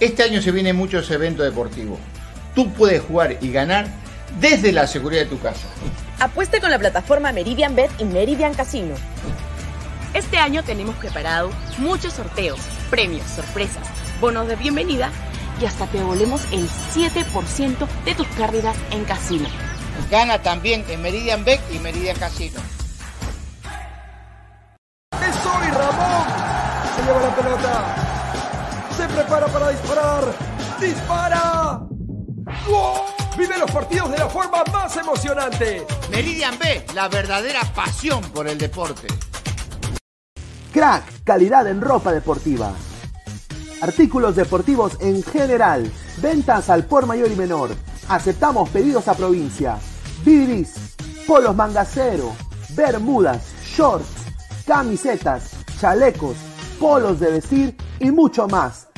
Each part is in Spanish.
Este año se vienen muchos eventos deportivos. Tú puedes jugar y ganar desde la seguridad de tu casa. Apueste con la plataforma Meridian Bet y Meridian Casino. Este año tenemos preparado muchos sorteos, premios, sorpresas, bonos de bienvenida y hasta te devolvemos el 7% de tus pérdidas en casino. Gana también en Meridian Bet y Meridian Casino. ¡Es hoy, Ramón! Se lleva la pelota. Prepara para disparar. ¡Dispara! ¡Gol! Vive los partidos de la forma más emocionante. Meridian B, la verdadera pasión por el deporte. Crack, calidad en ropa deportiva. Artículos deportivos en general. Ventas al por mayor y menor. Aceptamos pedidos a provincia. Bidris, polos mangacero, bermudas, shorts, camisetas, chalecos, polos de vestir y mucho más.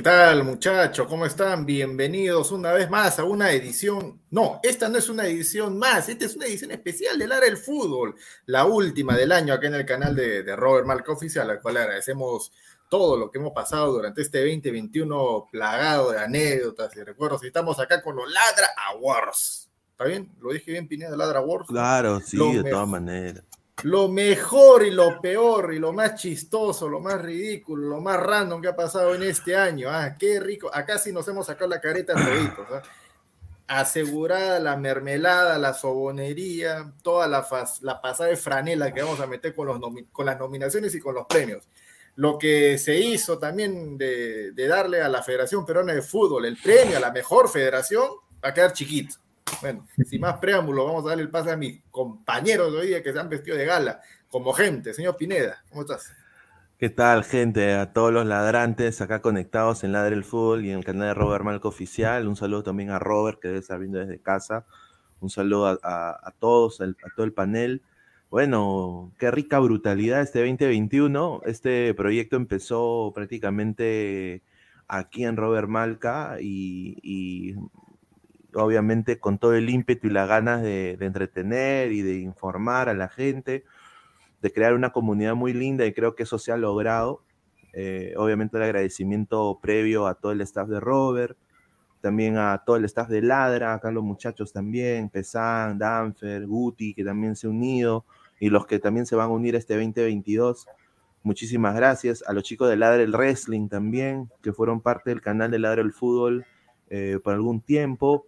¿Qué tal, muchachos? ¿Cómo están? Bienvenidos una vez más a una edición. No, esta no es una edición más, esta es una edición especial del área del fútbol, la última del año acá en el canal de, de Robert Marca Oficial, al cual agradecemos todo lo que hemos pasado durante este 2021 plagado de anécdotas y recuerdos. Y estamos acá con los Ladra Awards. ¿Está bien? ¿Lo dije bien, Pineda, Ladra Awards? Claro, sí, de todas maneras. Lo mejor y lo peor y lo más chistoso, lo más ridículo, lo más random que ha pasado en este año. Ah, qué rico. Acá sí nos hemos sacado la careta toditos. ¿ah? Asegurada la mermelada, la sobonería, toda la, la pasada de franela que vamos a meter con, los con las nominaciones y con los premios. Lo que se hizo también de, de darle a la Federación Peruana de Fútbol el premio a la mejor federación va a quedar chiquito. Bueno, sin más preámbulo, vamos a darle el pase a mis compañeros de hoy que se han vestido de gala, como gente. Señor Pineda, ¿cómo estás? ¿Qué tal, gente? A todos los ladrantes acá conectados en Ladre el Fútbol y en el canal de Robert Malco Oficial. Un saludo también a Robert, que debe estar viendo desde casa. Un saludo a, todos, a todo el panel. Bueno, qué rica brutalidad este 2021. Este proyecto empezó prácticamente aquí en Robert Malca y obviamente con todo el ímpetu y las ganas de, entretener y de informar a la gente, de crear una comunidad muy linda y creo que eso se ha logrado. Eh, obviamente el agradecimiento previo a todo el staff de Robert, también a todo el staff de Ladra, acá los muchachos también, Pesan, Danfer, Guti, que también se han unido, y los que también se van a unir este 2022. Muchísimas gracias a los chicos de Ladra el Wrestling también, que fueron parte del canal de Ladra el Fútbol eh, por algún tiempo.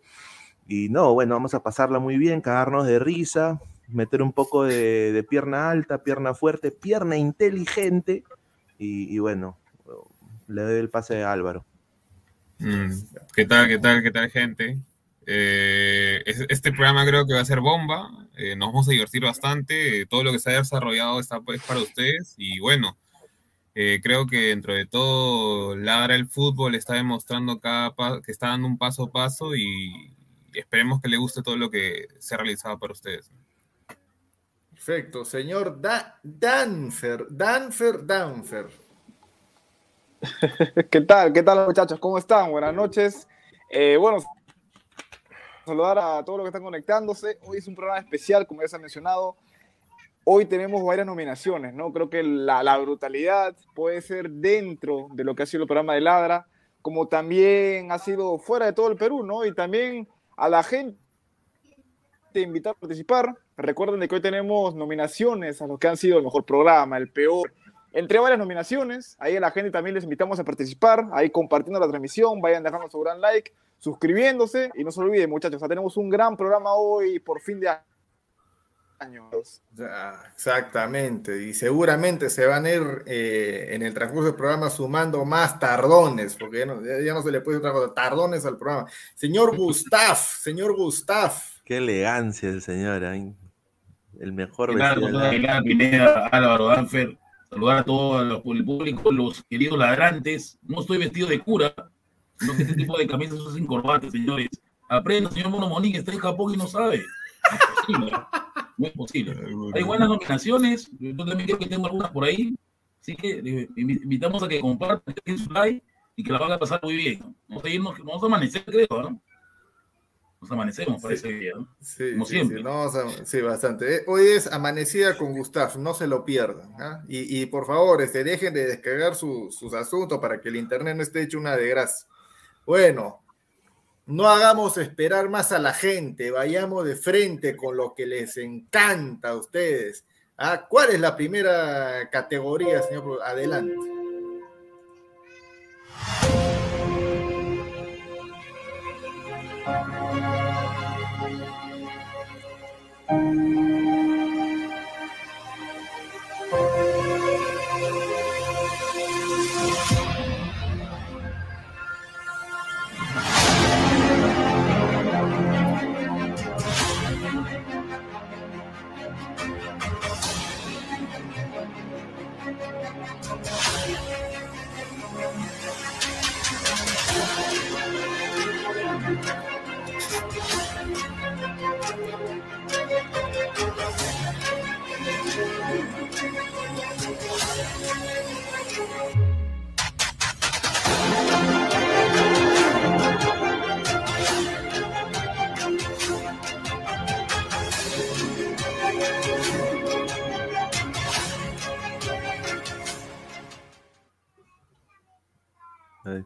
Y no, bueno, vamos a pasarla muy bien, cagarnos de risa, meter un poco de, pierna alta, pierna fuerte, pierna inteligente. Y, bueno, le doy el pase a Álvaro. Mm, ¿Qué tal, qué tal, qué tal, gente? Eh, es- este programa creo que va a ser bomba. eh, nos vamos a divertir bastante. todo lo que se ha desarrollado está pues, para ustedes. Y bueno, eh, creo que dentro de todo, Ladra el Fútbol está demostrando cada que está dando un paso a paso y, esperemos que le guste todo lo que se ha realizado para ustedes. Perfecto, señor da Danfer, Danfer, Danfer. ¿Qué tal? ¿Qué tal muchachos? ¿Cómo están? Buenas noches. Eh, bueno, saludar a todos los que están conectándose. Hoy es un programa especial, como ya se ha mencionado. Hoy tenemos varias nominaciones, ¿no? Creo que la, brutalidad puede ser dentro de lo que ha sido el programa de Ladra, como también ha sido fuera de todo el Perú, ¿no? Y también a la gente invitar a participar. Recuerden de que hoy tenemos nominaciones a los que han sido el mejor programa, el peor, entre varias nominaciones. Ahí a la gente también les invitamos a participar, ahí compartiendo la transmisión, vayan dejando su gran like, suscribiéndose y no se olviden muchachos, ya tenemos un gran programa hoy por fin de año. Ya, exactamente, y seguramente se van a ir eh, en el transcurso del programa sumando más tardones, porque ya no, ya no se le puede otra cosa, tardones al programa. Señor Gustaf, señor Gustaf. Qué elegancia el señor, ¿eh? el mejor Claro, Pineda, Álvaro, Danfer, saludar a todo los- el público, los queridos ladrantes. No estoy vestido de cura, que este tipo de camisas son sin corbata, señores. Aprenda, señor Mono Monique, está en Japón y no sabe. No es posible. Hay buenas nominaciones, yo también creo que tengo algunas por ahí. Así que invi- invitamos a que compartan, que su like y que la van a pasar muy bien. Vamos a irnos, vamos a amanecer, creo, ¿no? Nos amanecemos para ese día, ¿no? Sí, Como sí, siempre. sí, no, sí, bastante. Eh, Hoy es amanecida con Gustaf, no se lo pierdan. ¿ah? Y, y por favor, este, dejen de descargar su- sus asuntos para que el internet no esté hecho una desgracia. Bueno, no hagamos esperar más a la gente, vayamos de frente con lo que les encanta a ustedes. ¿ah? ¿Cuál es la primera categoría, señor? Adelante.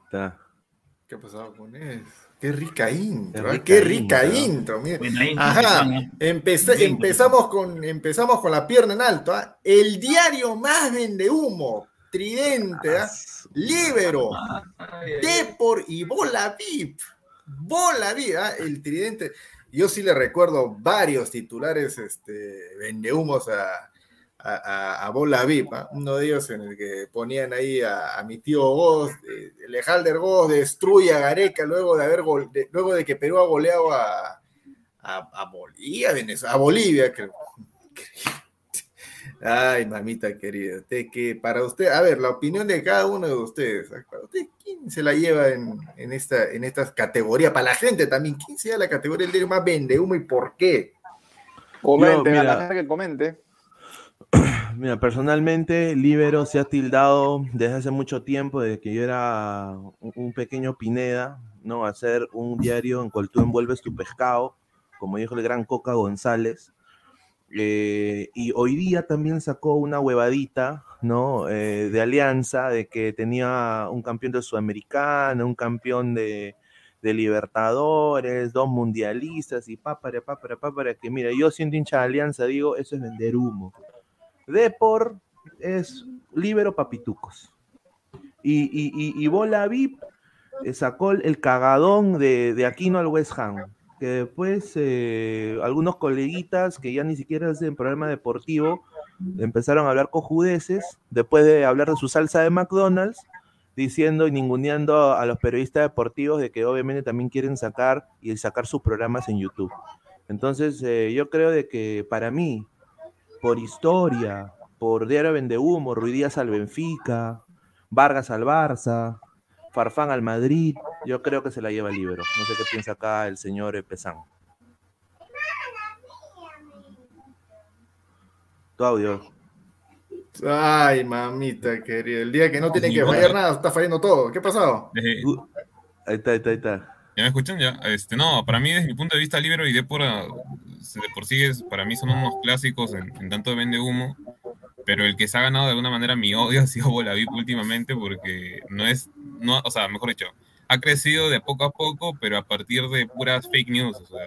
Está. ¿Qué ha pasado con eso? Qué rica intro, Qué ¿eh? rica qué rica intro. mira. Ajá, empecé- intro. empezamos, con, empezamos con la pierna en alto. ¿ah? El diario más vende humo, Tridente, ¿ah? Libero, Depor y Bola VIP. Bola VIP, ¿ah? el Tridente. Yo sí le recuerdo varios titulares este, vendehumos a, a, a- a Bola VIP. ¿ah? Uno de ellos en el que ponían ahí a, a mi tío Goz, eh, Lejalder Goz destruye a Gareca luego de haber gol- de- luego de que Perú ha goleado a, a, a Bolivia, Venezuela, a Bolivia, creo. Ay, mamita querida, usted que para usted, a ver, la opinión de cada uno de ustedes, para usted, ¿quién se la lleva en, en esta en estas categorías? Para la gente también, ¿quién se lleva la categoría del más vende humo y por qué? Comenten, Yo, a la mira, gente que comente. Mira, personalmente, Libero se ha tildado desde hace mucho tiempo, desde que yo era un, pequeño Pineda, ¿no? Hacer un diario en cual tú envuelves tu pescado, como dijo el gran Coca González. Eh, y hoy día también sacó una huevadita, ¿no? Eh, de alianza, de que tenía un campeón de Sudamericana, un campeón de, de Libertadores, dos mundialistas y pápara, pápara, pápara, que mira, yo siendo hincha de alianza digo, eso es vender humo. Depor es libero papitucos. Y, y, y, y Bola VIP eh, sacó el cagadón de, de Aquino al West Ham. Que después eh, algunos coleguitas que ya ni siquiera hacen programa deportivo empezaron a hablar cojudeces después de hablar de su salsa de McDonald's, diciendo y ninguneando a los periodistas deportivos de que obviamente también quieren sacar y sacar sus programas en YouTube. Entonces, eh, yo creo de que para mí, por historia, por Diario Vendehumo, Ruidías al Benfica, Vargas al Barça, Farfán al Madrid, Yo creo que se la lleva el libro. No sé qué piensa acá el señor Pesán. Tu audio. Ay, mamita querida. El día que no tiene que fallar nada, está fallando todo. ¿Qué ha pasado? Uh, ahí está, ahí está, ahí está. ¿Ya me escuchan? Ya. Este, no, para mí, desde mi punto de vista, Libero y Dépora, de por sí, es, para mí son unos clásicos en, en tanto de vende humo. Pero el que se ha ganado de alguna manera mi odio ha sido Bolavip últimamente porque no es, no, o sea, mejor dicho, ha crecido de poco a poco, pero a partir de puras fake news. O sea,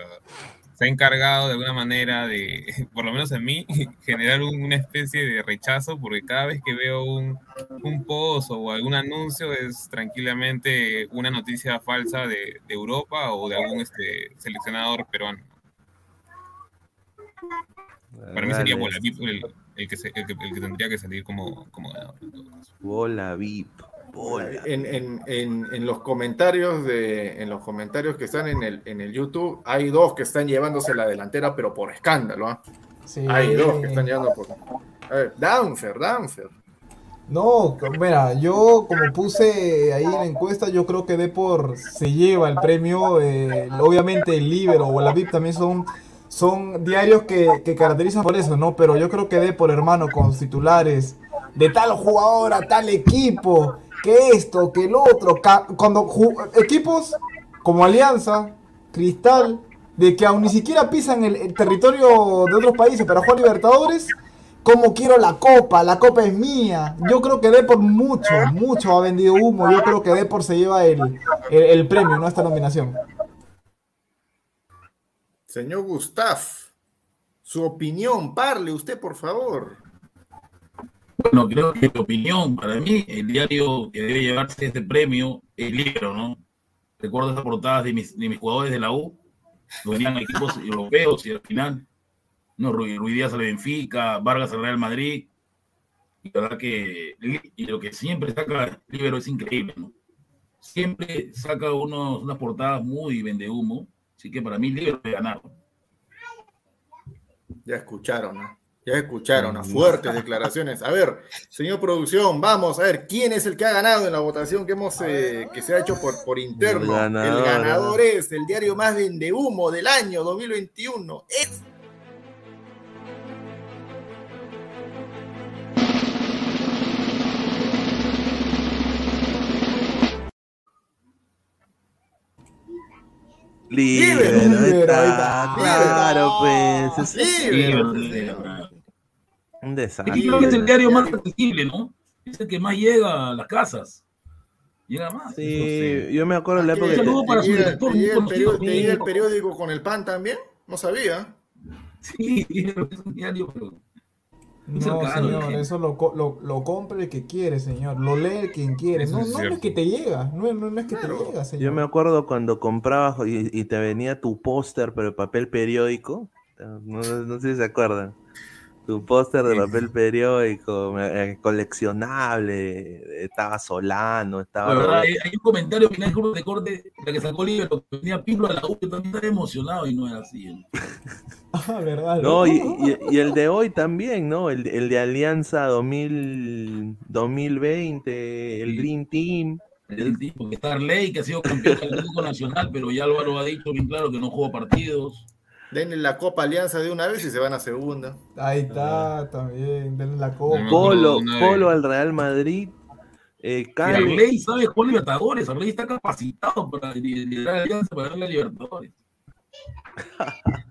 se ha encargado de alguna manera de, por lo menos en mí, generar una especie de rechazo, porque cada vez que veo un, un post o algún anuncio es tranquilamente una noticia falsa de, de Europa o de algún este, seleccionador peruano. Para mí sería Dale. Bolavip el, el, que se- el, que, el que tendría que salir como, como ganador. Bola VIP. En, en- en- en los comentarios de, en los comentarios que están en el, en el YouTube, hay dos que están llevándose la delantera, pero por escándalo. ¿ah? Sí. Hay dos que están llevando por. A ver, Downfer, Downfer. No, mira, yo como puse ahí en la encuesta, yo creo que Depor se lleva el premio. eh, obviamente el Libero o la VIP también son, son diarios que, que caracterizan por eso, ¿no? Pero yo creo que Depor, hermano, con titulares de tal jugador a tal equipo, que esto, que el otro, cuando equipos como Alianza, Cristal, de que aún ni siquiera pisan el, territorio de otros países para jugar Libertadores, como quiero la copa, la copa es mía. Yo creo que Depor mucho, mucho ha vendido humo. Yo creo que Depor se lleva el, el, el premio, no esta nominación. Señor Gustav, su opinión, parle usted, por favor. Bueno, creo que mi opinión, para mí, el diario que debe llevarse este premio es libro, ¿no? Recuerdo esas portadas de mis, de mis jugadores de la U, venían equipos europeos y al final, no, Ruiz, Díaz al Benfica, Vargas al Real Madrid, y la verdad que y lo que siempre saca el libro es increíble, ¿no? Siempre saca unos, unas portadas muy vende humo, así que para mí libro debe ganar. Ya escucharon, ¿no? Ya escucharon, ¿no? fuertes declaraciones. A ver, señor producción, vamos a ver quién es el que ha ganado en la votación que hemos eh, que se ha hecho por, por interno. El ganador, el ganador es el diario más vende humo del año 2021. Es Está. claro, pues. es- Libero, Un desastre. creo que es el diario más accesible, ¿no? Es el que más llega a las casas. Llega más. Sí, yo me acuerdo en la época Un saludo para ¿Te su director, te llega el periódico, con el pan también? No sabía. Sí, es un diario, pero No, cercano, señor, eso lo, co- lo, lo compra el que quiere, señor. Lo lee quien quiere. No, es no, es que te llega. No, no, no es que te llega, señor. Yo me acuerdo cuando comprabas y, y te venía tu póster, pero de papel periódico. No, no sé si se acuerdan. Tu póster de papel periódico, eh, coleccionable. Estaba Solano, estaba. La verdad, Roberto- hay, hay un comentario final curva de corte la que sacó Libero, que tenía Pirlo a la U, yo también estaba emocionado y no era así. ¿eh? Ah, verdad. No, y, y- y el de hoy también, ¿no? El, el de Alianza 2000, 2020, el Dream Team. El tipo que está Arley, que ha sido campeón del Atlético Nacional, pero ya Álvaro ha dicho bien claro que no jugó partidos. Denle la Copa Alianza de una vez y se van a segunda. Ahí está, también. Denle la copa. Polo, Polo al Real Madrid. Eh, sabe jugar Libertadores, Arley está capacitado para liderar la Alianza para ganar la Libertadores.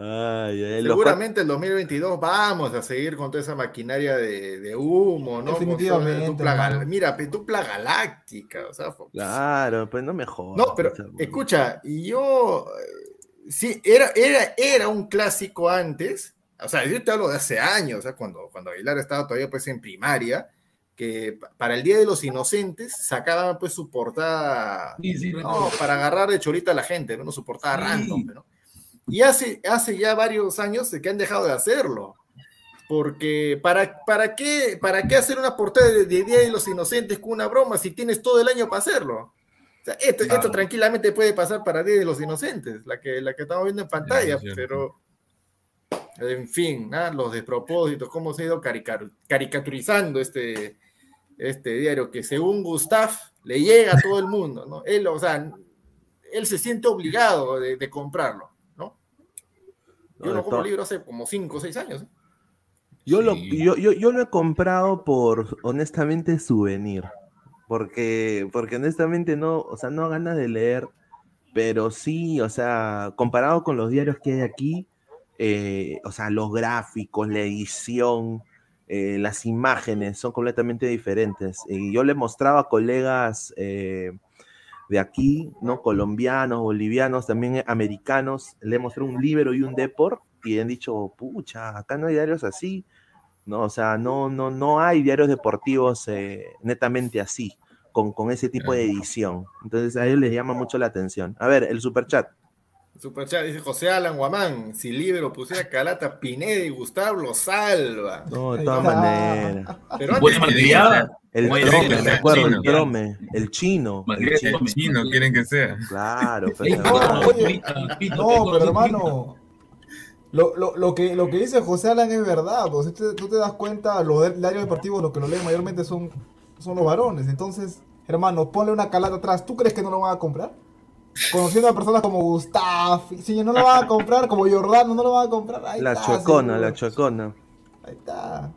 Ay, los Seguramente el 2022 vamos a seguir con toda esa maquinaria de, de humo, ¿no? Definitivamente. Mira, pe- dupla galáctica, o sea, Claro, pues no me jodas. No, pero escucha, y yo eh, sí, era, era, era un clásico antes, o sea, yo te hablo de hace años, o sea, cuando, cuando Aguilar estaba todavía pues en primaria, que pa- para el Día de los Inocentes sacaban pues su portada, Sí, sí, no, para agarrar de chorita a la gente, ¿no? Su portada Sí. random, ¿no? Y hace, hace ya varios años que han dejado de hacerlo. Porque ¿para, para, qué, ¿para qué hacer una portada de, de Día de los Inocentes con una broma si tienes todo el año para hacerlo? Sea, esto, Claro. esto tranquilamente puede pasar para Día de los Inocentes, la que, la que estamos viendo en pantalla, Sí, pero en fin, ¿ah? los despropósitos, cómo se ha ido carica- caricaturizando este, este diario, que según Gustav le llega a todo el mundo, ¿no? Él, o sea, él se siente obligado de, de comprarlo, ¿no? Yo No, compro to- libros hace como 5 o 6 años. ¿eh? Yo, lo, yo, yo, yo lo he comprado por, honestamente, souvenir. Porque, porque honestamente no, o sea, no ganas de leer, pero sí, o sea, comparado con los diarios que hay aquí, eh, o sea, los gráficos, la edición, eh, las imágenes son completamente diferentes. Y yo le mostraba a colegas eh, de aquí, ¿no? Colombianos, bolivianos, también americanos, le mostré un libro y un deport y han dicho, pucha, acá no hay diarios así. ¿No? O sea, no, no, no hay diarios deportivos eh, netamente así, con, con ese tipo de edición. Entonces a ellos les llama mucho la atención. A ver, el superchat. Superchat dice José Alan Guamán, si libro pusiera Calata, Pineda y Gustavo lo salva. No, de todas maneras. Pero antes. El trome, me acuerdo, el chino. trome, el chino. El chino. quieren que sea. Claro, No, oye, no, pero hermano, lo, lo, lo, que, lo que dice José Alan es verdad. Pues, si te- tú te das cuenta, los de- diarios deportivos, los que lo leen mayormente son, son los varones. Entonces, hermano, ponle una calata atrás. ¿Tú crees que no lo van a comprar? Conociendo a personas como Gustav, si no lo van a comprar, como Jordano, no lo van a comprar. Ahí La está, seguro. la chuecona. Ahí está.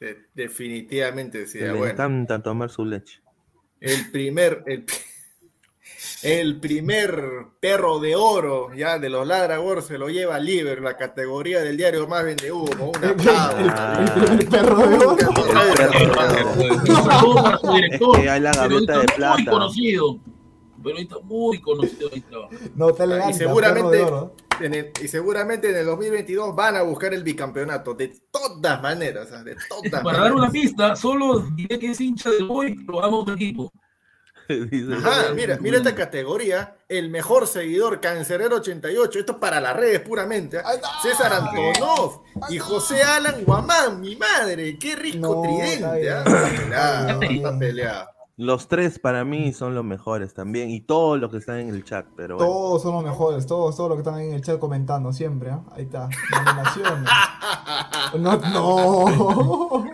De- definitivamente decía, le bueno, encanta tomar su leche. el primer, el, el primer perro de oro ya de los Ladragor se lo lleva Liver, la categoría del diario más vende humo, un aplauso. El perro de oro. Un saludo para su director. Es que hay la gaveta de está Muy plata. conocido. Pero está muy conocido ahí. No te Y elegante, perro seguramente, de el- y seguramente en el 2022 van a buscar el bicampeonato, de todas maneras, o sea, de todas Para dar una pista, solo diré que es hincha del Boy, pero ama otro equipo. Dice- Ajá, mira, mira esta categoría, el mejor seguidor, Cancerero 88, esto es para las redes puramente. ¿ah? César Antonov y José Alan Guamán, mi madre, qué rico No, tridente, peleado. Los tres para mí son los mejores también. Y todos los que están en el chat, pero bueno. Todos son los mejores, todos, todos los que están ahí en el chat comentando siempre, ¿ah? Ahí está. Nominaciones. No, no.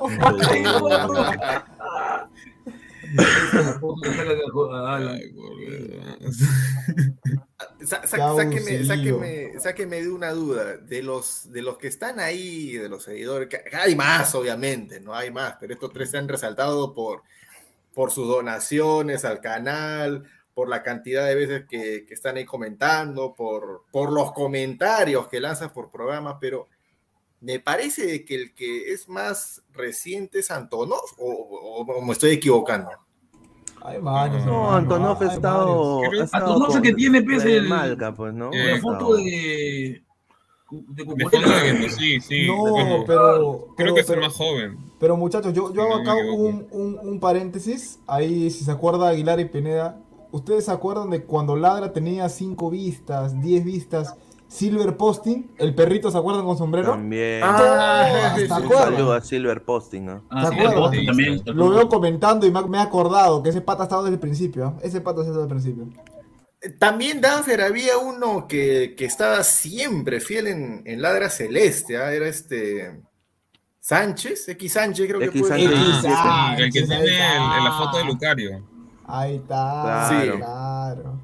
Sa- sáqueme, abusivo. sáqueme- sáqueme de una duda, de los, de los que están ahí, de los seguidores, que hay más obviamente, no hay más, pero estos tres se han resaltado por, por sus donaciones al canal, por la cantidad de veces que, que están ahí comentando, por, por los comentarios que lanzan por programas, pero me parece que el que es más reciente es Antonov, o, o- o me estoy equivocando. Hay varios. No, Antonov ha estado. varios. ha estado Antonov es que tiene, pues, de el- Malca, pues, ¿no? Eh, La foto de. De De sí, sí. No, pero. creo pero- que es el más joven. Pero muchachos, yo, yo hago acá un, un, un paréntesis. Ahí, si se acuerda Aguilar y Pineda, ¿ustedes se acuerdan de cuando Ladra tenía 5 vistas, 10 vistas? Silver Posting, el perrito, ¿se acuerdan con sombrero? También. Ah, ¿Se sí, Un acuerdan? saludo a Silver Posting, ¿no? Ah, ¿Se el Bote también. Lo veo comentando y me, he acordado que ese pata estaba desde el principio. ¿ah? Ese pata estaba desde el principio. También Danfer había uno que, que estaba siempre fiel en, en Ladra Celeste, ¿ah? era este Sánchez, X Sánchez creo que X fue. Sánchez. X, ah, El que tiene el- en la foto de Lucario. Ahí está. Claro. claro.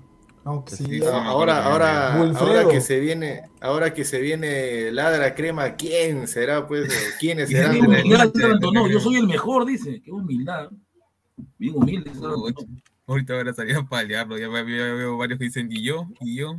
No, sí, Sí, Ah, ahora, ahora, ahora que se viene, ahora que se viene Ladra Crema, ¿quién será pues? ¿Quiénes serán? los- humildad, Antonov, yo soy el mejor, dice. Qué humildad. Bien humilde. Ahorita ahora salía a palearlo. Ya, veo- ya veo varios que dicen, ¿y yo? ¿Y yo?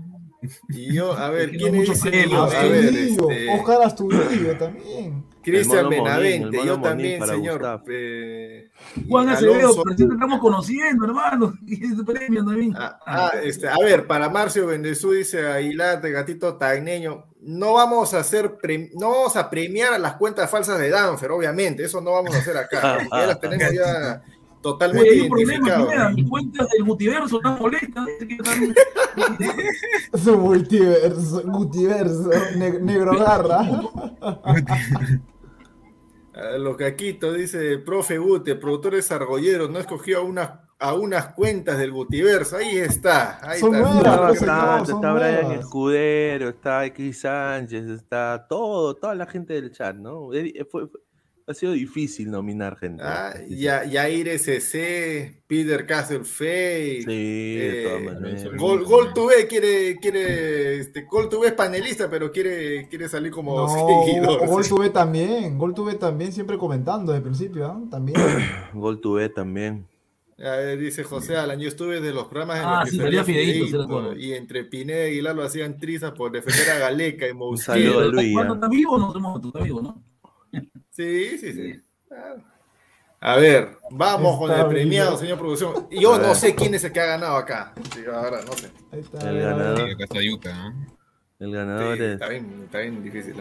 Y yo, a ver, Tiene ¿quiénes mucho dicen pelo, yo? A ver, este, Oscar Astudillo también. Cristian Benavente, yo también, señor. Eh, Juan Acevedo, pero sí te estamos conociendo, hermano. Premio también. Ah, ah, este, a ver, para Marcio Bendezú dice Aguilar de Gatito Tagneño, no vamos a hacer pre- no vamos a premiar a las cuentas falsas de Danfer, obviamente, eso no vamos a hacer acá, ya las tenemos ya totalmente Oye, hay un problema, identificadas. Pineda. Mi cuenta del multiverso están- Su multiverso, multiverso, ne- negro garra. Ah, Lo caquito dice el profe Gute, productores argolleros, no escogió a unas a unas cuentas del Gutiverso, ahí está, ahí Son está. nuevas, Está señor, está Brian nuevas. Escudero, está X Sánchez, está todo, toda la gente del chat, ¿no? Eh, fue- fue- Ha sido difícil nominar gente. Ah, ya, Yair SC, Peter Castle Fay. Sí, de todas maneras. Gol, Gol TV quiere, quiere, este, Gol TV es panelista, pero quiere, quiere salir como No, seguidor. Gol tuve también, Gol tuve también, siempre comentando desde el principio, ¿ah? También. Gol tuve también. A ver, dice José Alan, yo estuve de los programas en Ah, los sí, salía sí, recuerdo. y entre Pineda y Aguilar lo hacían trizas por defender a Galeca y saludo Mosquera. a Luis, ¿Cuándo ¿ah? está vivo o no? Está vivo, ¿no? Sí, sí, sí. A ver, vamos con el premiado, señor producción. Yo no sé quién es el que ha ganado acá. Sí, ahora no sé. Ahí está, El ganador, Sí, acá está Yuka, ¿no? el Sí, ganador es. está, bien, está bien difícil.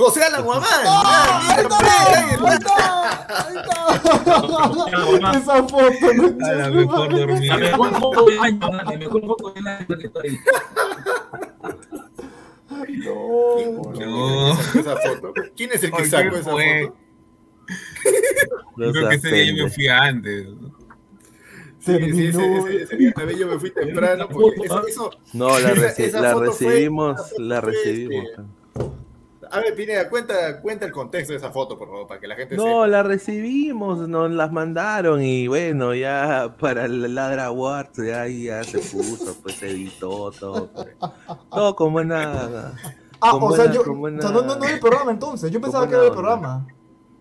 José Alan Guamán. Ah, Ahí está, ahí está. Esa foto, no A la mejor La dormida. mejor foto año, ¿no? la mejor foto del año que está ahí. No, ¿Quién No. sacó esa foto? ¿Quién es el que sacó ¿qué esa fue? foto? Creo que ese día yo me fui antes. Sí, sí, ese, terminó. ese- ese día también yo me fui temprano porque eso, eso- No, la, recibimos, la recibimos. A ver, Pineda, cuenta, cuenta el contexto de esa foto, por favor, para que la gente No, sepa. la recibimos, nos las mandaron y bueno, ya para el Ladra Awards ya, ahí ya se puso, pues se editó todo. pues. Todo con buena. Ah, con o sea, buena- yo. con buena- O sea, no, no, no era el programa entonces. Yo pensaba que era el onda. programa.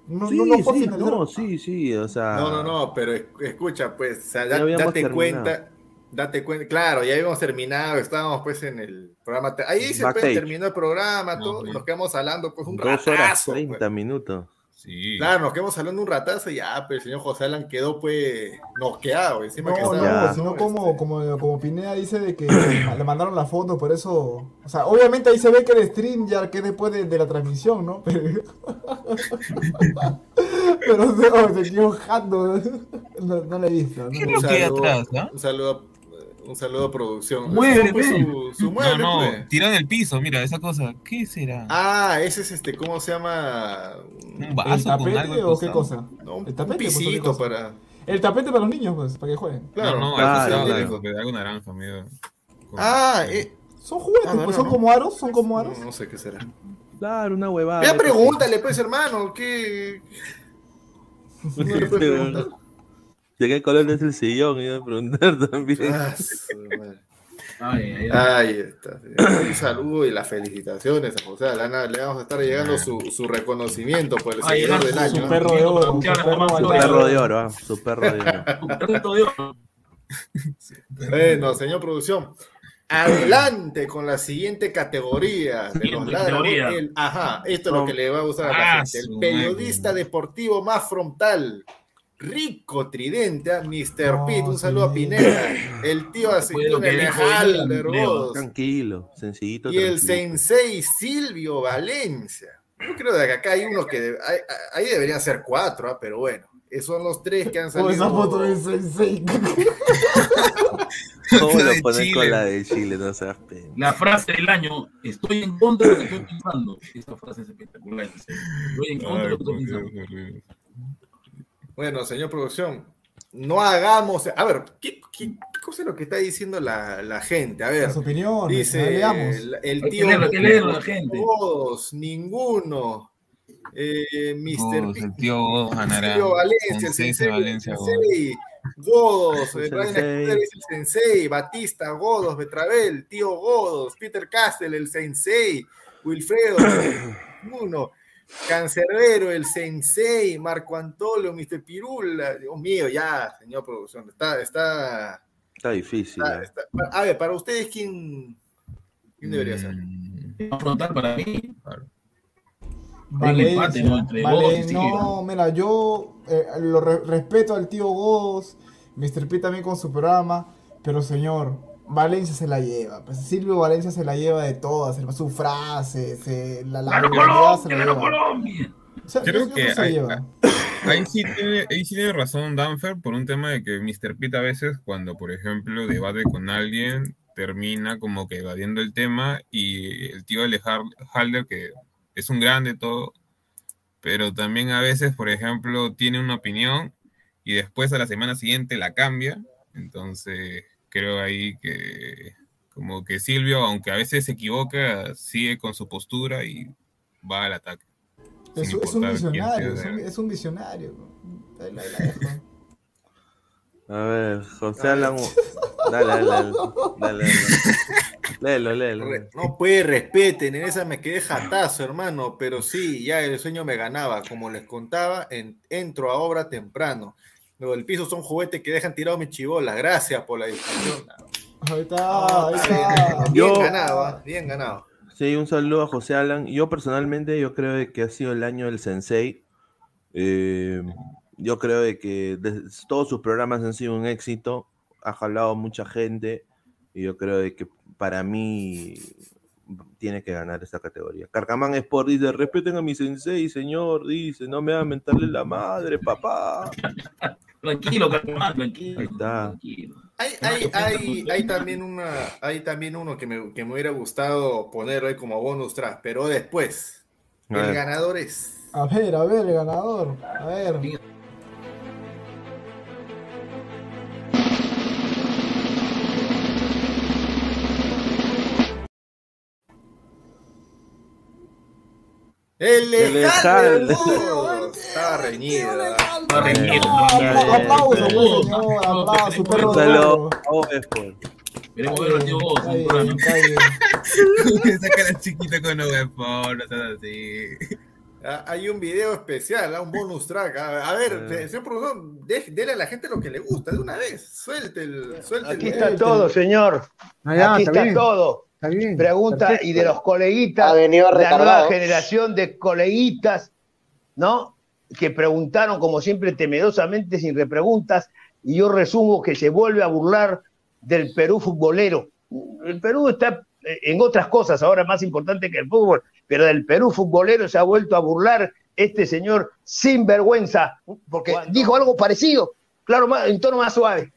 No, Sí, no, no fue sí, no, sí, sí, o sea. No, no, no, pero es- escucha, pues, o sea, da- date terminado. cuenta, date cuenta, claro, ya habíamos terminado, estábamos pues en el programa, ahí se pues, terminó el programa, todo, nos quedamos hablando pues un Dos horas ratazo, 30 pues. minutos. Sí. Claro, nos quedamos hablando un ratazo y ya, pero el señor José Alan quedó pues noqueado, encima que No, estaba, no, sino ¿no? como, Este, como, como Pineda dice de que le mandaron la foto, por eso. O sea, obviamente ahí se ve que el stream ya que es después de, de la transmisión, ¿no? Pero. Pero se, oh, se quedó jando. No, no le he visto. ¿no? ¿Qué es lo que hay atrás, ah? Un saludo, un saludo a producción. Mueble, su, su mueble, No, no, pues. tiró en el piso, mira, esa cosa. ¿Qué será? Ah, ese es este, ¿cómo se llama? ¿Un ¿El vaso con algo tapete o qué cosa? No, un, El tapete, un pues, ¿o qué pisito para. El tapete para los niños, pues, para que jueguen. Claro, no, no, claro, al costado, claro. algo naranja, medio. Ah, eh, Son juguetes, Ah, no, pues, no, son no. como aros, son como aros. no, no sé qué será. Claro, una huevada. Ya pregúntale, pues, hermano, ¿qué? No le puedes preguntar. ¿De qué color es el sillón? Iba a preguntar también. Ah. Ay, ay, ay. Ahí está. Un saludo y las felicitaciones a José Alana. Le vamos a estar llegando su, su reconocimiento por el seguidor ay, del su año. Su perro de oro, su perro de oro, ah, su perro de oro. Un perrito de oro. Bueno, señor producción. Adelante con la siguiente categoría de los ajá, esto es lo que le va a gustar a la Ah, gente. El periodista deportivo más frontal. Rico Tridente, ¿ah? Mr. No, Pitt, un saludo a. Pineda, el tío Alejandro. Rodos, Tranquilo, sencillito. y el sensei Silvio Valencia. Yo creo que acá hay uno que de- ahí, deberían ser cuatro, ¿ah? pero bueno, esos son los tres que han Oh, salido. esa foto del sensei. ¿Cómo La lo de Chile. con la de Chile? No seas pena. La frase del año, estoy en contra de lo que estoy pensando. Esa frase es espectacular. Estoy en contra de lo que estoy Dios, pensando. Bueno, señor producción, no hagamos. A ver, ¿qué, cosa es lo que está diciendo la, la gente? A ver, Las opiniones, dice leamos. el, tío. leerlo, hay que leerlo, la gente. Todos, ninguno. Eh, Mr. Godos, el tío Godos ganará. Silvio Valencia, el Sensei Valencia, Godos. sensei, Godos, sensei. El sensei, Batista, Godos, Betravel, tío Godos, Peter Castle, el sensei, Wilfredo, uno, Cancerbero, el sensei, Marco Antonio, Mr. Pirula, Dios mío, ya, señor producción, está, está, Está difícil. está- eh. está- a ver, para ustedes, ¿quién, quién debería ser? Mm, Más frontal para mí. Valencia, empate, ¿no? Entre Vale- no, mira, yo eh, lo re- respeto al tío Godos, Mr. P también con su programa, pero señor, Valencia se la lleva. Pues Silvio Valencia se la lleva de todas, su frase, se, la, la ¡Gana vulgaridad se la ¡Gana lleva. Colombia! O sea, Creo que se hay- lleva. Ahí sí, tiene, ahí sí tiene razón Danfer por un tema de que Mr. Pitt a veces cuando, por ejemplo, debate con alguien, termina como que evadiendo el tema y el tío Alejandro Halder, que es un grande todo, pero también a veces, por ejemplo, tiene una opinión y después a la semana siguiente la cambia Entonces, creo ahí que como que Silvio, aunque a veces se equivoca, sigue con su postura y va al ataque. Es, un visionario, es un, es un visionario. Ahí la- ahí la dejo. A ver, José Alan. Dale, dale, dale. dale, dale. Léelo, léelo. Re- No puede, respeten, en esa me quedé jatazo, hermano, pero sí, ya el sueño me ganaba. Como les contaba, en- entro a obra temprano. Luego el piso son juguetes que dejan tirado mis chibolas. Gracias por la discusión. Ahí está, ahí está. Bien Yo- ganado, ¿ah? bien ganado. Sí, un saludo a José Alan. Yo personalmente, yo creo de que ha sido el año del Sensei. Eh, yo creo de que todos sus programas han sido un éxito. Ha jalado mucha gente. Y yo creo de que para mí tiene que ganar esta categoría. Carcamán Sport dice, respeten a mi sensei, señor. Dice, no me va a mentarle la madre, papá. Tranquilo, Carcamán, tranquilo. Ahí está. Hay, hay, hay, hay también una, hay también uno que me, que me hubiera gustado poner hoy como bonus track, pero después. A El ver. ganador es. A ver, a ver, el ganador. A ver. El El lejano. Estaba reñido. Está reñido, Apla- Aplauso, señor. Aplauso, perro. Queremos ver a Tío Vos, un programa. cara chiquita con no seas así. Ah, Hay un video especial, ah, un bonus track. A, ver, Eh. señor productor, dele a la gente lo que le gusta de una vez. Suelte el. Suelte Aquí el está todo, señor. Ah, ya, Aquí está está bien. todo. Está bien. Pregunta perfecto. y de los coleguitas, Ha venido la nueva generación de coleguitas, ¿no? Que preguntaron, como siempre, temerosamente, sin repreguntas, y yo resumo que se vuelve a burlar del Perú futbolero. El Perú está eh, en otras cosas ahora más importante que el fútbol, pero del Perú futbolero se ha vuelto a burlar este señor sin vergüenza, porque dijo algo parecido, claro, en tono más suave.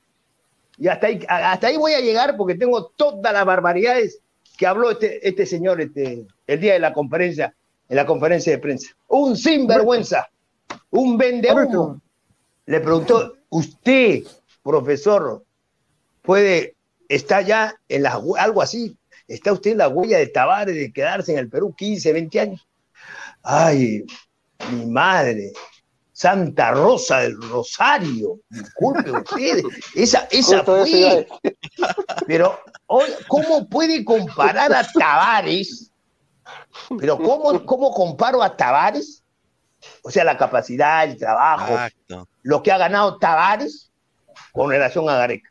Y hasta ahí, hasta ahí voy a llegar porque tengo todas las barbaridades que habló este, este señor este, el día de la conferencia, en la conferencia de prensa. Un sinvergüenza, un vendehumo. Le preguntó, usted, profesor, puede, está ya en la, algo así, está usted en la huella de Tavares de quedarse en el Perú 15, 20 años. Ay, mi madre, Santa Rosa del Rosario, disculpe usted, esa, esa fue. Pero, ¿cómo puede comparar a Tavares? Pero, ¿cómo, ¿cómo comparo a Tavares? O sea, la capacidad, el trabajo, Exacto. lo que ha ganado Tavares con relación a Gareca.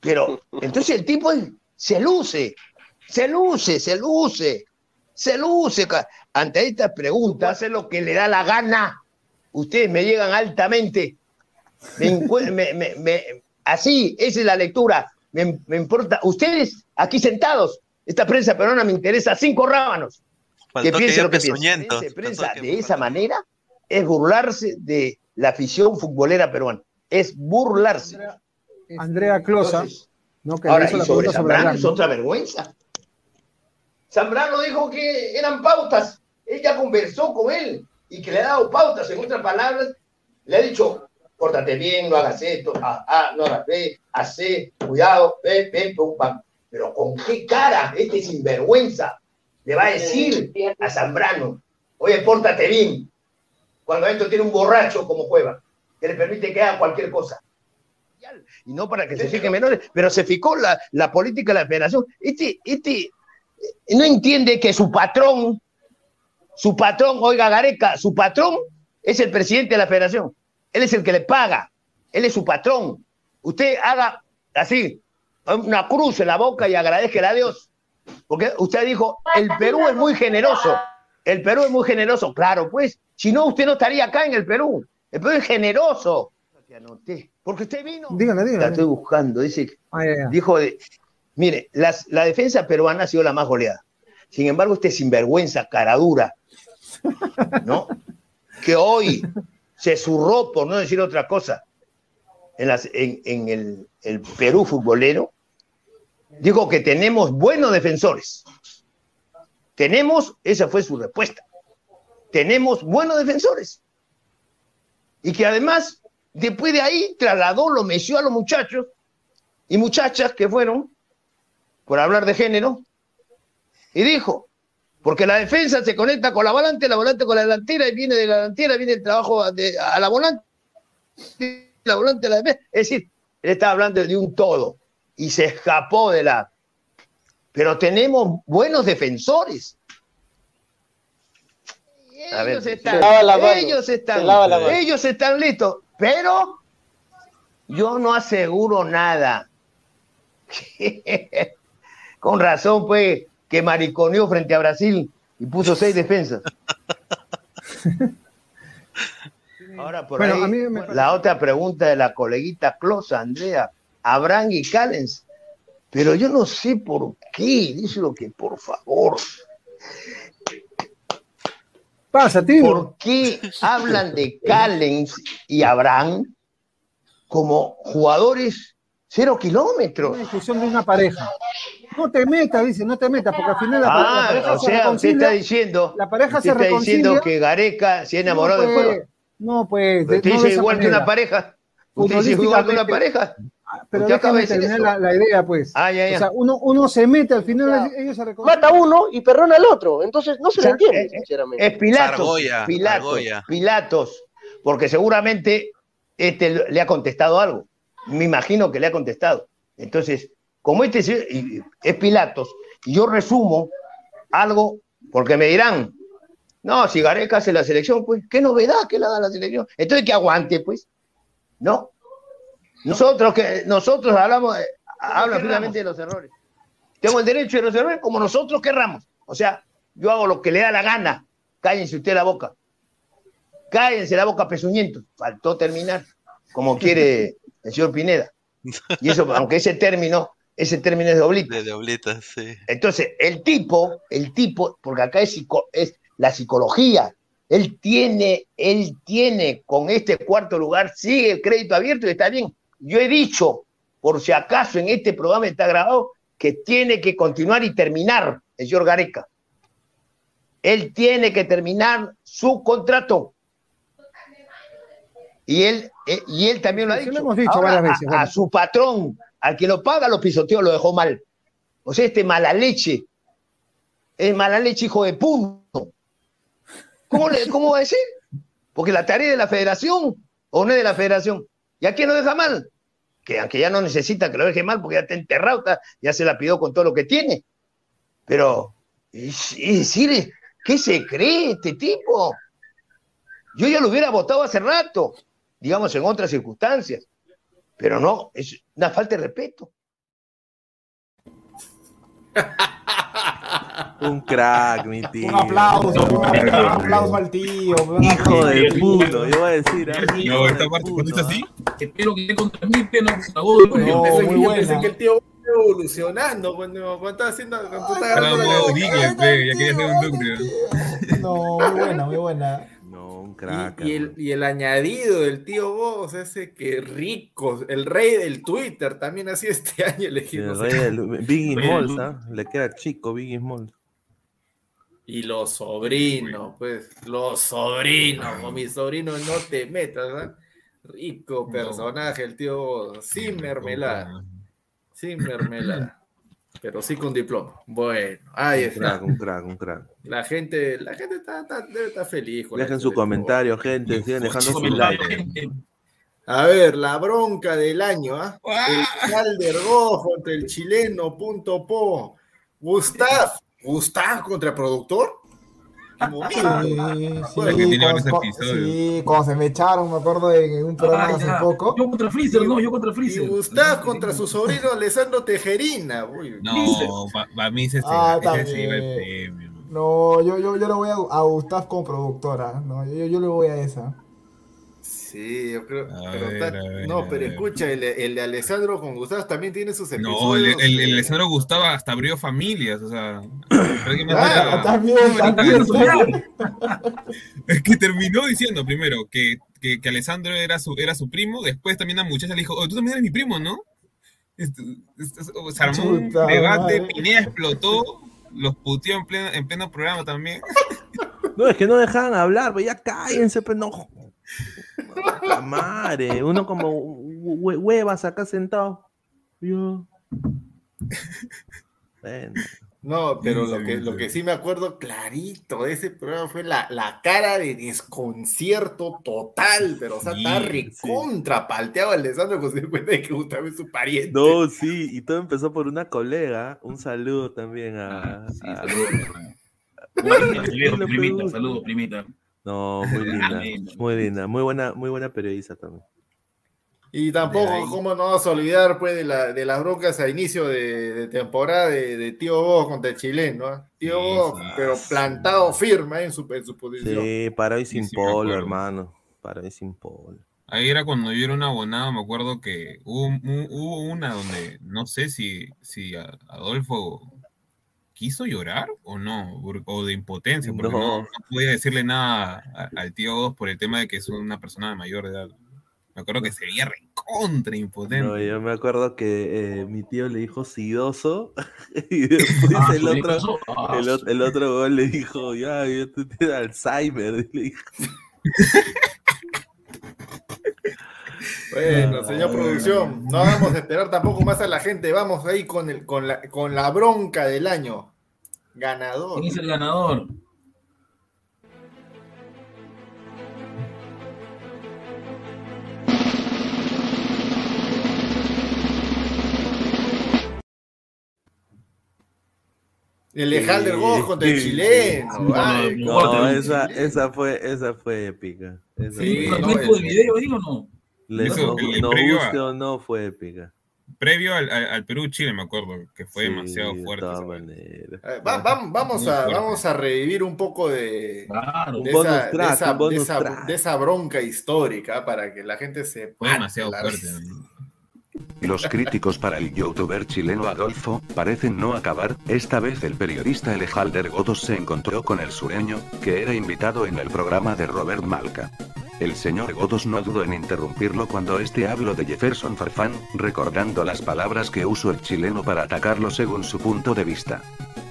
Pero, entonces el tipo se luce, se luce, se luce, se luce. Ante estas preguntas, hace lo que le da la gana. Ustedes me llegan altamente. Me me- me- me- así, esa es la lectura. Me, me importa. Ustedes, aquí sentados, esta prensa peruana me interesa cinco rábanos. Que piense lo que piense. Prensa de esa manera es burlarse de la afición futbolera peruana. Es burlarse. Andrea Closa, ¿no? que Ahora, y la sobre Zambrano es otra vergüenza. Zambrano dijo que eran pautas. Ella conversó con él y que le ha dado pautas. En otras palabras, le ha dicho, pórtate bien, no hagas esto, ah, ah, no hagas ve, hace, cuidado, ve, ve, pum, pam. Pero con qué cara este sinvergüenza le va a decir a Zambrano, oye, pórtate bien, cuando esto tiene un borracho como Cueva, que le permite que haga cualquier cosa y no para que se fijen menores, pero se fijó la, la política de la federación. Este, este no entiende que su patrón, su patrón, oiga Gareca, su patrón es el presidente de la federación. Él es el que le paga, él es su patrón. Usted haga así, una cruz en la boca y agradezca a Dios. Porque usted dijo, el Perú es muy generoso. El Perú es muy generoso. Claro, pues, si no, usted no estaría acá en el Perú. El Perú es generoso. Te anoté. Porque usted vino. Dígale, La dígale. estoy buscando. Dice, Ah, ya, ya. dijo, de, mire, las- la defensa peruana ha sido la más goleada. Sin embargo, este sinvergüenza, cara dura, ¿no? Que hoy se zurró, por no decir otra cosa, en, las- en- en el, el Perú futbolero, dijo que tenemos buenos defensores. Tenemos, esa fue su respuesta. Tenemos buenos defensores. Y que además Después de ahí trasladó, lo meció a los muchachos y muchachas que fueron, por hablar de género, y dijo, porque la defensa se conecta con la volante, la volante con la delantera, y viene de la delantera, viene el trabajo de- a la volante, la volante a la defensa. Es decir, él estaba hablando de un todo y se escapó de la... Pero tenemos buenos defensores. Ver, Ellos se están, lava la mano, ellos se están, lava la mano. ellos están listos, pero yo no aseguro nada. Con razón, pues, que mariconeó frente a Brasil y puso seis defensas. Ahora, por Bueno, ahí, a mí me- la otra pregunta de la coleguita Closa, Andrea, Abraham y Callens. Pero yo no sé por qué, díselo que por favor. Pasa, tío. ¿Por qué hablan de Callens y Abraham como jugadores cero kilómetros? Una discusión de una pareja. No te metas, dice, no te metas, porque al final la, la Ah, pareja o se sea, usted está diciendo, la pareja usted se está diciendo que Gareca se ha enamorado no, pues, juego. No, pues. de- Usted no de dice igual que una pareja. Usted dice igual que una pareja. Pero Usted acaba de terminar la, la idea, pues. Ah, ya, ya. O sea, uno, uno se mete, al final ellos se reconcilian. Mata a uno y perdona al otro. Entonces no se O sea, le entiende, eh, sinceramente. Es Pilatos. Argolla, Pilatos, Argolla. Pilatos. Porque seguramente este le ha contestado algo. Me imagino que le ha contestado. Entonces, como este es Pilatos, yo resumo algo, porque me dirán, no, si Gareca hace la selección, pues, qué novedad que le haga la selección. Entonces, que aguante, pues. No. Nosotros que nosotros hablamos, de- hablan finalmente de los errores. Tengo el derecho de los errores como nosotros querramos. O sea, yo hago lo que le da la gana. Cállense usted la boca. Cállense la boca, pezuñento. Faltó terminar, como quiere el señor Pineda. Y eso, aunque ese término, ese término es de oblito. De doblitas, sí. Entonces, el tipo, el tipo, porque acá es, psico- es la psicología, él tiene, él tiene con este cuarto lugar, sigue el crédito abierto y está bien. Yo he dicho, por si acaso en este programa está grabado, que tiene que continuar y terminar el señor Gareca. Él tiene que terminar su contrato. Y él, eh, y él también lo ha dicho. lo hemos dicho Ahora, varias veces, a- su patrón, al que lo paga, lo pisoteó, lo dejó mal. O sea, este mala leche, es mala leche hijo de punto. ¿Cómo, le- ¿Cómo va a decir? Porque la tarea es de la federación, o no es de la federación. ¿Y a quién lo deja mal? Que aunque ya no necesita que lo deje mal, porque ya está enterrado, está- ya se la pidió con todo lo que tiene. Pero, es, es decir, ¿qué se cree este tipo? Yo ya lo hubiera votado hace rato, digamos en otras circunstancias. Pero no, es una falta de respeto. Un crack, mi tío. Un aplauso, un aplauso al tío. Hijo de puto, yo voy a decir. ¿eh? No, esta parte ¿ah? así. Espero que mí, pero no. Pues yo pensé, que, el tío evolucionando cuando, cuando estaba haciendo. Cuando Era agarrando modo la- Digley, pe, ya quería un ducre. No, muy buena, muy buena. No, un crack. Y, y el, y el añadido del tío Vos, ese que rico, el rey del Twitter, también sido este año elegido. El rey del Biggie Smalls, ¿ah? Le queda chico Biggie Smalls. Y los sobrinos, pues, los sobrinos, con mis sobrinos no te metas, ¿ah? Rico personaje, el tío Vos, sin mermelada, sin mermelada, pero sí con diploma. Bueno, ahí Un está. crack, un crack, un crack. La gente, la gente está, está- debe estar feliz. con Dejen su comentario, gente. Sigan dejando su like. A ver, la bronca del año, ¿ah? El Calder Rojo entre el chileno punto po. Gustav, Gustav contra el productor. Sí, tiene episodios. sí, cuando se me echaron, me acuerdo en un programa Ah, hace ya. poco. Yo contra Freezer, no, yo contra Y Freezer. Gustav contra su sobrino Alessandro Tejerina. Uy, No, para mí Ah, se lleva el premio. No, yo, yo, yo le voy a, a Gustav como productora. No, yo, yo le voy a esa. Sí, yo creo. A pero ver, está- a ver, no, pero escucha, el, el de Alessandro con Gustav también tiene sus episodios. No, el, el, el Alessandro Gustavo hasta abrió familias, o sea. Ah, también, era- también. Es que terminó diciendo primero que, que, que Alessandro era su, era su primo, después también la muchacha le dijo, oh, tú también eres mi primo, ¿no? Esto- esto- se armó un Chuta debate. Pineda explotó, los puteó en pleno, en pleno programa también. No, es que no dejaban hablar, pues ya cállense, pues no. Madre, uno como hue- huevas acá sentado. Yo. No, pero Sí, lo sí, que, sí. lo que sí me acuerdo clarito de ese programa fue la, la cara de desconcierto total, pero o sea, está Sí, recontra palteado Alessandro cuando se cuenta de que Gustavo es su pariente. No, sí, y todo empezó por una colega. Un saludo también a. a- Saludos, primita, saludos, primita. No, muy linda, muy linda, muy buena, muy buena periodista también. Y tampoco. ¿cómo no vamos a olvidar pues, de, la, de las broncas a inicio de, de temporada de, de Tío Vos contra el chileno? ¿ah? Tío Sí, Vos, sí. pero plantado firme en su, en su posición. Sí, para hoy sin sí polo, hermano. Para hoy sin polo. Ahí era cuando yo era un abonado, me acuerdo que hubo, un- hubo una donde no sé si, si Adolfo quiso llorar o no, o de impotencia, porque no, No. no podía decirle nada a- al tío Dos por el tema de que es una persona de mayor edad. Me acuerdo que se veía recontra impotente. No, yo me acuerdo que eh, mi tío le dijo sidoso y después Ah, el otro. Ah, el, o- el otro gol le dijo, ya, yo tú tienes Alzheimer. y le dijo. Bueno, señor producción, no vamos a esperar tampoco más a la gente, vamos ahí con, el, con, la, con la bronca del año. Ganador. ¿Quién es el ganador? El de Halder Goss contra el Sí, chileno. ay, No, esa, esa fue, esa fue épica. Esa Sí, fue no, épica. el- video ahí o no? Le- Eso, nos previo a- guste o no, fue épica. Previo al, al- al Perú-Chile, me acuerdo, que fue Sí, demasiado de fuerte. maneras. Eh, va- va- vamos, a, fuerte. vamos a revivir un poco de, de, esa, de track, esa- de de bronca histórica para que la gente se Fue demasiado fuerte. risa. Los críticos para el youtuber chileno Adolfo parecen no acabar. Esta vez el periodista Elejalder Godos se encontró con el sureño, que era invitado en el programa de Robert Malca. El señor Godos no dudó en interrumpirlo cuando este habló de Jefferson Farfán, recordando las palabras que usó el chileno para atacarlo según su punto de vista.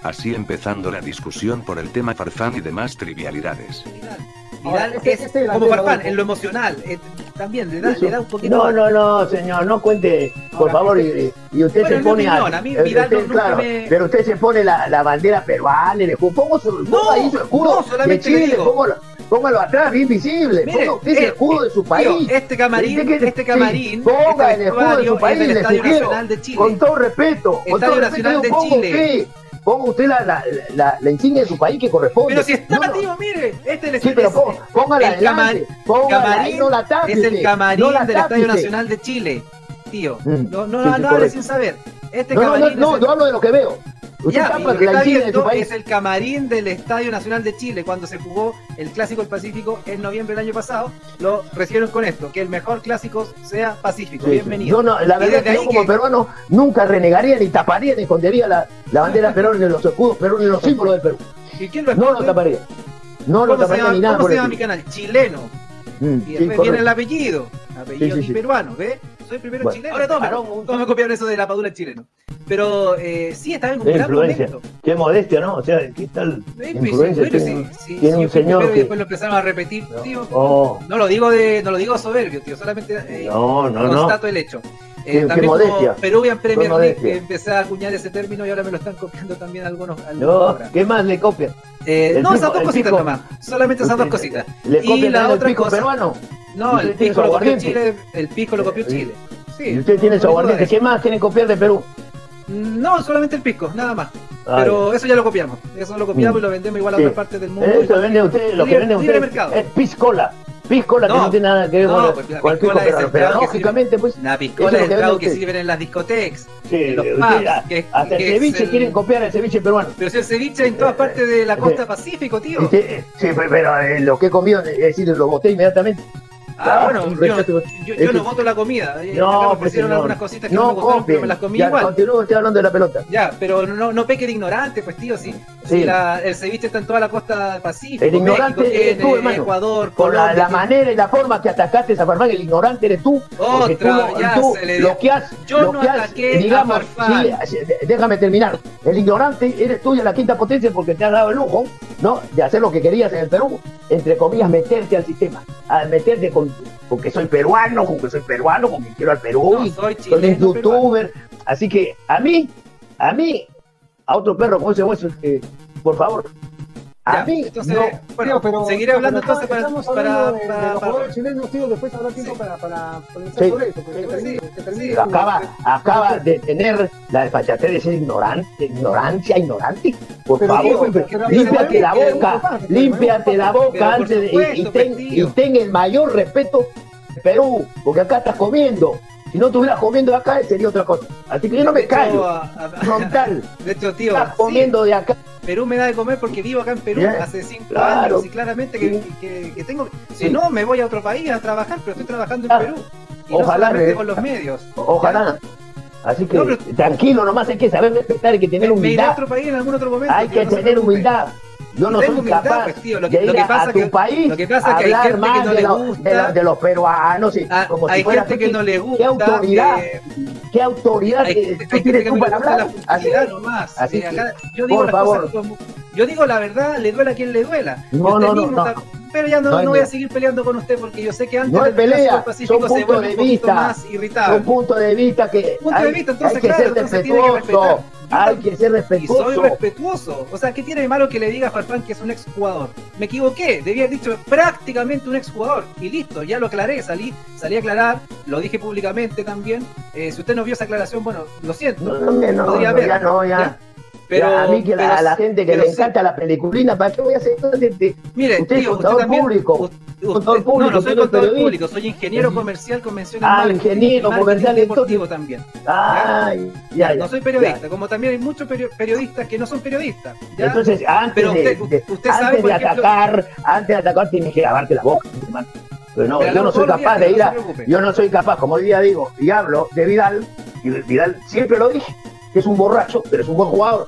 Así empezando la discusión por el tema Farfán y demás trivialidades. Este- es este como Farfán, en lo emocional. eh, también le da, le da un poquito. No, no, no, señor, no cuente, por favor, y, y usted Bueno, se pone a, opinión, a mí Vidal usted, no- nunca claro, me- pero usted se pone la, la bandera peruana, el escudo, ponga su, ponga ahí su escudo no, de le Chile, póngalo, póngalo atrás, bien visible, Mire, ponga usted el eh, escudo de su tío, país. este camarín- este camarín, ponga este el escudo de su país, le Estadio Nacional de Chile. con todo respeto, con Estadio todo Nacional respeto, de Chile. Ponga usted la, la, la, la insignia de su país que corresponde. Pero si está, No, no, tío, mire, este es Sí, pero pon- póngala el adelante, camarín no la tape es el camarín no la del Estadio. Nacional de Chile, tío. Mm, No, no, sí, no, sí, hable correcto. sin saber. Este No, no, no, no, es el- yo hablo de lo que veo. Ya, lo que está viendo es el camarín del Estadio Nacional de Chile cuando se jugó el Clásico del Pacífico en noviembre del año pasado. Lo recibieron con esto, que el mejor clásico sea Pacífico. Sí. Bienvenido. Yo no, la verdad es que yo como que- peruano nunca renegaría, ni taparía, ni escondería la, la bandera peruana ni los escudos peruanos, los símbolos del Perú. ¿Y quién lo No lo taparía. No lo ¿Cómo se taparía llama, ni nada cómo por se llama mi canal? Chileno. Mm, Y sí, después viene el apellido. Apellido sí. peruano, ¿ves? Soy primero Bueno. chileno. Ahora todos, me- todos me copiaron eso de la padula chileno. Pero eh, sí, está en un Qué gran influencia, momento. qué modestia, ¿no? O sea, ¿qué tal pues, influencia bueno, tiene, sí, sí, tiene sí, un señor y después lo empezaron a repetir, tío. Oh. No lo digo de, no lo digo soberbio, tío, solamente eh, No, no, no. constato el hecho. Qué- qué también modestia. como Peruvian Premier League, empecé a acuñar ese término y ahora me lo están copiando también algunos. algunos No. ¿qué más le copian? Eh, no, pico- esas dos cositas nomás. Solamente esas dos cositas. ¿Le y la otra pico cosa. peruano? No, ¿Usted el pisco lo copió? Chile, el pisco lo copió Chile. Sí, y usted tiene no su aguardiente. ¿Qué más quieren copiar de Perú? No, solamente el pisco, nada más. Ah, Pero eso ya lo copiamos. Eso lo copiamos Mm. y lo vendemos igual a Sí. otras partes del mundo. Eso vende usted, lo que vende usted mercado. es piscola. Piscola que No, no tiene nada que ver no, con, pues la con el pisco pero, pero que lógicamente, pues. La piscola es el que trago que usted. sirven en las discotecas, Sí, en los pubs. que- hasta que el ceviche el- quieren copiar el ceviche peruano. Pero si el ceviche en todas partes de la costa pacífico, tío. Sí, sí, pero eh, lo que he comido, es decir, lo boté inmediatamente. Ah, bueno, un yo, respeto. yo, Es yo que- no voto la comida. Eh, No, acá me pues, algunas cositas que no, me gustaron, pero me las comí Ya, igual. usted hablando de la pelota. Ya, pero no, no peque de ignorante, pues tío, sí. La- el ceviche está en toda la costa del Pacífico, El ignorante México eres tú, hermano. Ecuador, Por la, Colombia, la tiene- manera y la forma que atacaste a Farfán, el ignorante eres tú. tú, Otra, ya tú se le lo que has, Yo lo no que has, ataqué a digamos, sí, de- déjame terminar. El ignorante eres tú y la quinta potencia porque te has dado el lujo, ¿no? De hacer lo que querías en el Perú, entre comillas, meterte al sistema, a meterte con porque soy peruano, porque soy peruano, porque quiero al Perú, No, soy chileno, youtuber. Así que a mí, a mí, a otro perro con ese hueso, eh, por favor. A Ya, mí, entonces, no. bueno, Tío, pero- seguiré hablando pero entonces para, estamos para, de- de para- los para- jugadores chilenos, tío, después habrá tiempo para, para Sí. sobre eso. Termine, termine. acaba, acaba de tener la desfachatez de ser ignorante, ignorancia, ignorante. Por Pero, favor, tío, pero- límpiate la boca, pero- límpiate la boca antes de, y- ten, pues, y ten el mayor respeto de Perú, porque acá estás comiendo. Si no estuvieras comiendo de acá sería otra cosa. Así que yo no me De callo. Frontal. De hecho, tío, Estás comiendo de acá. Perú me da de comer porque vivo acá en Perú Ya, hace cinco claro. años y claramente que, que- que tengo. Si Sí. no, me voy a otro país a trabajar, pero estoy trabajando en Ah, Perú. Y ojalá, no con los medios. Ojalá. Así que No, pero- tranquilo, nomás hay que saber respetar, hay que tener Me, me iré a humildad. otro país en algún otro momento. Hay que no tener humildad. Yo no soy capaz pues, tío, lo que- de lo ir que a- pasa a tu que- país lo que pasa a es que hay gente que no le gusta. de lo- de los peruanos, y Ah, como si hay fuera gente tú que no le ¿Qué gusta. autoridad? que- ¿Qué autoridad hay que- tú tienes tú para hablar? Así nomás. así Eh, que, acá- yo digo por favor. cosas yo digo la verdad, le duela a quien le duela. No, no, no. Pero ya no, No voy a seguir peleando con usted porque yo sé que antes No del pelea, Pacífico son se vuelve de un poquito vista. más irritable. puntos de vista que Punto de vista, entonces, hay que claro, ser entonces tiene que respetuoso. respetar. Hay que ser Y respetuoso. soy respetuoso. O sea, ¿qué tiene de malo que le diga a Farfán que es un exjugador? Me equivoqué, debía haber dicho prácticamente un exjugador. Y listo, ya lo aclaré, salí, salí a aclarar, lo dije públicamente también. Eh, si usted no vio esa aclaración, bueno, lo siento. No, no, no, podría no, haber. ya no, ya. Pero, a mí que la, a la gente que le sí. encanta la peliculina, ¿para qué voy a hacer Mire, usted es tío, usted contador también- público. Usted- contador público, no, no soy usted es contador público, soy ingeniero comercial con mención Ah, marketing ingeniero marketing comercial, deportivo también. Ay, ya, ya. no soy periodista, como también hay muchos perio- periodistas que no son periodistas. ¿ya? Entonces, antes, Pero de, usted, de- usted antes de ejemplo- atacar, antes de atacar tienes que lavarte la boca, hermano. Pero no, Pero yo no soy capaz de ir a, yo no soy capaz, como hoy día digo, y hablo de Vidal, y Vidal siempre lo dije, que es un borracho, pero es un buen jugador.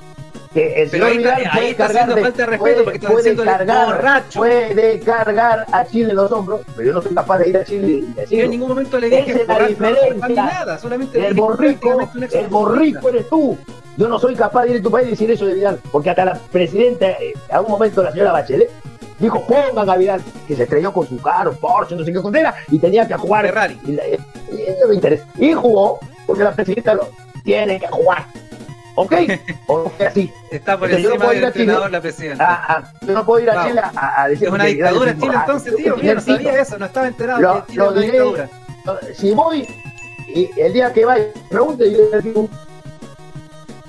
Que el Pero señor ahí Vidal ahí puede está cargar, de- falta de respeto puede, porque está puede cargar, borracho. puede cargar a Chile en los hombros, pero yo no soy capaz de ir a Chile y Yo decirlo. en ningún momento le Esa dije es la borracho, diferencia. nada, solamente El borrico, el borrico eres tú. Yo no soy capaz de ir a tu país y decir eso de Vidal, porque hasta la presidenta, eh, a un momento la señora Bachelet, dijo pongan a Vidal, que se estrelló con su carro, Porsche, no sé qué condena, y tenía que jugar. Ferrari. Y- y no me interesa. Y jugó, porque la presidenta lo tiene que jugar. ¿Ok? ¿O que así? Está por Entonces, yo no encima del Chile. entrenador la presidenta. Ah, ah, yo no puedo ir a Vamos. Chile a, a decir Es una dictadura Chile entonces, tío. Yo no sabía eso, no estaba enterado Lo, que Chile lo es una diré, dictadura. si voy y el día que vaya, pregunte, yo le digo,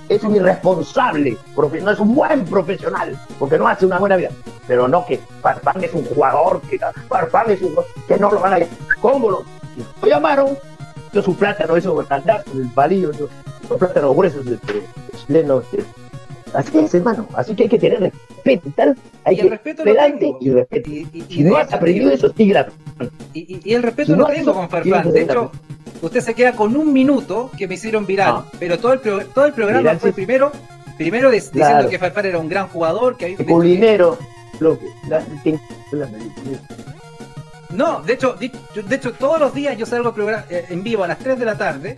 es un irresponsable, no es un buen profesional, porque no hace una buena vida. Pero no que Farfán es un jugador, que Farfán es un que no lo van a ¿Cómo lo, lo llamaron? Yo su plátano, eso, el candazo, el palillo, eso, los plátanos gruesos, chilenos. este. Así es, hermano. Así que hay que tener respeto y tal. Hay Y el que respeto lo pedante tengo. y respeto. Y, Si de no has hecho, aprendido tío, eso, sigue la Y, el respeto Si lo no, tengo con Farfán. De hecho, usted se queda con un minuto que me hicieron viral. Ah. Pero todo el, pro- todo el programa Viral, fue sí. primero, primero Claro. diciendo que Farfán era un gran jugador. Que, El culinero, lo que, la, la- No, de hecho, yo- de hecho, todos los días yo salgo eh, en vivo a las 3 de la tarde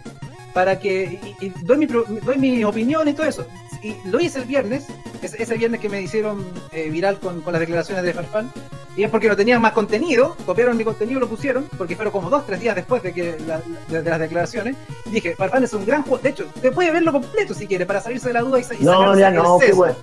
para que y- y doy, mi, doy mi opinión y todo eso. Y lo hice el viernes, ese, ese viernes que me hicieron eh, viral con, con las declaraciones de Farfán. Y es porque no tenían más contenido, copiaron mi contenido y lo pusieron, porque fueron como dos, tres días después de que la- de, de las declaraciones. Dije, Farfán es un gran jugador. De hecho, te puede verlo completo si quiere, para salirse de la duda y, y No, ya no, qué bueno.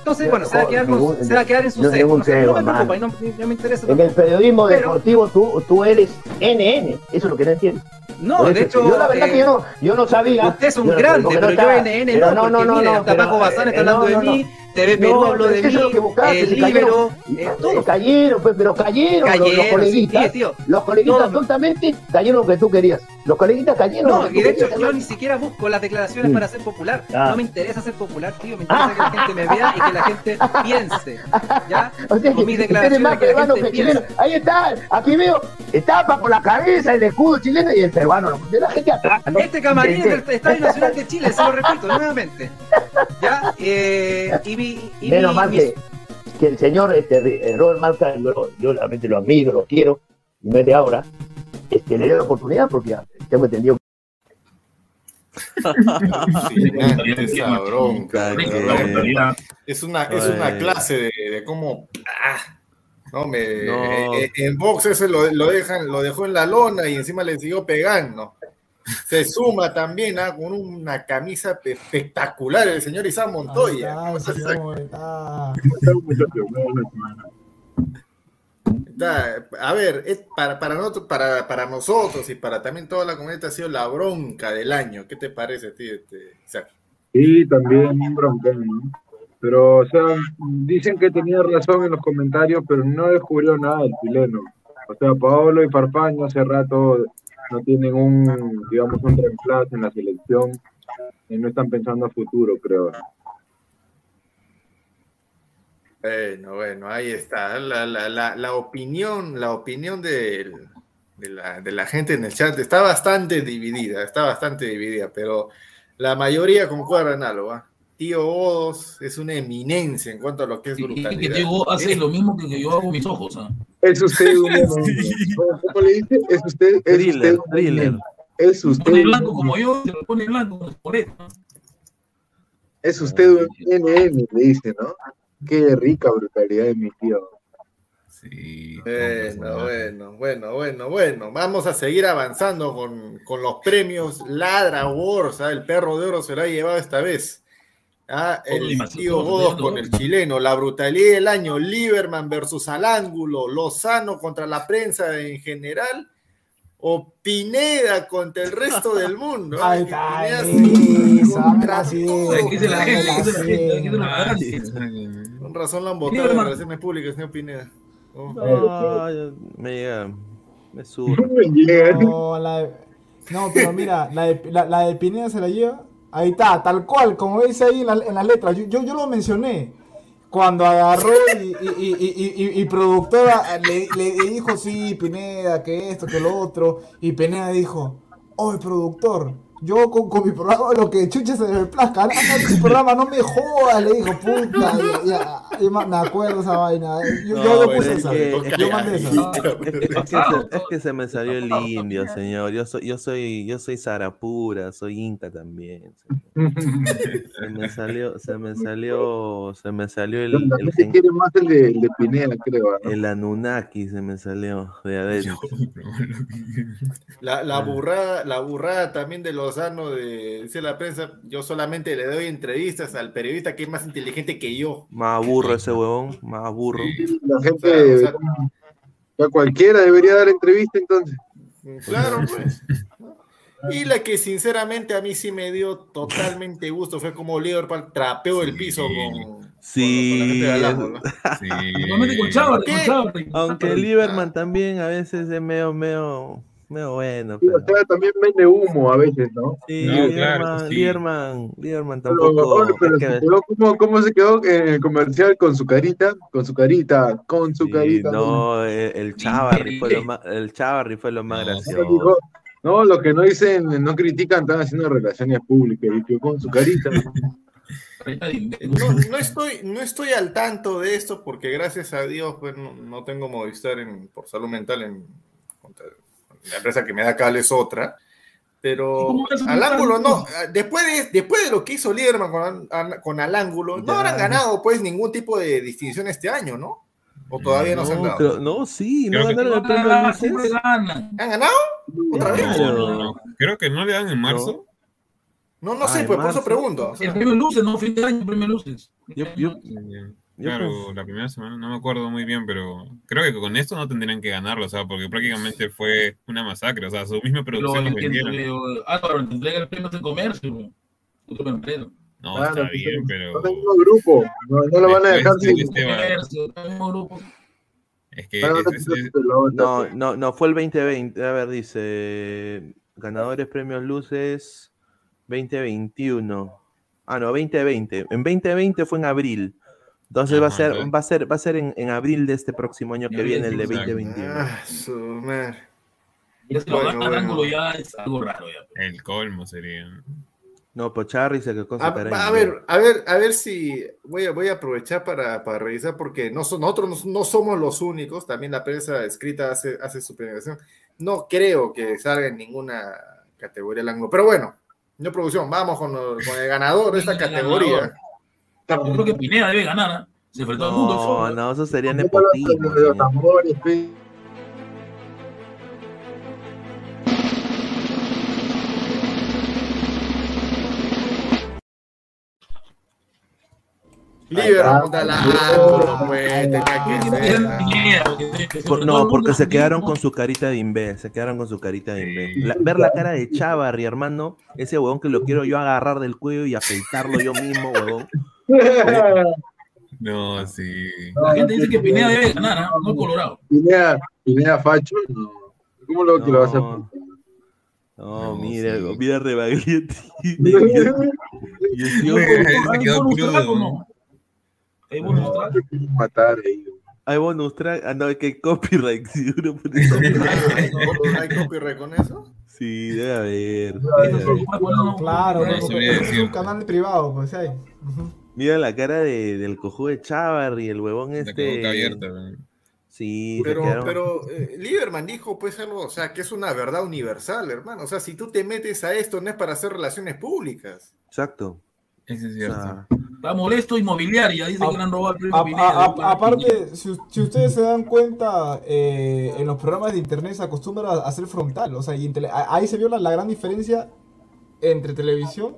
Entonces, bueno, se va, a quedar, con- se va a quedar en su no No, sé, no me preocupa, y no, no me interesa. En el periodismo Pero- deportivo tú, tú eres NN, eso es lo que no entiendo. No, de hecho, Yo la verdad eh, que yo no, yo no sabía. Usted es un no- grande, porque pero yo NN pero no, porque mire, hasta pero, Paco Bazán está eh, hablando no, de no, mí, no. TV Perú No, habló de lo mí, que buscaste, el se Libero, cayeron, eh, todo. cayeron, pues, pero cayeron, los- los, Cayeron, sí, coleguitas, sí, tío. los coleguitas tontamente cayeron lo que tú querías. Los coleguitas cayeron. No, lo y de hecho yo ni siquiera busco las declaraciones Mm. para ser popular. Ah. No me interesa ser popular, tío. Me interesa que la gente me vea y que la gente piense. ¿Ya? O sea, Con mis declaraciones más que la peruano gente que chileno. Ahí está, aquí veo, tapa por la cabeza el escudo chileno y el peruano. ¿no? De la gente atrás. ¿no? Este camarín es del Estadio Nacional de Chile, se lo repito nuevamente. ¿Ya? Eh, y mi, y Menos mi- mal mis- que, que el señor este, eh, Robert Malca, yo, yo realmente lo admiro, lo quiero, y no es de ahora, este, le dio la oportunidad porque tengo entendido esa bronca, Puta bro. que- Es una, es una clase de, de cómo. ah, No, me, No. eh, En box ese lo, lo dejan, lo dejó en la lona y encima le siguió pegando. Se suma también ah, con una camisa pe- espectacular el señor Isam Montoya. Ah. Está- a ver, es para, para, nosotros, para, para nosotros y para también toda la comunidad ha sido la bronca del año. ¿Qué te parece, tío? Este, Isaac? Sí, también un broncón, ¿no? Pero, o sea, dicen que tenía razón en los comentarios, pero no descubrió nada del chileno. O sea, Paolo y Farfaño hace rato no tienen un, digamos, un reemplazo en la selección y no están pensando a futuro, creo. Bueno, bueno, ahí está. La, la, la, la opinión, la opinión de, la, de la gente en el chat está bastante dividida, está bastante dividida, pero la mayoría concuerda en algo. ¿ah? Tío Odos es una eminencia en cuanto a lo que es Y brutalidad. que Diego hace Es- lo mismo que yo hago mis ojos. ¿ah? Es usted un ¿Cómo, cómo le dice? Es usted, es Thriller, usted un thriller. Es Se usted, pone blanco como yo, se lo pone blanco es usted un NN, le dice, ¿no? Qué rica brutalidad de mi tío. Bueno, bueno, bueno, bueno, bueno. Vamos a seguir avanzando con, con los premios Ladra Wars. ¿ah? El perro de oro se lo ha llevado esta vez. Ah, el tío Godos con el chileno, la brutalidad del año, Lieberman versus al ángulo, Lozano contra la prensa en general, o Pineda contra el resto del mundo. ¿ah? Ahí Que está, Pineda eso, contra así, todo. ¿Qué dice la la la? Con razón lo han votado en relaciones públicas, señor Pineda. Oh. No, me llega. Me surre. No, la de- no, pero mira, la de, la, la de Pineda se la lleva. Ahí está, tal cual, como dice ahí en, la- en las letras. Yo, yo, yo lo mencioné. Cuando agarró y, y, y, y, productora le, le dijo, sí, Pineda, que esto, que lo otro. Y Pineda dijo, oye, productor, yo con, con mi programa lo que chucha se me plazca. No, no, tu programa no me jodas, le dijo, puta. Ya, ya, ya me acuerdo esa vaina. Yo, yo, yo No, puse es esa. que- es que- mandé esa. Es que, es que se, es que se me salió el indio, señor. Yo soy, yo soy, yo soy Sarapura, soy Inca también. señor. Se me salió, se me salió, se me salió el, el, gen- quiere más el de, el de Pineda, creo. ¿no? el Anunnaki, se me salió de adentro. La, la burrada, la burrada también de Lozano de dice la prensa, yo solamente le doy entrevistas al periodista que es más inteligente que yo. Más burro ese huevón, más burro. La gente, ya cualquiera debería dar entrevista entonces. Claro, pues. Y la que sinceramente a mí sí me dio totalmente gusto fue como Liverpool trapeó el piso con, Sí, con la gente de con Chávez. aunque Lieberman también a veces es medio, medio, medio bueno. Sí, o sea, también vende humo a veces, ¿no? Sí, No, Lieberman, claro, sí. Lieberman, Pero, tampoco. pero se quedó como- ¿cómo se quedó en el comercial con su carita? Con su carita, con su Sí, carita. no, el, el Chavarri fue lo más, el Chavarri fue lo más No, gracioso. dijo, no, los que no dicen, no critican, están haciendo relaciones públicas. Y yo con su carita. No, no estoy, no estoy al tanto de esto porque gracias a Dios pues, no, no tengo Movistar en, por salud mental en la empresa que me da cable es otra. Pero al ángulo no, después de, después de lo que hizo Lieberman con, con al ángulo, no habrán ganado pues ningún tipo de distinción este año, ¿no? O todavía no, se han No, dado. creo- no, sí, no Creo que- ganaron el premio Ah, ganan. ¿Han ganado? ¿Otra vez? No, no, creo que no le dan en marzo. No, no Ah, sé, pues por eso marzo. pregunto. o sea. El premio Luces, no, fin de año, premio Luces. Yo, Yo Claro, pens- la primera semana no me acuerdo muy bien, pero creo que con esto no tendrían que ganarlo, o sea, porque prácticamente fue una masacre, o sea, su misma Pero producción que vendieron. eh, Álvaro, te entrega el premio de comercio, bro. Otro empleo. No, Claro, está sí, bien, No pero tengo grupo. No, no lo van a dejar sin. de Esteban, Comercio, grupo. es que Van a es- dejar es- sin es- pelota, no, pues. no, no, fue el 2020. A ver, dice ganadores premios Luces 2021. Ah, no, 2020. En 2020 fue en abril. Entonces va a ser, va a ser, va a ser en, en abril de este próximo año que Ya, viene, el de exacto. 2021. Ah, su madre. Ya si lo Bueno, gana bueno. ángulo ya es algo raro ya. el colmo sería. No, Pocharri se quedó A, con su cara a ver, a ver, a ver si voy a, voy a aprovechar para, para revisar porque no son- nosotros no, no somos los únicos, también la prensa escrita hace, hace su penetración. No creo que salga en ninguna categoría el ángulo, pero bueno, no producción, vamos con, con el ganador de esta categoría. Yo creo que Pineda debe ganar. ¿ah? Se enfrentó al mundo. No, no, eso sería No nepotismo. con los tambores, pe. Liverpool contra la Ángulo, pues, tenía que ser. Por- no, porque se quedaron con su carita de imbé, se quedaron con su carita de imbé. La- ver la cara de Chavarri, hermano, ese huevón que lo quiero yo agarrar del cuello y afeitarlo yo mismo, huevón. No, sí. La gente dice que Pineda debe ganar, ¿ah? no Colorado. Pineda, Pineda Facho, no. ¿Cómo lo que lo vas a No. No, mira, mira Rebagliati. y el tío- ¿Hay bonus track o no? ¿Hay bonus track? matar ahí? Hay bonus track. Ah, no, es que copyright. Si uno pone ¿No hay copyright con eso? Sí, debe haber. Claro, es un canal privado, pues hay. Mira la cara de, del cojudo de Chavarri, el huevón La este. abierta. Sí, Pero, quedaron- pero eh, Lieberman dijo pues algo, o sea, que es una verdad universal, hermano. O sea, si tú te metes a esto no es para hacer relaciones públicas. Exacto. Ese es cierto. Está molesto inmobiliaria, dice que le han robado el A- a- a- aparte, si, si ustedes se dan cuenta, eh, en los programas de internet se acostumbra a hacer frontal. O sea, y en tele- a- ahí se vio la, la gran diferencia entre televisión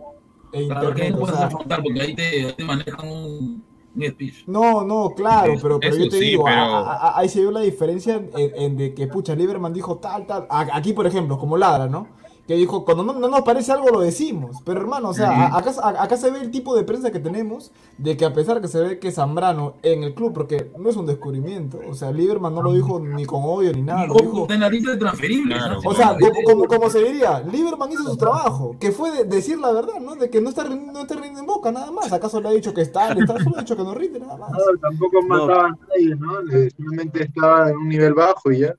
e Claro, internet. no o puedes sea, afrontar porque ahí te, manejan un, un speech. No, no, claro, pero, pero Eso yo te sí, digo, a- pero- a- a- ahí se vio la diferencia en, en de que, pucha, Lieberman dijo tal, tal. A- Aquí, por ejemplo, como Ladra, ¿no? Que dijo, cuando no, no nos parece algo lo decimos. Pero hermano, o sea, acá, a- acá se ve el tipo de prensa que tenemos, de que a pesar que se ve que Zambrano en el club, porque no es un descubrimiento, o sea, Lieberman no lo dijo ni con odio ni nada, lo Ojo, dijo... está en la lista de transferibles. ¿ah? O sea, como, como, como se diría, Lieberman hizo su trabajo, que fue de- decir la verdad, ¿no? De que no está, no está rindiendo en boca, nada más. ¿Acaso le ha dicho que está, está solo ha dicho que no rinde, nada más? No, tampoco mataba a nadie, ¿no? Le- Simplemente estaba en un nivel bajo y ya.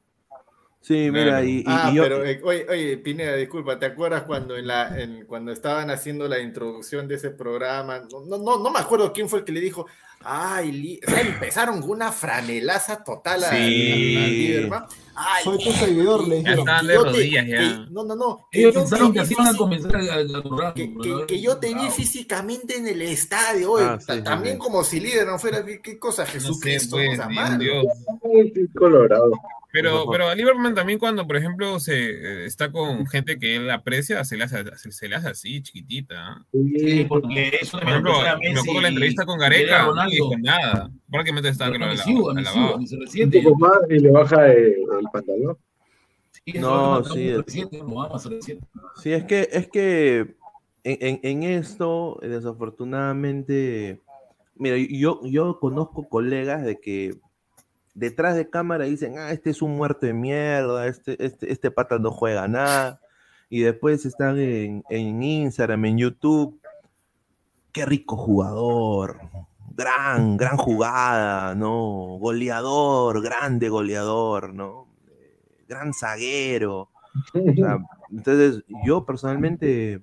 Sí, mira, y, y- ah, y yo. pero eh, oye, oye, Pineda, disculpa, ¿te acuerdas cuando en la en, cuando estaban haciendo la introducción de ese programa? No, no, no, no me acuerdo quién fue el que le dijo, ay, Li-", o sea, empezaron con una franelaza total a, Sí. a- a Lieberman. Ay, Soy tu seguidor, le dijeron. estaban de te- rodillas ya. que- no, no, no. que Ellos yo pensaron te que vi así iban a comenzar al programa. que, que- que yo te vi físicamente en el estadio, oye, Ah, sí, también sí. como si líder no fuera, ¿qué, qué cosa, Jesucristo? pues, o sea, Dios, mano. Dios. Colorado. Pero, pero a Lieberman también cuando, por ejemplo, se eh, está con gente que él aprecia, se le hace, se, se le hace así, chiquitita. Sí, porque eso Por de ejemplo, me acuerdo la entrevista con Gareca, no dijo nada. Prácticamente estaba que lo alababa. Un poco más y le baja el, el pantalón. Sí, No, sí, se es-. Sí, es que, es que en, en- en esto, desafortunadamente, mira, yo, yo conozco colegas de que detrás de cámara dicen, ah, este es un muerto de mierda, este, este, este pata no juega nada, y después están en, en Instagram, en YouTube, qué rico jugador, gran, gran jugada, ¿no? Goleador, grande goleador, ¿no? Gran zaguero. Entonces, yo personalmente,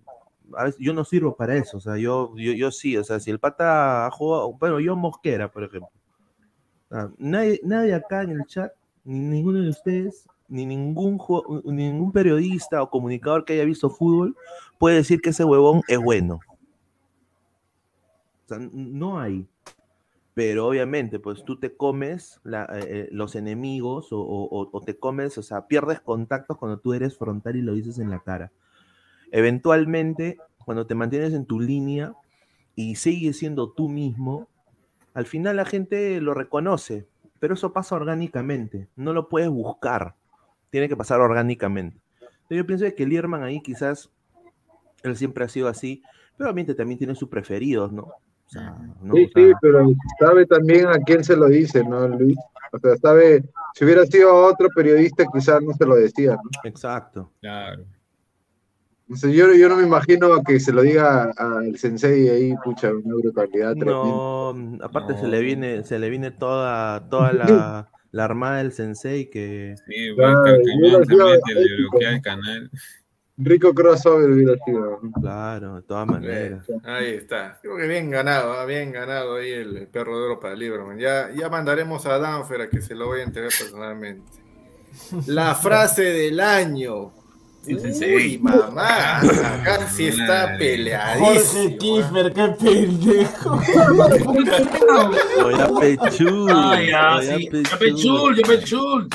a veces, yo no sirvo para eso. O sea, yo, yo, yo sí, o sea, si el pata ha jugado, bueno, yo Mosquera, por ejemplo. Sea, nadie, nadie acá en el chat, ni ninguno de ustedes, ni ningún, ni ningún periodista o comunicador que haya visto fútbol puede decir que ese huevón es bueno. No hay. Pero obviamente, pues tú te comes eh, eh, los enemigos o- o te comes, o sea, pierdes contactos cuando tú eres frontal y lo dices en la cara. Eventualmente, cuando te mantienes en tu línea y sigues siendo tú mismo, al final la gente lo reconoce, pero eso pasa orgánicamente, no lo puedes buscar, tiene que pasar orgánicamente. Yo pienso que Lierman ahí quizás, él siempre ha sido así, pero obviamente también tiene sus preferidos, ¿no? O sea, ¿no? Sí, O sea, sí, pero sabe también a quién se lo dice, ¿no, Luis? O sea, sabe, si hubiera sido otro periodista, quizás no se lo decía, ¿no? Exacto. Claro. O sea, yo, yo no me imagino que se lo diga al sensei ahí, pucha, una brutalidad. No, aparte se le viene, se le viene toda, toda la, la armada del sensei que. Sí, Claro, bueno, y hubiera Carcamán sido también te le bloquea ¿no? el canal. Rico crossover hubiera sido. Claro, de todas maneras. Ahí está. Creo que bien ganado, ah, bien ganado ahí el, el perro de oro para Lieberman. Ya, ya mandaremos a Danfer a que se lo vaya a entregar personalmente. La frase del año. Uy, mamá, acá sí está Jorge peleadísimo. Kiefer, qué pendejo. Oye, Pechul. Ah, ya, oye, sí. Ya Pechul, ya Pechul.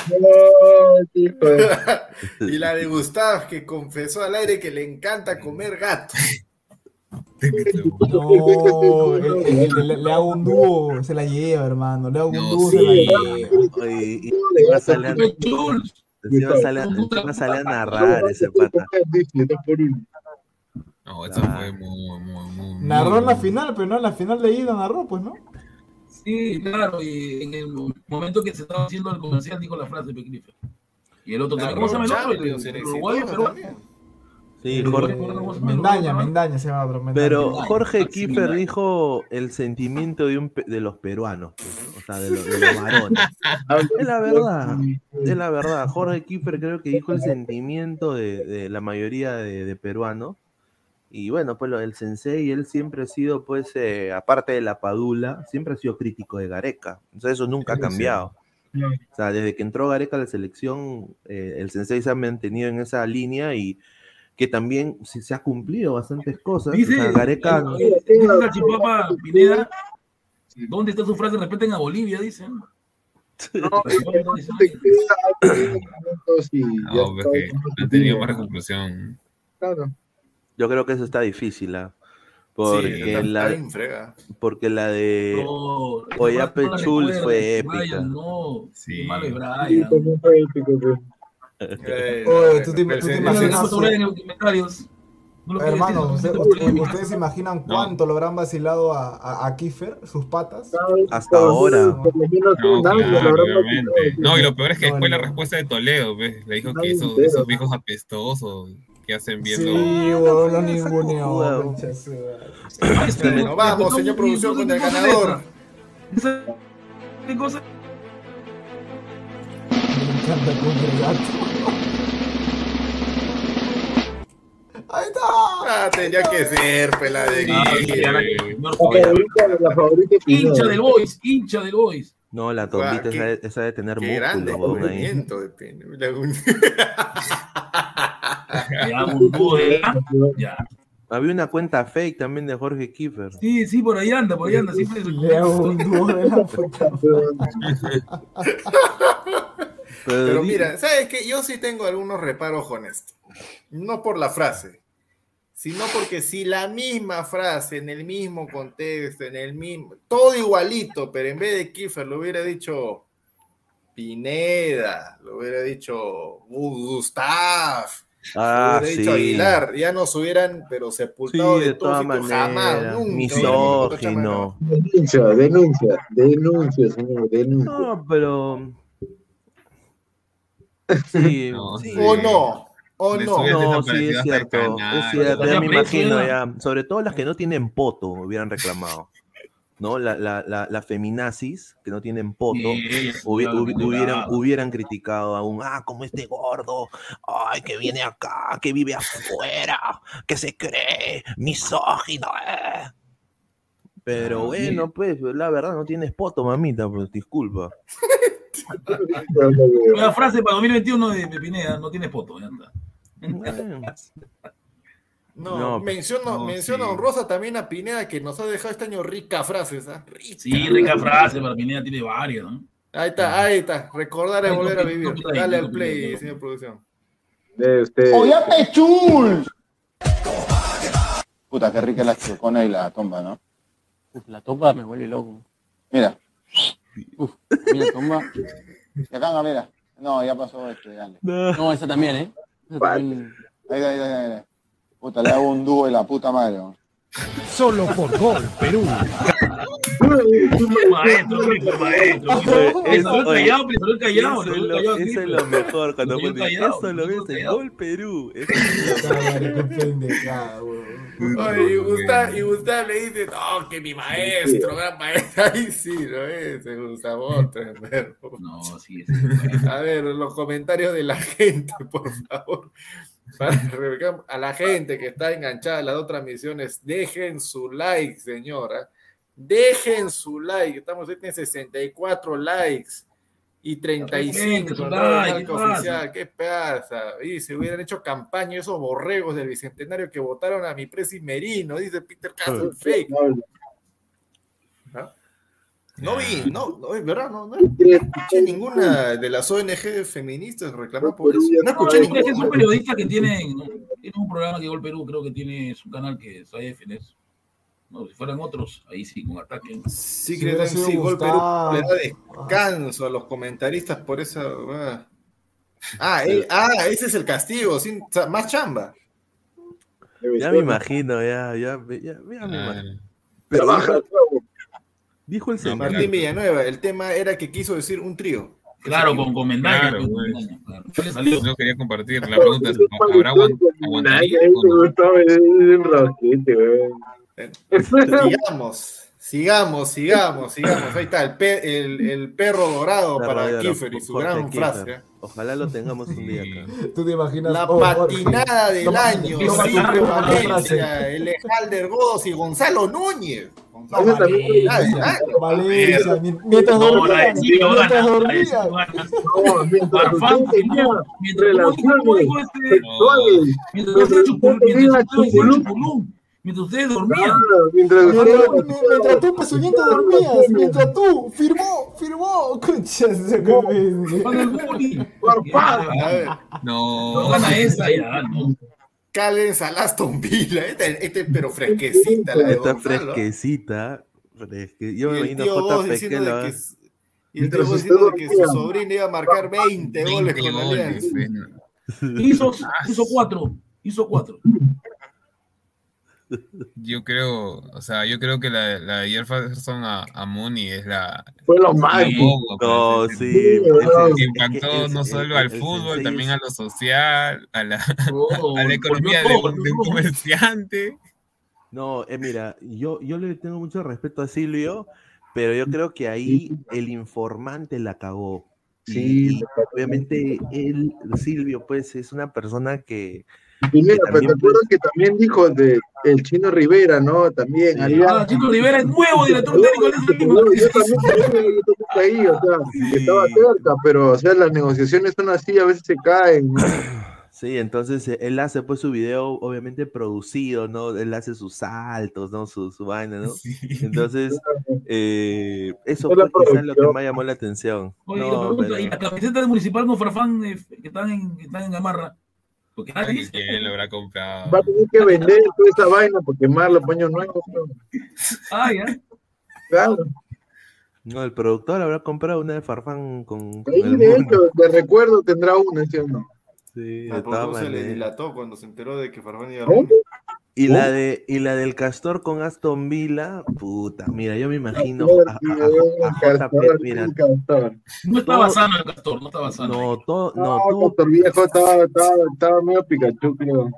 y la de Gustav que confesó al aire que le encanta comer gato. No, el- el- el- le, le hago un dúo, se la lleva, hermano. Le hago un No, dúo, sí. se la lleva. Oye, y a- encima sale encima sale a narrar ese pata. No, eso fue muy, muy, muy. Narró en la muy- final, pero no en la final de ida narró, pues, ¿no? Sí, claro, y en el momento que se estaba haciendo el comercial dijo la frase Peclife. Y el otro también. ¿Cómo se llama el otro? Uruguayo, exitoso peruano. Sí, Jorge. Mendaña, Mendaña se llama otro. Mendaña. Pero Jorge Kiefer dijo el sentimiento de, un, de los peruanos, pues, ¿no? o sea, de, los- de los varones. Es la verdad, es la verdad. Jorge Kiefer creo que dijo el sentimiento de, de la mayoría de, de peruanos. Y bueno, pues lo del sensei, él siempre ha sido, pues, eh, aparte de la padula, siempre ha sido crítico de Gareca. O sea, eso nunca ha cambiado. O sea, desde que entró Gareca a la selección, eh, el sensei se ha mantenido en esa línea y que también se, se ha cumplido bastantes cosas. O Dice, sea, Gareca... eh, dice Salchipapa Pineda, ¿dónde está su frase? Respeten a Bolivia, dicen. No, pues que no tenía más conclusión. Yo creo que eso está difícil, ¿ah? Porque, la, porque la de No, fue Brian, épica. No, Sí. malo es Brian. Oye, tú te, tú te imaginas. Los. No Hermano, decir, usted- no lo usted- puedes decir. ¿ustedes se imaginan cuánto lo habrán vacilado a, a, a Kiefer, sus patas? Hasta ahora. No, claro. No, y lo peor es que después la respuesta de Toledo, ¿ves? Le dijo que esos, esos viejos apestosos que hacen viendo. Sí, huevón, lo ninguneó. Huevón. concha su madre. Bueno, vamos, señor producción, con el ganador. Ah, tenía que ser, pela de Hincha del Boys, hincha del Boys. No, la tombita esa, de- esa de tener Qué músculo, ahí. de pene. Ya, Ya. Había una cuenta fake también de Jorge Kiefer. Sí, sí, por ahí anda, por ahí anda. Siempre Le hago un dúo de la puta. Pero di- mira, ¿sabes qué? Yo sí tengo algunos reparos con esto. No por la frase, sino porque si la misma frase, en el mismo contexto, en el mismo, todo igualito, pero en vez de Kiefer lo hubiera dicho Pineda, lo hubiera dicho Gustav, Ah, lo hubiera dicho sí. Aguilar, ya nos hubieran, pero sepultado Sí, de, de todas sitio, jamás, maneras. nunca. Misógino. Denuncia, denuncia, denuncia, señor, denuncia. No, pero. Sí, No, sí. O no, o no. No, sí, es cierto. canal. Es cierto, ya me imagino ya. ya. Sobre todo las que no tienen poto hubieran reclamado. ¿No? La, la, la, la feminazis que no tienen poto Sí, hubi- hubi- hubieran, hubieran criticado aún, ah, como este gordo, ay, que viene acá, que vive afuera, que se cree misógino, eh. Pero Ah, bueno, pues, la verdad, no tienes poto, mamita, pues, disculpa. Una frase para 2021 de de Pineda, no tiene foto, ya anda. No, No, menciono, no, menciono sí. honrosa también a Pineda que nos ha dejado este año rica frases. ¿ah? Rica. Sí, rica frase, para Pineda tiene varias, ¿no? Ahí está, ahí está. Recordar es volver a vivir. Dale al play, señor producción. De usted. ¡Oye, Chul! Puta, qué rica la chocona y la tomba, ¿no? La tomba me vuelve loco. Mira. Uf, mira, tomba. Y acá, mira. No, ya pasó este, dale. No, esa también, ¿eh? Esa también. Ahí, ahí, ahí, ahí. Puta, le hago un dúo de la puta madre. ¿no? Solo por Gol Perú. Maestro, maestro. Eso callado, callado, Eso es lo eso es lo mejor cuando ponen callado, eso lo ves en. Gol Perú. Es. Oye, y Gustav, y Gustav le dice, no, que mi maestro, gran maestro. Ahí sí, ¿no es? Gustavo. No, sí, A ver, los comentarios de la gente, por favor. Para a la gente que está enganchada a las dos transmisiones, dejen su like, señora. Dejen su like. Estamos en 64 likes. y 35. Gente, ¿no? ¿qué pasa? oficial, ¿qué pasa? Y se hubieran hecho campaña esos borregos del bicentenario que votaron a mi presi Merino, dice Peter Castle fake. ¿Ah? No vi, no, no, es verdad, no, no escuché ninguna de las ONG feministas reclamar por eso. No escuché Es que son ninguna. periodistas que tienen, tienen un programa que Gol Perú, creo que tiene su canal que es AFNS. No, si fueran otros, ahí sí, con ataque. Sí, creo que sí, Gol Perú le da descanso a los comentaristas por esa. ah. Ah, él- ah, ese es el castigo, sin, más chamba. Ya me imagino, ya, ya, ya, ya me imagino. Pero Trabaja, dijo, el señor. Martín Villanueva, el tema era que quiso decir un trío. Claro, con, con Mendaña, Claro. No quería compartir. La pregunta es, ¿habrá aguantaría no? el. Sigamos, sigamos, sigamos, sigamos. Ahí está, el, pe- el, el perro dorado para Kiefer y su gran Kiefer. frase. ¿eh? Ojalá lo tengamos un día acá. Tú te imaginas. La oh, patinada del año, primera frase. Valencia, Elejalder Godos y Gonzalo Núñez. Valencia, Valencia, No, mientras. No, mientras mientras tú, dormías, mientras tú, firmó, firmó, conchas, Con el bullying. A ver, No. No gana esa ya, ¿no? Calen Aston Villa, este, este pero fresquecita la de Está Gonzalo. fresquecita. fresque- Yo Y me el imagino que y el tío Vos diciendo de que su sobrino iba a marcar 20 goles 20 con goles. Hizo, hizo cuatro. Hizo cuatro. Yo creo, o sea, yo creo que la, la de Jefferson a, a Mooney es la. Fue lo No. Sí, es impactó no solo al fútbol, también a lo social, a la, a la economía todo, de un comerciante. No, eh, mira, yo, yo le tengo mucho respeto a Silvio, pero yo creo que ahí el informante la cagó. Y- Sí, y obviamente él, Silvio, pues es una persona que, Y mira, pero te acuerdas pues, que también dijo de el chino Rivera, ¿no? También. Sí. había- Ah, Chico Rivera es nuevo director técnico Yo también, yo ahí, o sea, que estaba Sí. cerca, pero, o sea, las negociaciones son así, a veces se caen, ¿no? Sí, entonces eh, él hace pues su video obviamente producido, ¿no? Él hace sus saltos, ¿no? Su, su vaina, ¿no? Entonces, eh, eso fue quizás lo que más llamó la atención. Oye, No, pero- ¿y la camiseta de municipal con Farfán eh, que están en, que están en Gamarra? Porque nadie Ay, dice. ¿Quién lo habrá comprado? Va a tener que vender toda esa vaina para quemar los paños nuevos. ¿no? Ah, ya. Claro. No, el productor habrá comprado una de Farfán con, con el de hecho, de recuerdo tendrá una, ¿sí o no? Sí, de se le dilató cuando se enteró de que Farfán iba a ¿Cómo? Y la de y la del Castor con Aston Villa, puta, mira, yo me imagino a, a- a- a Castor, mira, Castor. No estaba sano el castor, no estaba sano. no, todo, no, No, todo, Castor viejo estaba, estaba, estaba medio Pikachu, creo.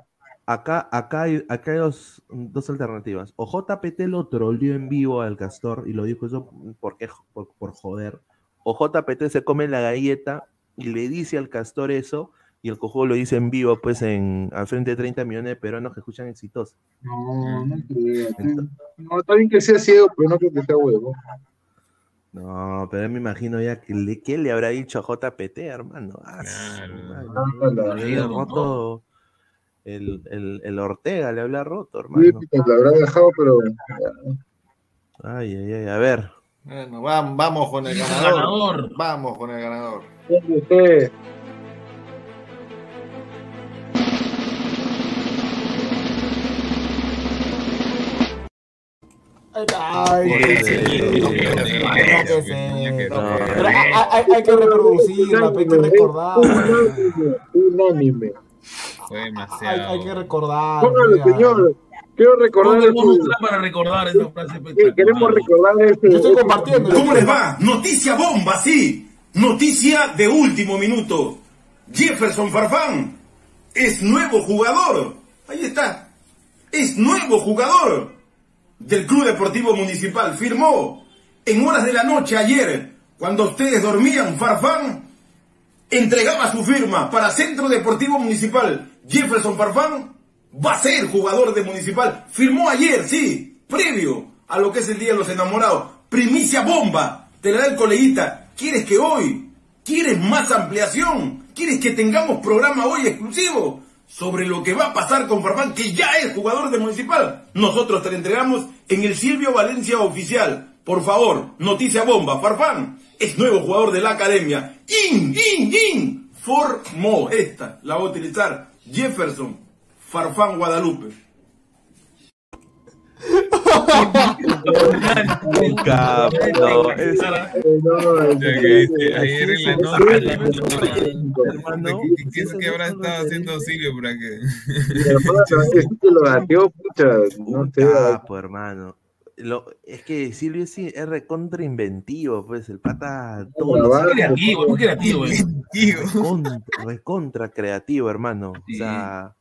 acá, acá hay, acá hay dos, dos alternativas. O JPT lo troleó en vivo al Castor y lo dijo eso porque, por, por joder. O JPT se come la galleta y le dice al Castor eso, y el cojudo lo dice en vivo, pues, en, al frente de 30 millones de peruanos que escuchan exitosos. No, no creo. sí. No, está bien que sea ciego, pero no creo que sea huevo. No, pero me imagino ya que le, ¿qué le habrá dicho a JPT, hermano? Ah, el, el, el Ortega, le habrá roto, Sí, hermano. pues la habrá dejado, pero. Ay, ay, ay, a ver. Bueno, vam- vamos con el El ganador. ganador. Vamos con el ganador. Pero hay, que reproducirla, hay que recordar. Unánime. Fue Hay, demasiado. hay que recordar. Póngalo, mira. señor. Quiero recordar ¿Dónde vamos a eso. entrar para recordar esa frase Sí, espectacular? queremos recordar ese. Yo estoy ese- compartiendo. ¿Cómo les va? Noticia bomba, sí. Noticia de último minuto. Jefferson Farfán es nuevo jugador. Ahí está. Es nuevo jugador del Club Deportivo Municipal. Firmó en horas de la noche ayer, cuando ustedes dormían, Farfán entregaba su firma para Centro Deportivo Municipal. Jefferson Farfán va a ser jugador de Municipal. Firmó ayer, sí, previo a lo que es el Día de los Enamorados. Primicia bomba, te la da el coleguita. ¿Quieres que hoy ¿Quieres más ampliación? ¿Quieres que tengamos programa hoy exclusivo sobre lo que va a pasar con Farfán, que ya es jugador de Municipal? Nosotros te lo entregamos en el Silvio Valencia Oficial. Por favor, noticia bomba. Farfán es nuevo jugador de la academia. ¡In, in, in! Formó esta. La va a utilizar Jefferson Farfán Guadalupe. Capo, es- Ayer en la noche, hermano, ¿qué- ¿qué, qué habrá estado haciendo Silvio para que? Es que lo gateó, pucha, no sé. Capo, hermano. Lo, es que Silvio sí es recontra inventivo, pues el pata todo Muy lo creativo, muy creativo. Recontra, recontra creativo, hermano. O sea,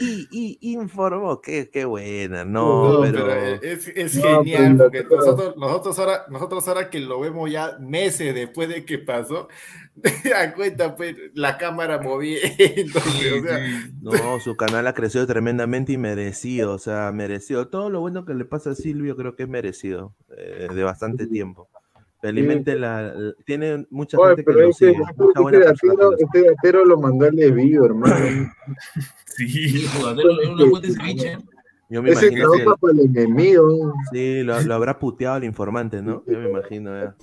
y, y informó, qué, qué buena, no, No, pero, pero es, es No, genial pero- porque nosotros, nosotros, ahora, nosotros ahora que lo vemos ya meses después de que pasó, cuenta, pues, la cámara moviéndose, o sea, No, su canal ha crecido tremendamente y merecido, o sea, merecido. Todo lo bueno que le pasa a Silvio creo que es merecido, eh, de bastante tiempo. Felizmente la, la- tiene mucha Oye, gente que lo ese, sigue, mucha ese buena persona que gatero, lo gatero mandó al hermano. Sí, jugadero, es una fuente de ceviche. Yo me Ese imagino que para el enemigo. sí, lo, lo habrá puteado el informante, ¿no? Yo me imagino, ya.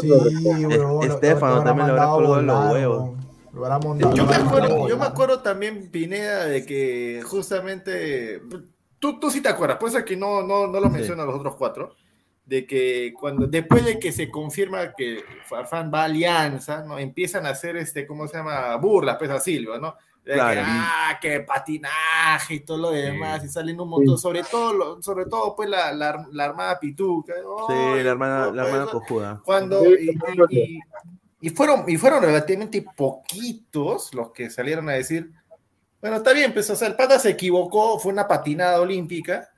Sí, lo- Estefano lo- también lo habrá colgado en los huevos. mandado- Yo me, acuerdo, yo me acuerdo también, Pineda, de que justamente. Tú, tú sí te acuerdas, por eso es que no, no, no lo Sí. mencionan los otros cuatro. De que cuando después de que se confirma que Farfán va a Alianza, ¿no? Empiezan a hacer este, ¿cómo se llama? Burlas, pues a Silvio, ¿no? De que, ah, que patinaje y todo lo demás, y salen un montón, sobre todo, lo- sobre todo pues la, la, la Armada Pituca. Sí, Ay, la hermana, la pues, hermana cojuda. cuando y, y- y- y fueron y fueron relativamente poquitos los que salieron a decir bueno está bien pues o sea el pata se equivocó fue una patinada olímpica.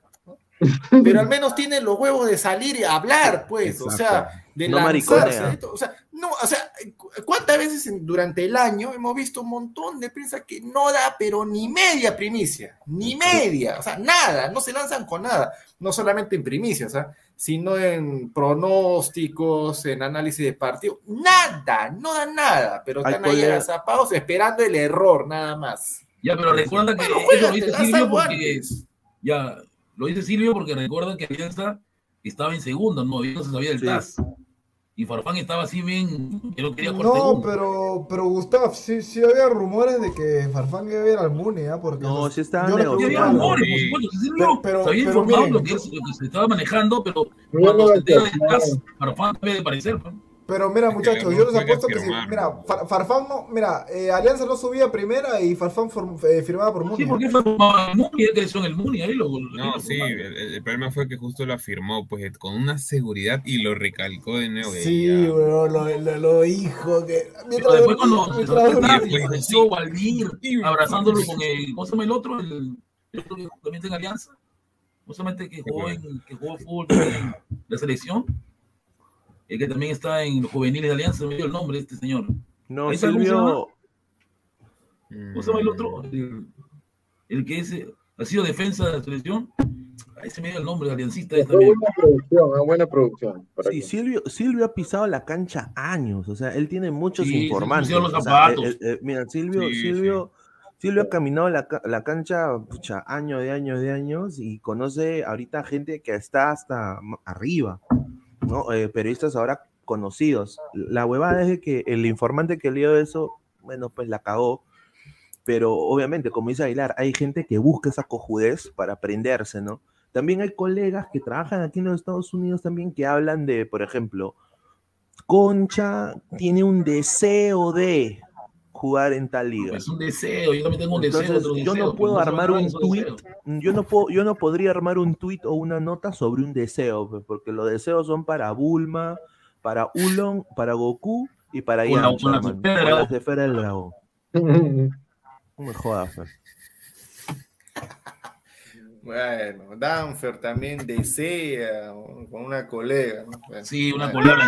Pero al menos tiene los huevos de salir y hablar pues o sea de No lanzarse o sea no o sea cu- cuántas veces en- durante el año hemos visto un montón de prensa que no da pero ni media primicia ni media o sea nada no se lanzan con nada no solamente en primicias ¿ah? sino en pronósticos, en análisis de partido, nada, no dan nada, pero están ahí agazapados esperando el error, nada más. Ya, pero recuerda que Bueno, eso lo dice Silvio porque antes. ya lo dice Silvio porque recuerda que Alianza estaba en segundo, no, no se sabía del TAS. Y Farfán estaba así bien, que no quería jugar No, segundo. pero, pero Gustav, sí, sí había rumores de que Farfán iba a ir al Muni, ¿ah? Porque No, sí estaban yo le negociando. rumores, por supuesto, sí, Silvio Pero- se había pero informado miren, lo, que, es- lo que se estaba manejando, pero cuando se entera del TAS, Farfán debe de parecer. ¿no? Pero mira, muchachos, no yo les fue que apuesto que sí. firmaron. Mira, Far- Farfán no. Mira, eh, Alianza no subía primera y Farfán eh, firmaba por Muni. Sí, porque firmaba el Muni, él creció en el Muni, ahí lo. No, sí, el, problema fue que justo lo afirmó, pues con una seguridad y lo recalcó de nuevo. Sí, ya. weón, lo, lo, lo dijo que. Mientras Después cuando apareció Valdir abrazándolo con el. ¿Cómo se llama el otro? El, el otro que también está en Alianza. Justamente que jugó, en, que jugó fútbol en la selección. El que también está en los juveniles de Alianza, me dio el nombre de este señor. No. Silvio. ¿Cómo se llama el otro? El, el que es, eh, ha sido defensa de la selección. Ahí se me dio el nombre, aliancista es también. buena producción, una buena producción. para Sí, Silvio, Silvio ha pisado la cancha años, o sea, él tiene muchos Sí, informantes. los o sea, zapatos. eh, eh, mira, Silvio, Sí, Silvio, Silvio ha caminado la, la cancha pucha, años de años de años y conoce ahorita gente que está hasta arriba, ¿no? Eh, periodistas ahora conocidos. La huevada es que el informante que leyó eso, bueno, pues la cagó. Pero obviamente, como dice Aguilar, hay gente que busca esa cojudez para aprenderse, ¿no? También hay colegas que trabajan aquí en los Estados Unidos también que hablan de, por ejemplo, Concha tiene un deseo de jugar en tal liga. Es un deseo, yo también tengo un deseo. Otro yo deseo, no puedo pero se armar un tweet, yo no puedo, yo no podría armar un tweet o una nota sobre un deseo, pues, porque los deseos son para Bulma, para Ulon, para Goku y para Con la- Yamcha, con la del con dragón. esfera del dragón. No me jodas, pues. Bueno, Danfer también desea con una colega. ¿no? Bueno, Sí, una bueno. colega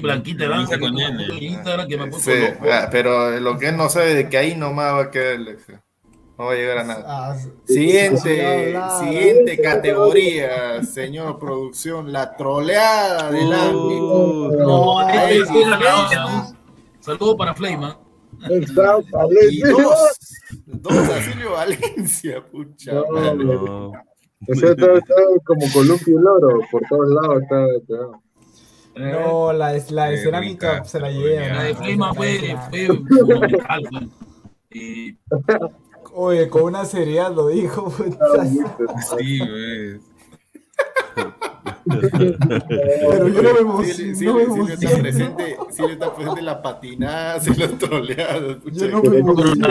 blanquita, blanquita, danza, con Instagram que me ha puesto Sí, loco. ah, pero lo que él no sabe de que ahí nomás va a quedar el. No va a llegar a nada. Ah, Siguiente, hablar, siguiente categoría, señor producción, la troleada del ámbito. No, este Saludos para Fleiman. Y dos, dos a Silvio Valencia, pucha. No, madre. no. O sea, está, está como columpio y loro, por todos lados está. está. No, la de, la de cerámica rica, se la lleva. La de Fleiman fue, fue. Y Oye, con una seriedad lo dijo. puta. Sí, güey. Pero yo no me emociono. Silvio, no me Silvio está emociono. presente, Silvio está presente en la patinada, se los troleados. pucha. Yo no me emociono.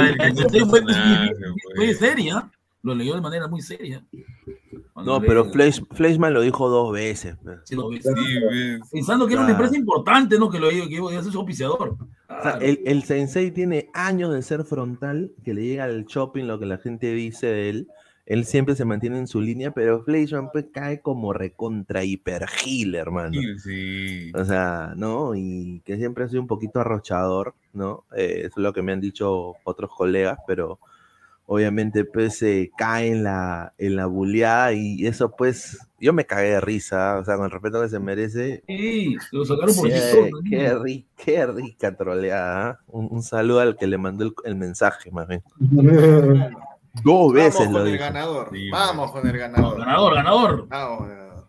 fue, seria. Lo leyó de manera muy seria. No, pero Fleisch- Fleischmann lo dijo dos veces. Sí, lo. Sí, ves. Pensando que era una empresa importante, ¿no? Que lo que iba a ser su auspiciador. O sea, el, el sensei tiene años de ser frontal, que le llega al shopping lo que la gente dice de él. Él siempre se mantiene en su línea, pero Fleischmann pues cae como recontra hiper gil, hermano. Sí, sí. O sea, ¿no? Y que siempre ha sido un poquito arrochador, ¿no? Eh, eso es lo que me han dicho otros colegas, pero obviamente pues se cae en la, en la buleada y eso pues, yo me cagué de risa, o sea, con el respeto que se merece. Sí, lo sacaron por Sí, qué, ri- qué rica troleada. Un, un saludo al que le mandó el, el mensaje, más bien. Dos veces Vamos lo con el dijo. ganador. Sí, Vamos con el ganador. Ganador, ganador. Vamos, ganador.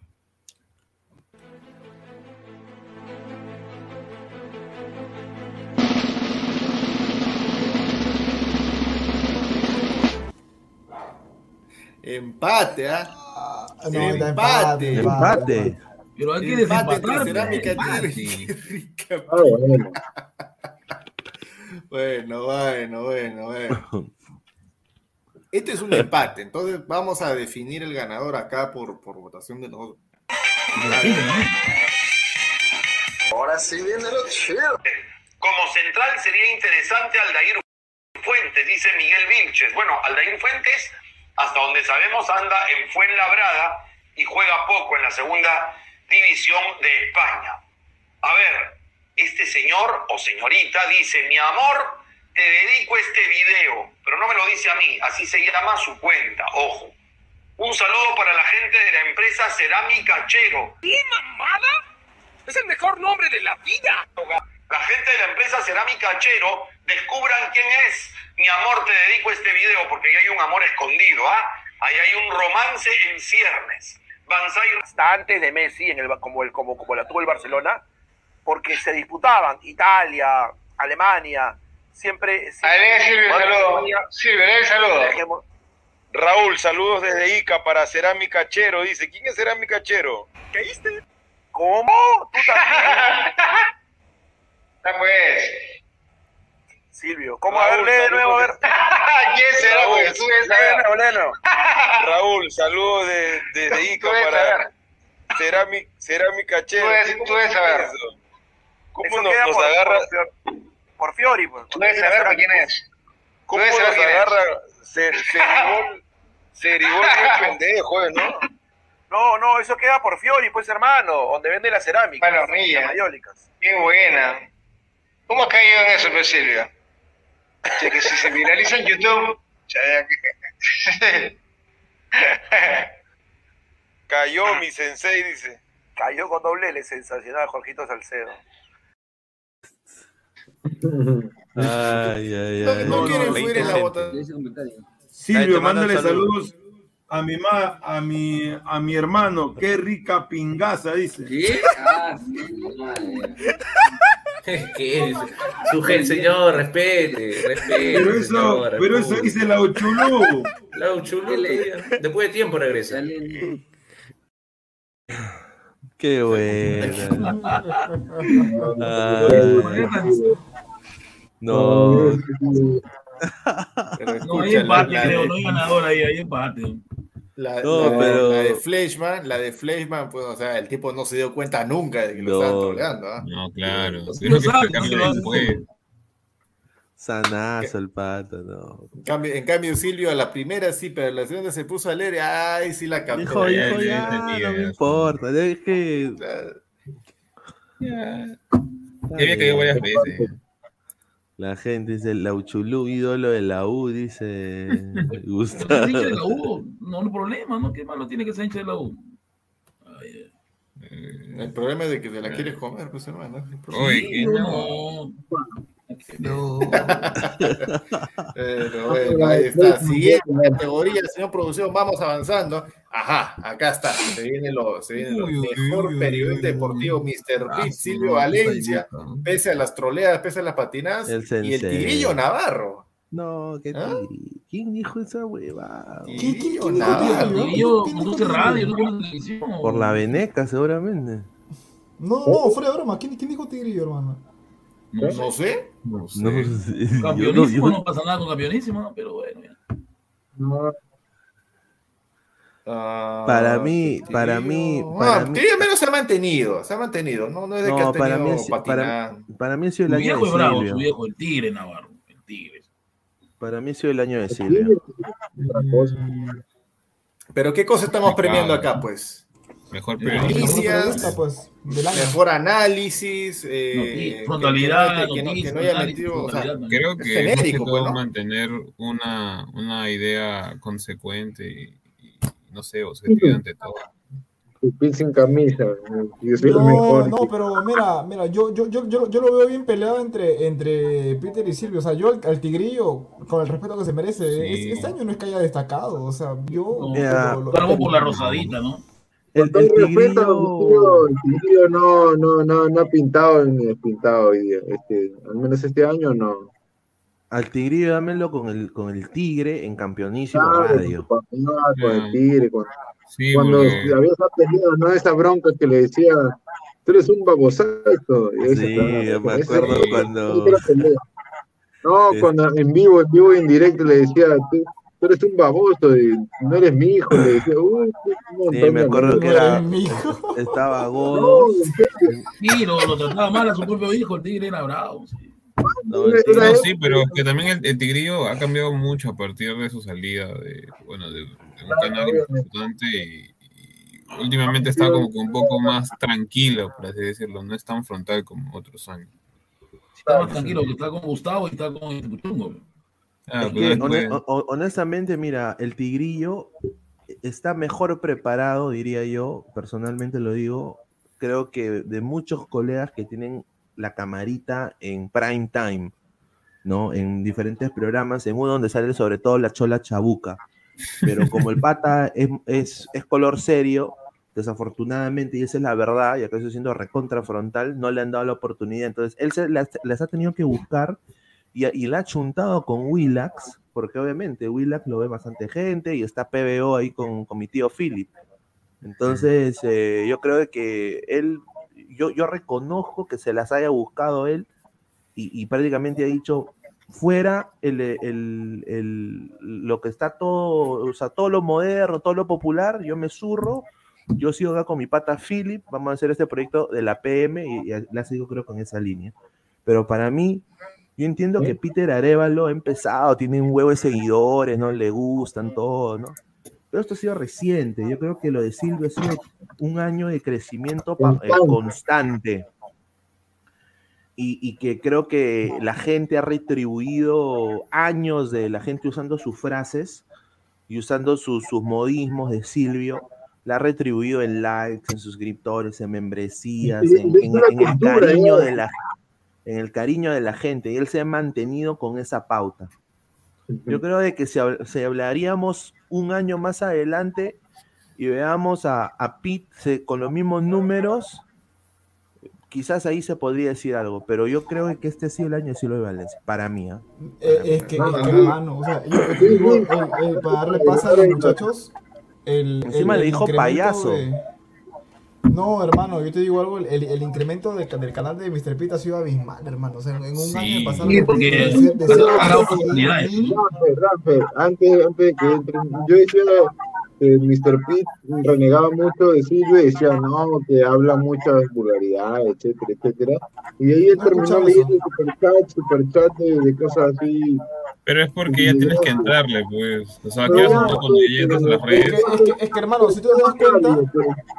Empate, ¿ah? No, está empate. Empate. Pero hay que Empate desempatar. cerámica empate. Rica. Ah, bueno. Bueno, bueno, bueno, bueno. Este es un empate, entonces vamos a definir el ganador acá por, por votación de nosotros. Ahora sí viene lo chido. Como central sería interesante Aldair Fuentes, dice Miguel Vilches. Bueno, Aldair Fuentes, hasta donde sabemos, anda en Fuenlabrada y juega poco en la segunda división de España. A ver, este señor o señorita dice, mi amor, te dedico este video, pero no me lo dice a mí, así se llama su cuenta, ojo. Un saludo para la gente de la empresa Cerámica Chero. ¿Qué mamada? Es el mejor nombre de la vida. La gente de la empresa Cerámica Chero descubran quién es. Mi amor, te dedico este video porque ahí hay un amor escondido, ¿ah? Ahí hay un romance en ciernes. Banzai hasta antes de Messi, en el, como, el, como, como la tuvo el Barcelona, porque se disputaban Italia, Alemania, siempre... siempre Silvio, saludo. Silvio, ahí, saludo. Raúl, saludos desde Ica para Cerámica Chero. Dice, ¿quién es Cerámica Chero? ¿Qué hiciste? ¿Cómo? ¿Tú también? Ya pues. Silvio, ¿cómo? A ver, Raúl, lee de nuevo, a ver. ¿Quién será? Raúl, Porque tú de de nuevo. Raúl, saludos de- desde Ica Tú debes para. Cerámica, Cerámica Chero. Tú debes- ¿Cómo tú debes es saber. eso? ¿Cómo Eso nos, nos agarra? Por, por Fiori, pues. Tú debes saber quién es. ¿Cómo es. agarra? Se, Ceribol bien pendejo, ¿eh, ¿no? No, no, eso queda por Fiori, pues, hermano, donde vende la cerámica. Bueno, las mía. mayólicas. Qué buena. ¿Cómo has caído en eso, pues, Silvio? Che, que si se viraliza en YouTube. Cayó mi sensei, dice. Cayó con doble L, sensacional, Jorgito Salcedo. Ay, ay, No, ay. no quieren no, fluir en la 20 votación. Ahí Silvio, mándale saludos. saludos a mi ma, a mi a mi hermano, qué rica pingaza, dice. ¿Qué? Ah, sí, madre. ¿Qué es? Su gen, señor, respete, respete. Pero eso, señor, pero eso dice la Uchulú. La Uchulú, después de tiempo regresa. Qué buena. Ay. No. No, hay empate, la creo, de- no hay ganador ahí, hay empate. La, No, la- pero- la de Fleischmann, la de Fleischmann, pues, o sea, el tipo no se dio cuenta nunca de que lo No. estaban troleando, ¿ah? No, claro. Que. Sanazo el pato, no. En cambio, en cambio, Silvio a la primera sí, pero a la segunda se puso a leer, ay, sí la captó. Dijo, Ya, dijo, ya, ya, ya, no me importa. Es que. Ya había caído varias veces. La gente dice, la Uchulú, ídolo de la U, dice Gustavo. hincha de la U, no hay problema, ¿no? ¿Qué malo tiene que ser hincha de la U? Ay, eh. El problema es de que te la quieres comer, pues hermano. Oye, que no. Pero bueno, ahí está. Siguiente categoría, señor producción, vamos avanzando. Ajá, acá está. Se viene lo, se viene lo mejor periodista deportivo, Mr. Beat, Silvio Valencia, pese a las troleadas, pese a las patinadas, El y el sensei. Tigrillo Navarro. No, qué ¿Ah? ¿Quién dijo esa hueva? Tigrillo Navarro. Navarro. Yo conduce radio, no televisión. Por la veneca, seguramente. No, no, fuera de broma. ¿Quién, quién dijo Tigrillo, hermano? No sé. No sé. Yo no- Campeonísimo, yo- no pasa nada con campeonísimo, pero bueno. ya. Para mí, para mí, para Ah, mí, menos se ha mantenido, se ha mantenido. No, no es de que no, ha para tenido mí, es- para, para mí ha sido el Su año viejo de es bravo, Silvio. su viejo, el tigre Navarro. El tigre. Para mí ha sido el año de Silvio. Pero ¿qué cosa estamos premiando acá, pues? Mejor Noticias, pues, mejor análisis, eh, que, no, que no noticias, haya análisis, metido, o sea, frontalidad, Creo es que genérico, pues, ¿no? mantener una, una idea consecuente y, y, no sé, objetividad ante todo. Sin camisa. No, mejor. no, pero mira, mira, yo, yo, yo, yo, yo lo veo bien peleado entre, entre Peter y Silvio. O sea, yo al, al Tigrillo, con el respeto que se merece, Sí. es- este año no es que haya destacado. O sea, yo. Mira, lo- lo- Salvo por la rosadita, ¿no? El, el respeto, tigrillo, no, no, no, no ha pintado ni despintado hoy día. Este, al menos este año no. al tigrillo dámelo con el, con el tigre en campeonísimo Claro, radio. con, no, con el tigre, con- Sí, cuando porque- había tenido ¿no? esa bronca que le decía, tú eres un babosazo. Y ese, Sí, me acuerdo ese cuando-. No, cuando en vivo, en vivo y en directo le decía, tú, tú eres un baboso y no eres mi hijo. Le decía, uy, un montón Sí, me acuerdo que era, estaba Godo. Sí, lo, lo trataba mal a su propio hijo, el tigre era bravo. sí. No, sí, pero que también el, el Tigrillo ha cambiado mucho a partir de su salida de, bueno, de, de un canal importante y, y últimamente está como que un poco más tranquilo, por así decirlo, no es tan frontal como otros años. Está más tranquilo, que está con Gustavo y está con el Puchungo. Ah, Es pues que, honestamente, mira, el tigrillo está mejor preparado, diría yo, personalmente lo digo, creo que de muchos colegas que tienen la camarita en prime time, ¿no? En diferentes programas, en uno donde sale sobre todo la chola chabuca. Pero como el pata es, es, es color serio, desafortunadamente, y esa es la verdad, y acá estoy siendo recontra frontal, no le han dado la oportunidad. Entonces, él se las, las ha tenido que buscar y, y la ha chuntado con Willax, porque obviamente Willax lo ve bastante gente y está PBO ahí con, con mi tío Philip. Entonces, eh, yo creo que él, yo, yo reconozco que se las haya buscado él y, y prácticamente ha dicho, fuera el, el- el- lo que está todo, o sea, todo lo moderno, todo lo popular, yo me zurro, yo sigo acá con mi pata Philip, vamos a hacer este proyecto de la PM y, y la sigo creo con esa línea. Pero para mí, yo entiendo que Peter Arevalo ha empezado, tiene un huevo de seguidores, ¿no? Le gustan todo, ¿no? Pero esto ha sido reciente. Yo creo que lo de Silvio ha sido un año de crecimiento eh, constante. Y, y que creo que la gente ha retribuido años de la gente usando sus frases y usando sus, sus modismos de Silvio. La ha retribuido en likes, en suscriptores, en membresías, Y- en, el cariño de la en el cariño de la gente y él se ha mantenido con esa pauta. Yo creo de que si, si hablaríamos un año más adelante y veamos a, a Pete con los mismos números, quizás ahí se podría decir algo, pero yo creo que este ha sido el año de Silvio de Valencia, para mí. ¿ah? Eh, es que, es que, hermano, o sea, yo, yo digo, el- el- para darle paso a los muchachos, el, Encima el- le dijo payaso. de- No, hermano, yo te digo algo, el, el incremento de- del canal de Mr. Pete ha sido abismal, hermano. O sea, en, un año de pasar Sí, porque de ser- ha dado oportunidades. Antes, antes de que yo decía que Mr. Pitt renegaba mucho de Silvio y decía, no, que habla muchas vulgaridades, etcétera, etcétera. Y ahí él No terminó leyendo superchat, superchat de, de cosas así. Pero es porque ya tienes que entrarle, pues. O sea, un poco pues, leyendas en las Es redes. que, es, que, es que, hermano, si tú te das cuenta,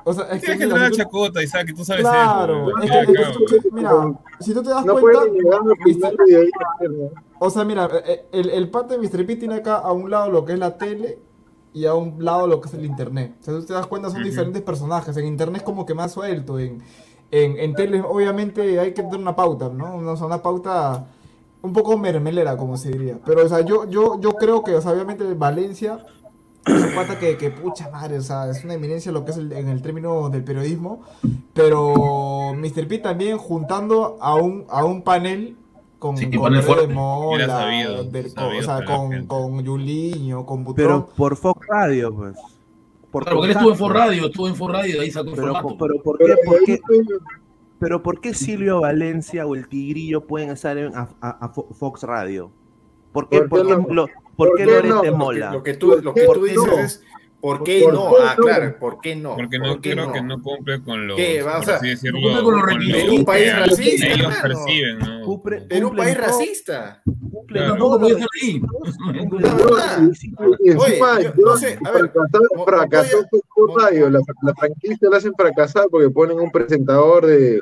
o sea, es que, Tienes que mira, entrar a Chacota, Isaac, y tú sabes Claro, eso. es Ya, que, es que- mira, si tú te das No cuenta, a hacerlo. o sea, mira, eh, el, el pata de Mr. P tiene acá a un lado lo que es la tele y a un lado lo que es el internet. O sea, tú te das cuenta, son diferentes personajes. En internet es como que más suelto. En, en, en tele, obviamente, hay que tener una pauta, ¿no? Una, o sea, una pauta un poco mermelera, como se diría. Pero, o sea, yo, yo, yo creo que, o sea, obviamente, Valencia es un pata que, que, pucha madre, o sea, es una eminencia lo que es el- en el término del periodismo. Pero Mr. P también juntando a un, a un panel con, Sí, con panel Fede fuerte. Mola, Era sabido, del- con- sabido o sea, con, con Yuliño, con Butrón. Pero por Fox Radio, pues. Por Claro, porque él estuvo en. For Radio, estuvo en For Radio, ahí sacó el Pero, formato. pero ¿por qué, por qué- pero ¿por qué Silvio Valencia o el Tigrillo pueden estar en a, a- a Fo- Fox Radio? ¿Por qué, ¿Por por qué no? lo- por ¿Por qué no? Lo que- Mola? Lo que tú, lo que ¿Por tú dices no? es, ¿por qué ¿Por no? qué Ah, no? claro, ¿por qué no? Porque no ¿Por qué creo no? que no cumple con los, ¿Qué? Va, o por sea, así decirlo, no cumple con los requisitos. Perú, país que racista, ellos hermano. perciben, ¿no? Cumple- Perú, país racista. cumplen Claro. Podía estar ahí. Oye, yo- no sé, a ver, fracasó, Fox Radio, la, la franquicia la hacen fracasar porque ponen un presentador de,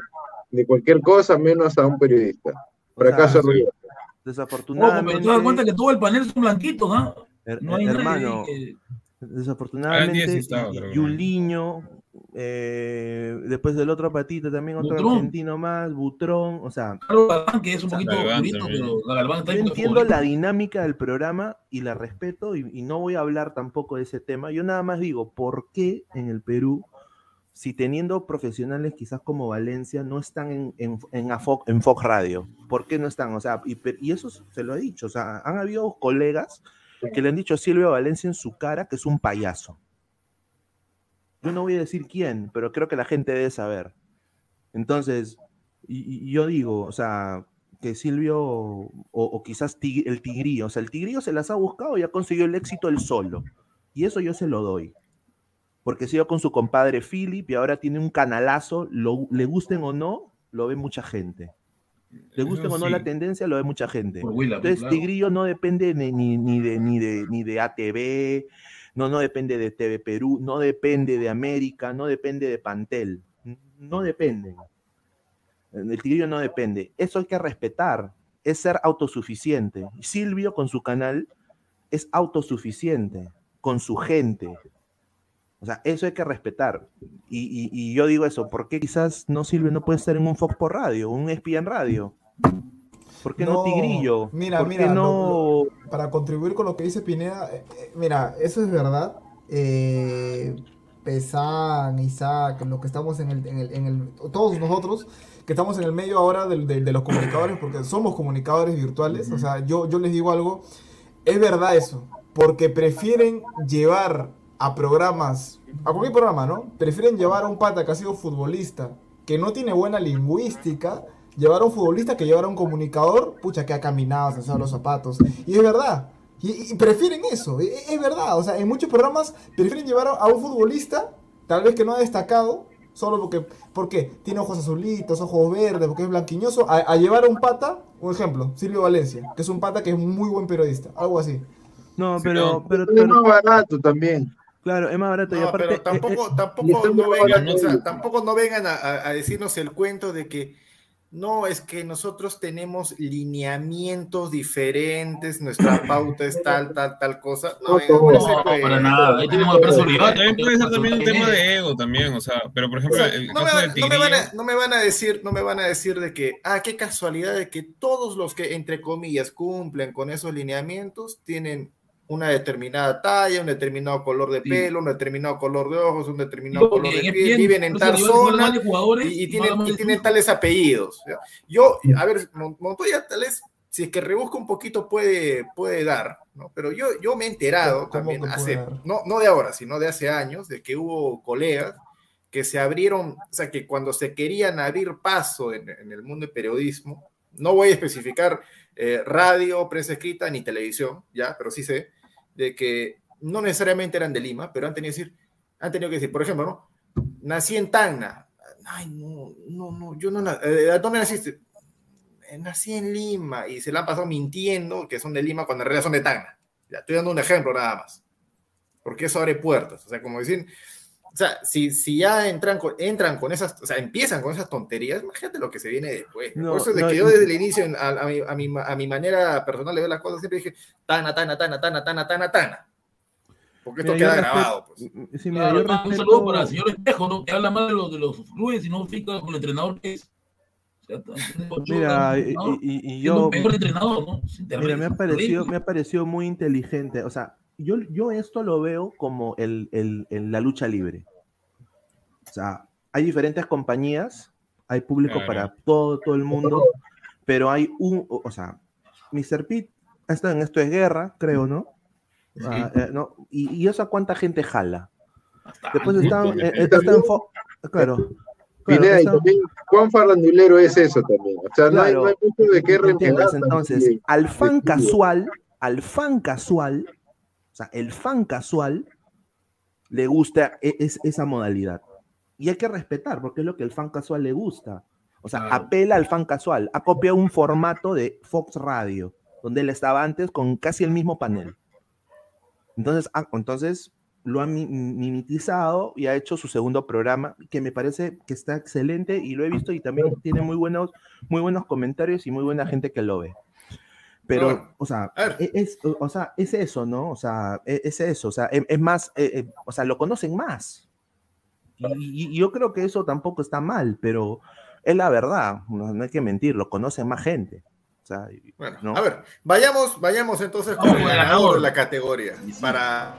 de cualquier cosa menos a un periodista. Fracaso O sea, ruido. Ojo, pero Desafortunadamente, te das cuenta que todo el panel son blanquitos, ¿ah? her- No hay nadie hermano, que- Ah, desafortunadamente. Yuliño, eh, después del otro patito también otro Butrón. argentino más, Butrón, o sea, Galván, que es un poquito Galván pero Galván está Yo entiendo la dinámica del programa y la respeto y, y no voy a hablar tampoco de ese tema. Yo nada más digo, ¿por qué en el Perú, si teniendo profesionales quizás como Valencia, no están en, en, en, a Fox, en Fox Radio? ¿Por qué no están? O sea, y, y eso se lo he dicho, o sea, han habido colegas que le han dicho a Silvio Valencia en su cara que es un payaso. Yo no voy a decir quién, pero creo que la gente debe saber. Entonces, yo digo, o sea, que Silvio, o, quizás el Tigrillo, o sea, el Tigrillo se las ha buscado y ha conseguido el éxito él solo. Y eso yo se lo doy. Porque sigo con su compadre Philip y ahora tiene un canalazo, lo- le gusten o no, lo ve mucha gente. Le gusten Eso o no sí. la tendencia, lo ve mucha gente. Willa, Entonces, claro. Tigrillo no depende ni, ni, ni de, ni, de, ni de ATV, no, no depende de TV Perú, no depende de América, no depende de Pantel. No dependen. El Tigrillo no depende. Eso hay que respetar. Es ser autosuficiente. Silvio con su canal es autosuficiente con su gente. O sea, eso hay que respetar. Y, y- y yo digo eso, ¿por qué quizás no Silvio no puede estar en un Fox por radio, un ESPN radio? ¿Por qué no, No, Tigrillo? mira, ¿Por qué mira, no? lo- para contribuir con lo que dice Pineda, eh, eh, mira, eso es verdad. Eh, Pesan, Isaac, lo que estamos en el, en el, en el- todos nosotros que estamos en el medio ahora del- del- de, los comunicadores, porque somos comunicadores virtuales, o sea, yo, yo les digo algo, es verdad eso, porque prefieren llevar a programas, a cualquier programa, ¿no? Prefieren llevar a un pata que ha sido futbolista, que no tiene buena lingüística, llevar a un futbolista que llevar a un comunicador, pucha, que ha caminado, se sabe los zapatos. Y es verdad. Y, y prefieren eso, e- e- es, verdad. O sea, en muchos programas prefieren llevar a, a un futbolista, tal vez que no ha destacado, solo porque, ¿por qué? Tiene ojos azulitos, ojos verdes, porque es blanquiñoso, a, a llevar a un pata, un ejemplo, Silvio Valencia, que es un pata que es muy buen periodista, algo así. No, pero, pero, Es más barato también. Claro, es más barato. y No, aparte, pero eh, tampoco, eh, tampoco, y no vengan, estamos o sea, hablando- tampoco no vengan a, decirnos el cuento de que no, es que nosotros tenemos lineamientos diferentes, nuestra pauta es tal, tal, tal cosa. No, No, vengan no, No, para nada. Ahí tenemos Ah, olvidada. también puede ser también un tema de ego también, o sea, pero por O ejemplo, sea, el no, me, caso van- del no me Tigrillo, van a, no me van a decir, no me van a decir de que, ah, qué casualidad de que todos los que entre comillas cumplen con esos lineamientos tienen una determinada talla, un determinado color de Sí. pelo, un determinado color de ojos, un determinado color de piel, viven en tal zona y, y tienen, y tienen tales apellidos. Yo, a ver, Mon- Montoya tal vez, si es que rebusca un poquito puede, puede dar, ¿no? Pero yo, yo me he enterado ¿Cómo también hace, no, no de ahora, sino de hace años, de que hubo colegas que se abrieron, o sea, que cuando se querían abrir paso en, en el mundo del periodismo, no voy a especificar eh, radio, prensa escrita ni televisión, ya, pero sí sé, de que no necesariamente eran de Lima, pero han tenido que decir, han tenido que decir, por ejemplo, ¿no? Nací en Tacna. Ay, no, no, no, yo no, eh, ¿dónde naciste? "Eh, Nací en Lima y se la han pasado mintiendo que son de Lima cuando en realidad son de Tacna. Ya, estoy dando un ejemplo nada más. Porque eso abre puertas. O sea, como decir, o sea, si, si ya entran con, entran con esas, o sea, empiezan con esas tonterías, imagínate lo que se viene después. No, Por eso de no, que yo desde el inicio, a, a mi, a, mi, a mi manera personal de ver las cosas, siempre dije, Tana, Tana, Tana, Tana, Tana, Tana, Tana. Porque esto Mira, queda respeto- grabado. Pues. Sí, mira, Claro, yo un respeto- saludo para el señor Espejo, ¿no? Que habla mal de los, de los clubes y no fica con el entrenador que es. Mira, y, y- y- yo. un mejor entrenador, ¿no? Sin Mira, me ha parecido, me ha parecido muy inteligente. O sea, yo, yo esto lo veo como el, el- el- la lucha libre. O sea, hay diferentes compañías, hay público Claro. para todo, todo el mundo, pero hay un, o o sea, Mr. Pete está en esto es guerra, creo, ¿no? Ah, eh, ¿no? Y, y eso a cuánta gente jala. Después está, También. eh, está en fo- claro. claro, Pineda, y está- también Juan es eso también. O sea, no, hay, no hay mucho de qué reemplazar. Entonces, al fan Sí. casual, al fan casual, sea, el fan casual le gusta e- es, esa modalidad. Y hay que respetar, porque es lo que el fan casual le gusta. O sea, apela al fan casual. Ha copiado un formato de Fox Radio, donde él estaba antes con casi el mismo panel. Entonces, ah, entonces lo ha mi- mimetizado y ha hecho su segundo programa, que me parece que está excelente y lo he visto y también tiene muy buenos, muy buenos comentarios y muy buena gente que lo ve. Pero, Bueno, o sea, e- es, o sea, es eso, ¿no? O sea, e- es eso, o sea, es, es más, eh, eh, o sea, lo conocen más. Y, y yo creo que eso tampoco está mal, pero es la verdad, no, no hay que mentir, lo conocen más gente. O sea, Bueno, ¿no? a ver, vayamos, vayamos entonces con el ganador de la categoría. Para.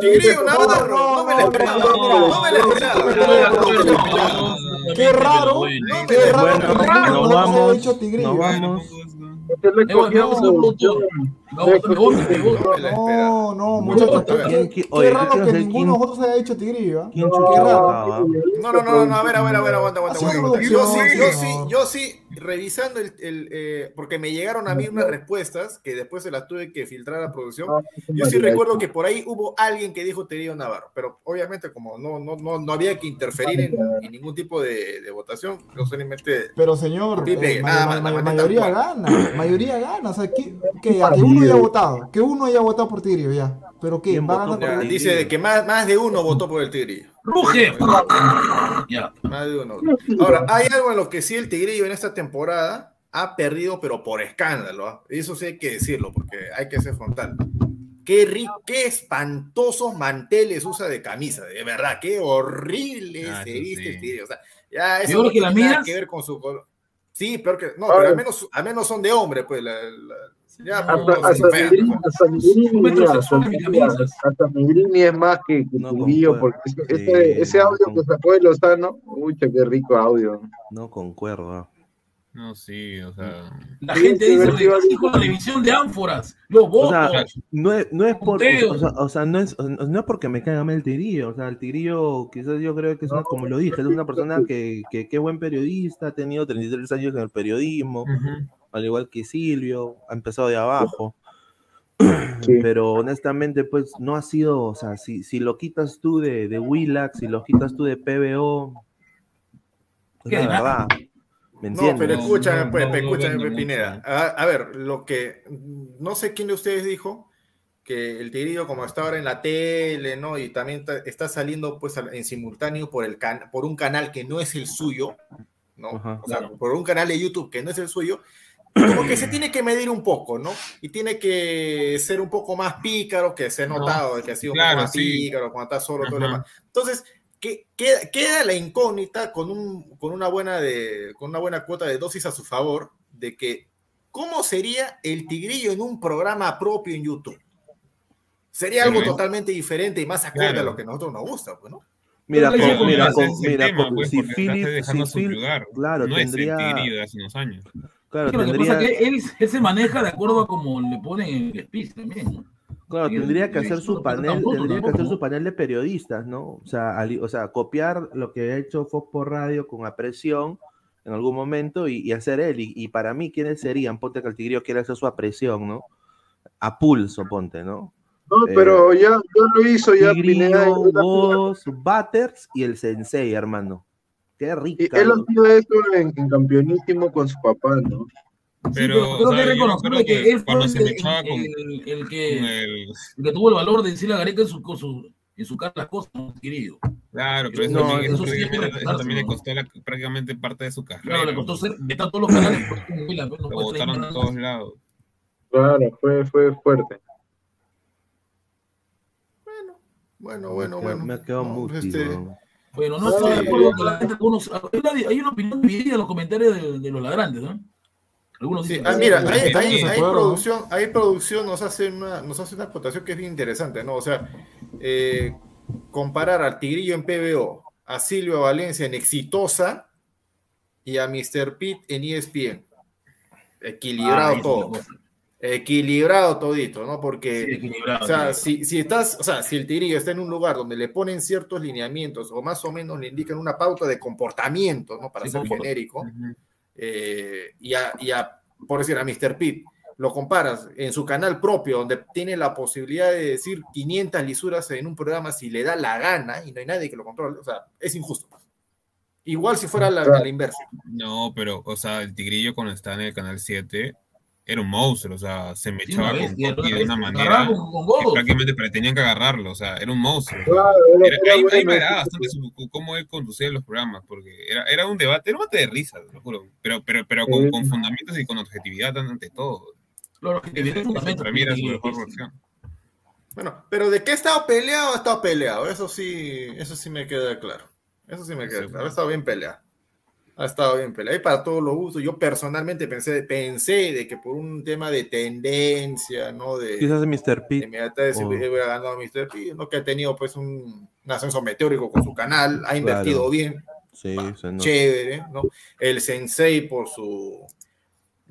Tigrillo Navarro, no me la esperaba, no me la esperaba. Qué raro, qué raro nosotros vamos, dicho Tigrillo. nos vamos. No, no, muchachos. Qué, ¿Quién- qué- qué raro que ninguno de nosotros haya dicho Tigrillo. ¿ah? ¿Quién Qué chucha raro. No, no, no, no, a ver, a ver, a ver, aguanta, aguanta, aguanta. Yo sí, yo sí, yo sí, revisando el, el, eh, porque me llegaron a mí unas respuestas que después se las tuve que filtrar a producción. Yo sí recuerdo que por ahí hubo alguien que dijo Tigrillo Navarro, pero obviamente como no, no, no, no había que interferir en, en ningún tipo de, de votación, yo solamente... Pero señor, Pipe, eh, nada ma- ma- más, mayoría gana, mayoría gana. O sea, que, que, a que uno haya votado, que uno haya votado por Tigrillo ya. Pero que va a ganar Ya, por dice que más, más de uno votó por el Tigrillo. ¡Ruge! Ya. Más de uno. Ahora, hay algo en lo que sí el Tigrillo en esta temporada ha perdido, pero por escándalo. ¿ah? Eso sí hay que decirlo, porque hay que ser frontal. Qué rico, qué espantosos manteles usa de camisa, de verdad, qué horrible Ah, se viste sí. el Tigrillo. O sea, ya eso ¿Peor no que tiene nada que ver con su color. Sí, peor que. No, pero al menos, al menos son de hombre, pues. La, la- ya, Hasta, pues, Negrini, pues. es más que, que Tigrillo, porque ese, ese- ese audio que sacó de Lozano, uy, qué rico audio. No concuerdo. No, sí, o sea. La Sí, gente sí, dice, divertido, "Ay, con la división de ánforas, los votos. O sea, no es, no es por, o sea, o sea, no es, no es porque me caiga mal el tigrillo, o sea, el tigrillo quizás yo creo que es una, como lo dije, es una persona que, que, que es buen periodista, ha tenido 33 años en el periodismo, al igual que Silvio, ha empezado de abajo. Pero honestamente, pues no ha sido, o sea, si, si lo quitas tú de, de Willax, si lo quitas tú de PBO, es la verdad. ¿Me No, entiendes? pero escúchame, no, pues, no, no escúchame, mucho. Pineda. A, a ver, lo que no sé quién de ustedes dijo que el Tigrillo, como está ahora en la tele, ¿no? Y también ta- está saliendo pues en simultáneo por el can- por un canal que no es el suyo, ¿no? Ajá. O sea, por un canal de YouTube que no es el suyo, como que se tiene que medir un poco, ¿no? Y tiene que ser un poco más pícaro, que se ha No, notado que ha sido un claro, poco más sí. pícaro cuando está solo, todo lo demás. Entonces, que, queda, queda la incógnita con, un, con, una buena de, con una buena cuota de dosis a su favor de que cómo sería el tigrillo en un programa propio en YouTube. Sería algo Sí, totalmente diferente y más acorde a Claro. lo que a nosotros nos gusta, pues, ¿no? Mira, con- ese mira, con- mira, tema, con- pues, si Philip, si su Phil- lugar. claro, no tendría, es el Tigrillo de hace unos años. claro, Es que lo que tendría, pasa es que él, él se maneja de acuerdo a como le ponen en el speech también. ¿no? Claro, tendría que hacer su panel, tendría que hacer su panel de periodistas, ¿no? O sea, o sea, copiar lo que ha hecho Fox por radio con apresión en algún momento y, y hacer él. Y, y para mí, ¿quiénes serían? Ponte que el Tigrillo quiere hacer su apresión, ¿no? A pulso, ponte, ¿no? No, Eh, pero ya, ya lo hizo, ya Pineda. Tigrillo, Godos, Butters y el Sensei, hermano. Qué rico. él hacía eso en, en campeonísimo con su papá, ¿no? Pero, creo que reconocerle que, que él fue cuando el, se el- mechaba con, el- el que, con el- el que tuvo el valor de decirle a Gareca en su, con su- en su cara las cosas, ¿no, querido? Claro, pero eso, No, también, eso eso, sí eso también le costó la- prácticamente parte de su carrera. Claro, le costó ser vetar todos los canales. Lo traer de todos lados. Claro, fue, fue fuerte. Bueno, bueno, bueno. Me ha quedado No, muti, este-. Bueno, no estoy de acuerdo que la gente, algunos, hay una- hay una opinión dividida en los comentarios de, de los ladrantes, ¿no? Algunos Sí, dicen ah, mira, ¿no? producción, nos hace una, nos hace una acotación que es bien interesante, ¿no? O sea, eh, comparar al Tigrillo en PBO, a Silvio Valencia en Exitosa y a Mr. Pitt en ESPN. Equilibrado Ah, todo. Equilibrado todito, ¿no? Porque, Sí, equilibrado, o sea, si, si estás, o sea, si el Tigrillo está en un lugar donde le ponen ciertos lineamientos o más o menos le indican una pauta de comportamiento, ¿no? Para Sí, ser comporta- genérico, eh, y, a, y a, por decir, a Mr. Pitt, lo comparas en su canal propio, donde tiene la posibilidad de decir 500 lisuras en un programa si le da la gana y no hay nadie que lo controle, o sea, es injusto. Igual si fuera la, la inversa. No, pero, o sea, el tigrillo cuando estaba en el canal 7 era un monstruo, o sea, se me echaba con Coqui era de una manera que prácticamente pero tenían que agarrarlo, o sea, era un monstruo. Claro, era- Era- era ahí, ahí me sí, bastante su- cómo él conducía los programas, porque era, era un debate, era un debate de risa, te lo juro, pero, pero, pero con, Sí. con fundamentos y con objetividad ante todo. Claro, que tiene fundamentos, para mí era su mejor versión. Bueno, pero de qué ha estado peleado, ha estado peleado. Eso sí, eso sí me queda claro. Eso sí me queda claro. Ha estado bien peleado. Ha estado bien peleado. Y para todos los gustos, yo personalmente pensé, pensé de que por un tema de tendencia, ¿no? De, Quizás Mr. de Pitt. inmediatez o- hubiera ganado Mr. P, ¿no? Que ha tenido pues un, un ascenso meteórico con su canal, ha invertido Claro. bien, Sí, chévere, ¿no? El Sensei por su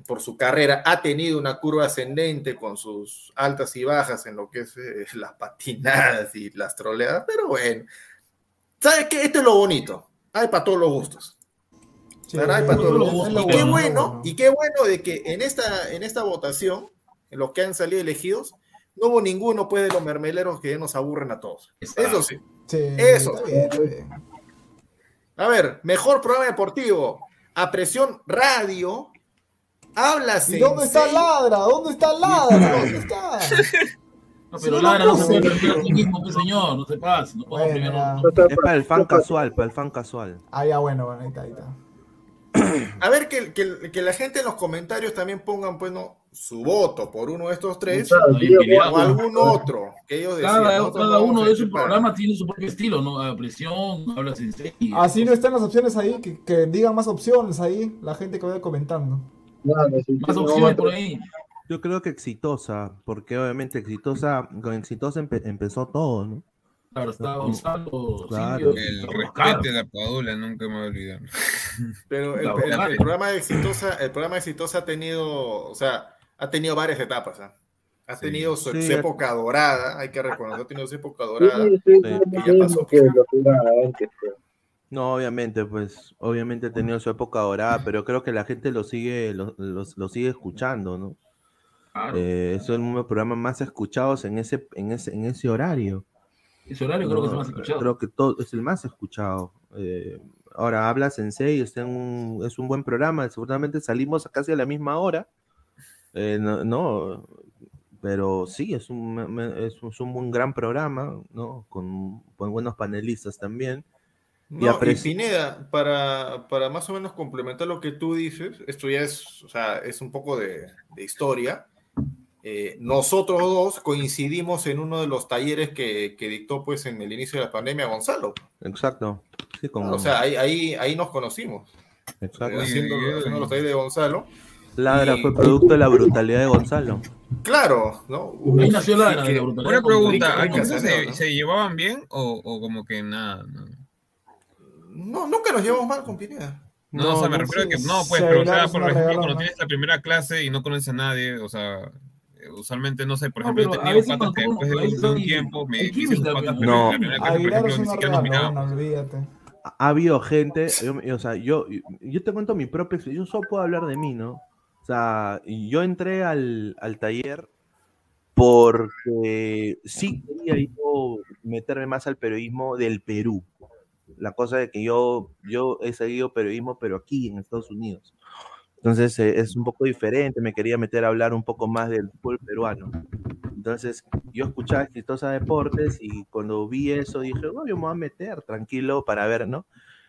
por su carrera ha tenido una curva ascendente con sus altas y bajas en lo que es eh, las patinadas y las troleadas, pero bueno, ¿sabes qué? Esto es lo bonito, hay para todos los gustos. ¿Verdad? Hay para todos los gustos. Y qué bueno, y qué bueno de que en esta, en esta votación, en los que han salido elegidos, no hubo ninguno pues de los mermeleros que nos aburren a todos. Eso sí. Eso. está bien, está bien. A ver, mejor programa deportivo. A presión radio. Habla ¿Y dónde está Ladra? ¿Dónde está Ladra? ¿Dónde está? No, pero no Ladra no se puede premiar a sí mismo, pues, señor, no se no Bueno, ya. Es para el fan casual, para el fan casual. Ah, ya, bueno, bueno, ahí está, ahí está. A ver, que, que- que la gente en los comentarios también pongan, pues, no, su voto por uno de estos tres Claro, o algún otro que ellos decían. Cada, uno de esos chupar. programas tiene su propio estilo, ¿no? A presión, habla sin. Así no están las opciones ahí, que, que digan más opciones ahí, la gente que vaya comentando. Más opciones por ahí. Yo creo que exitosa, porque obviamente exitosa, con exitosa empe- empezó todo, ¿no? Claro, está Gonzalo, Claro. El rescate de la Padula, nunca me voy a olvidar. Pero el, programa de Exitosa, el programa de Exitosa ha tenido, o sea, ha tenido varias etapas. ¿ah? Ha tenido su, Sí. su época dorada, hay que reconocer, ha tenido su época dorada. Ya pasó. No, obviamente, pues, obviamente ha tenido su época dorada, pero creo que la gente lo sigue, lo, lo- lo sigue escuchando, ¿no? Claro. Eh, es uno de los programas más escuchados en ese, en ese, en ese horario. Ese horario creo que es el No, más escuchado. Creo que todo es el más escuchado. Eh, ahora habla Sensei, está en un- es un buen programa. Seguramente salimos casi a la misma hora. Eh, no, no, pero sí, es un, es un, es un buen gran programa, ¿no? Con, con buenos panelistas también. No, y Pineda, para, para más o menos complementar lo que tú dices, esto ya es, o sea, es un poco de, de historia. Eh, nosotros dos coincidimos en uno de los talleres que, que dictó pues en el inicio de la pandemia Gonzalo. Exacto. Sí, con- O sea, ahí, ahí, ahí nos conocimos. exacto. Haciendo, haciendo los talleres de Gonzalo. Ladra y- fue producto de la brutalidad de Gonzalo. Claro, ¿no? Ahí nació la- Sí, la- que-. Una pregunta, Rica- ¿al rica comienzo saneo, se, ¿no? se llevaban bien o, o como que nada? No, No, nunca nos llevamos mal con Pineda. No, o sea, me no, refiero a que no, pues, pero o sea, por ejemplo, cuando ¿no? tienes la primera clase y no conoces a nadie, o sea, usualmente, no sé, por No, ejemplo, pero he a tenido veces patas que cuando después de un, de un hay- tiempo me hice sus química, patas, pero No. en la primera clase, por Aguilar ejemplo, es ni siquiera ha habido gente, yo- o sea, yo, yo te cuento mi propia experiencia, yo solo puedo hablar de mí, ¿no? O sea, yo entré al, al taller porque sí quería yo meterme más al periodismo del Perú. La cosa es que yo, yo he seguido periodismo, pero aquí en Estados Unidos. Entonces eh, es un poco diferente, me quería meter a hablar un poco más del fútbol peruano. Entonces, yo escuchaba Exitosa Deportes y cuando vi eso dije, oh, yo me voy a meter tranquilo para ver, ¿no?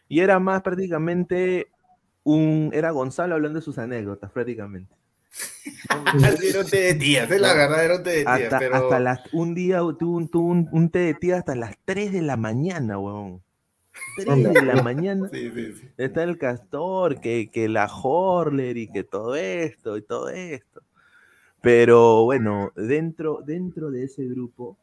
Y era más prácticamente un, era Gonzalo hablando de sus anécdotas, prácticamente. Un té de tías, es la verdad, era un té de tías, Hasta, pero... hasta las, un día tuvo un, un, un té de tía hasta las 3 de la mañana, huevón. 3 de la mañana. Sí, sí, sí. Está el castor, que, que la Horler y que todo esto y todo esto. Pero bueno, dentro, dentro de ese grupo,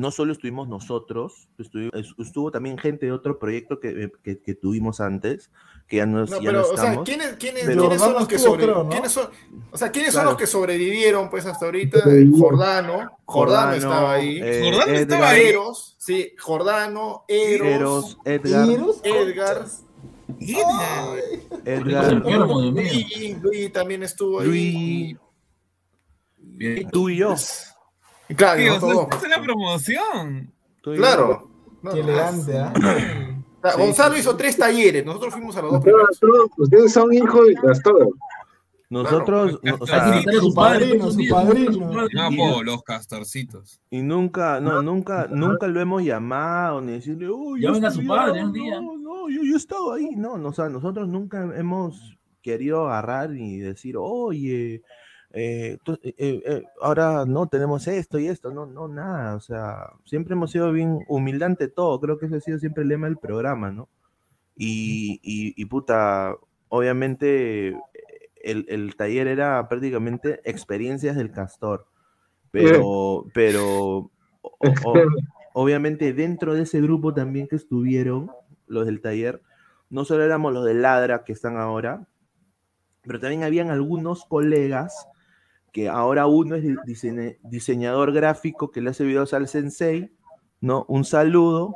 no solo estuvimos nosotros, estuvo, estuvo también gente de otro proyecto que, que- que tuvimos antes, que ya no, No, ya no pero, o sea, estamos. ¿quiénes, quiénes, pero- quiénes son los que sobrevivieron? creo, ¿no? ¿Quiénes son, o sea, ¿quiénes Claro. son los que sobrevivieron pues hasta ahorita? Jordano, Jordano Jordano, estaba ahí. eh, Jordano Edgar, estaba ahí. Eros, sí, Jordano, Eros, Eros, Edgar, Eros, Edgar, Edgar. Luigi, Luigi también estuvo ahí. Luis, Bien. tú y yo. Claro, Tío, esta es la promoción. Claro. No, Qué no, elegante, ¿ah? o sea, Gonzalo hizo tres talleres, nosotros fuimos a los dos Ustedes, primeros. ustedes son hijos de Castor. Nosotros, Claro, no, o sea, su padrino, su padrino. No, po, los castorcitos. y nunca, no, nunca, nunca lo hemos llamado ni decirle, oh, yo Llamen a su padre un día. No, no, yo, yo he estado ahí. No, no, o sea, nosotros nunca hemos querido agarrar y decir, oye, eh, tú- eh, eh, ahora no tenemos esto y esto, no, no, nada. O sea, siempre hemos sido bien humildante todo. Creo que ese ha sido siempre el lema del programa, ¿no? Y, y, y puta, obviamente el, el taller era prácticamente experiencias del castor. Pero, pero o- o- obviamente dentro de ese grupo también que estuvieron, los del taller, no solo éramos los de Ladra que están ahora, pero también habían algunos colegas que ahora uno es diseñador gráfico que le hace videos al sensei, ¿no? Un saludo.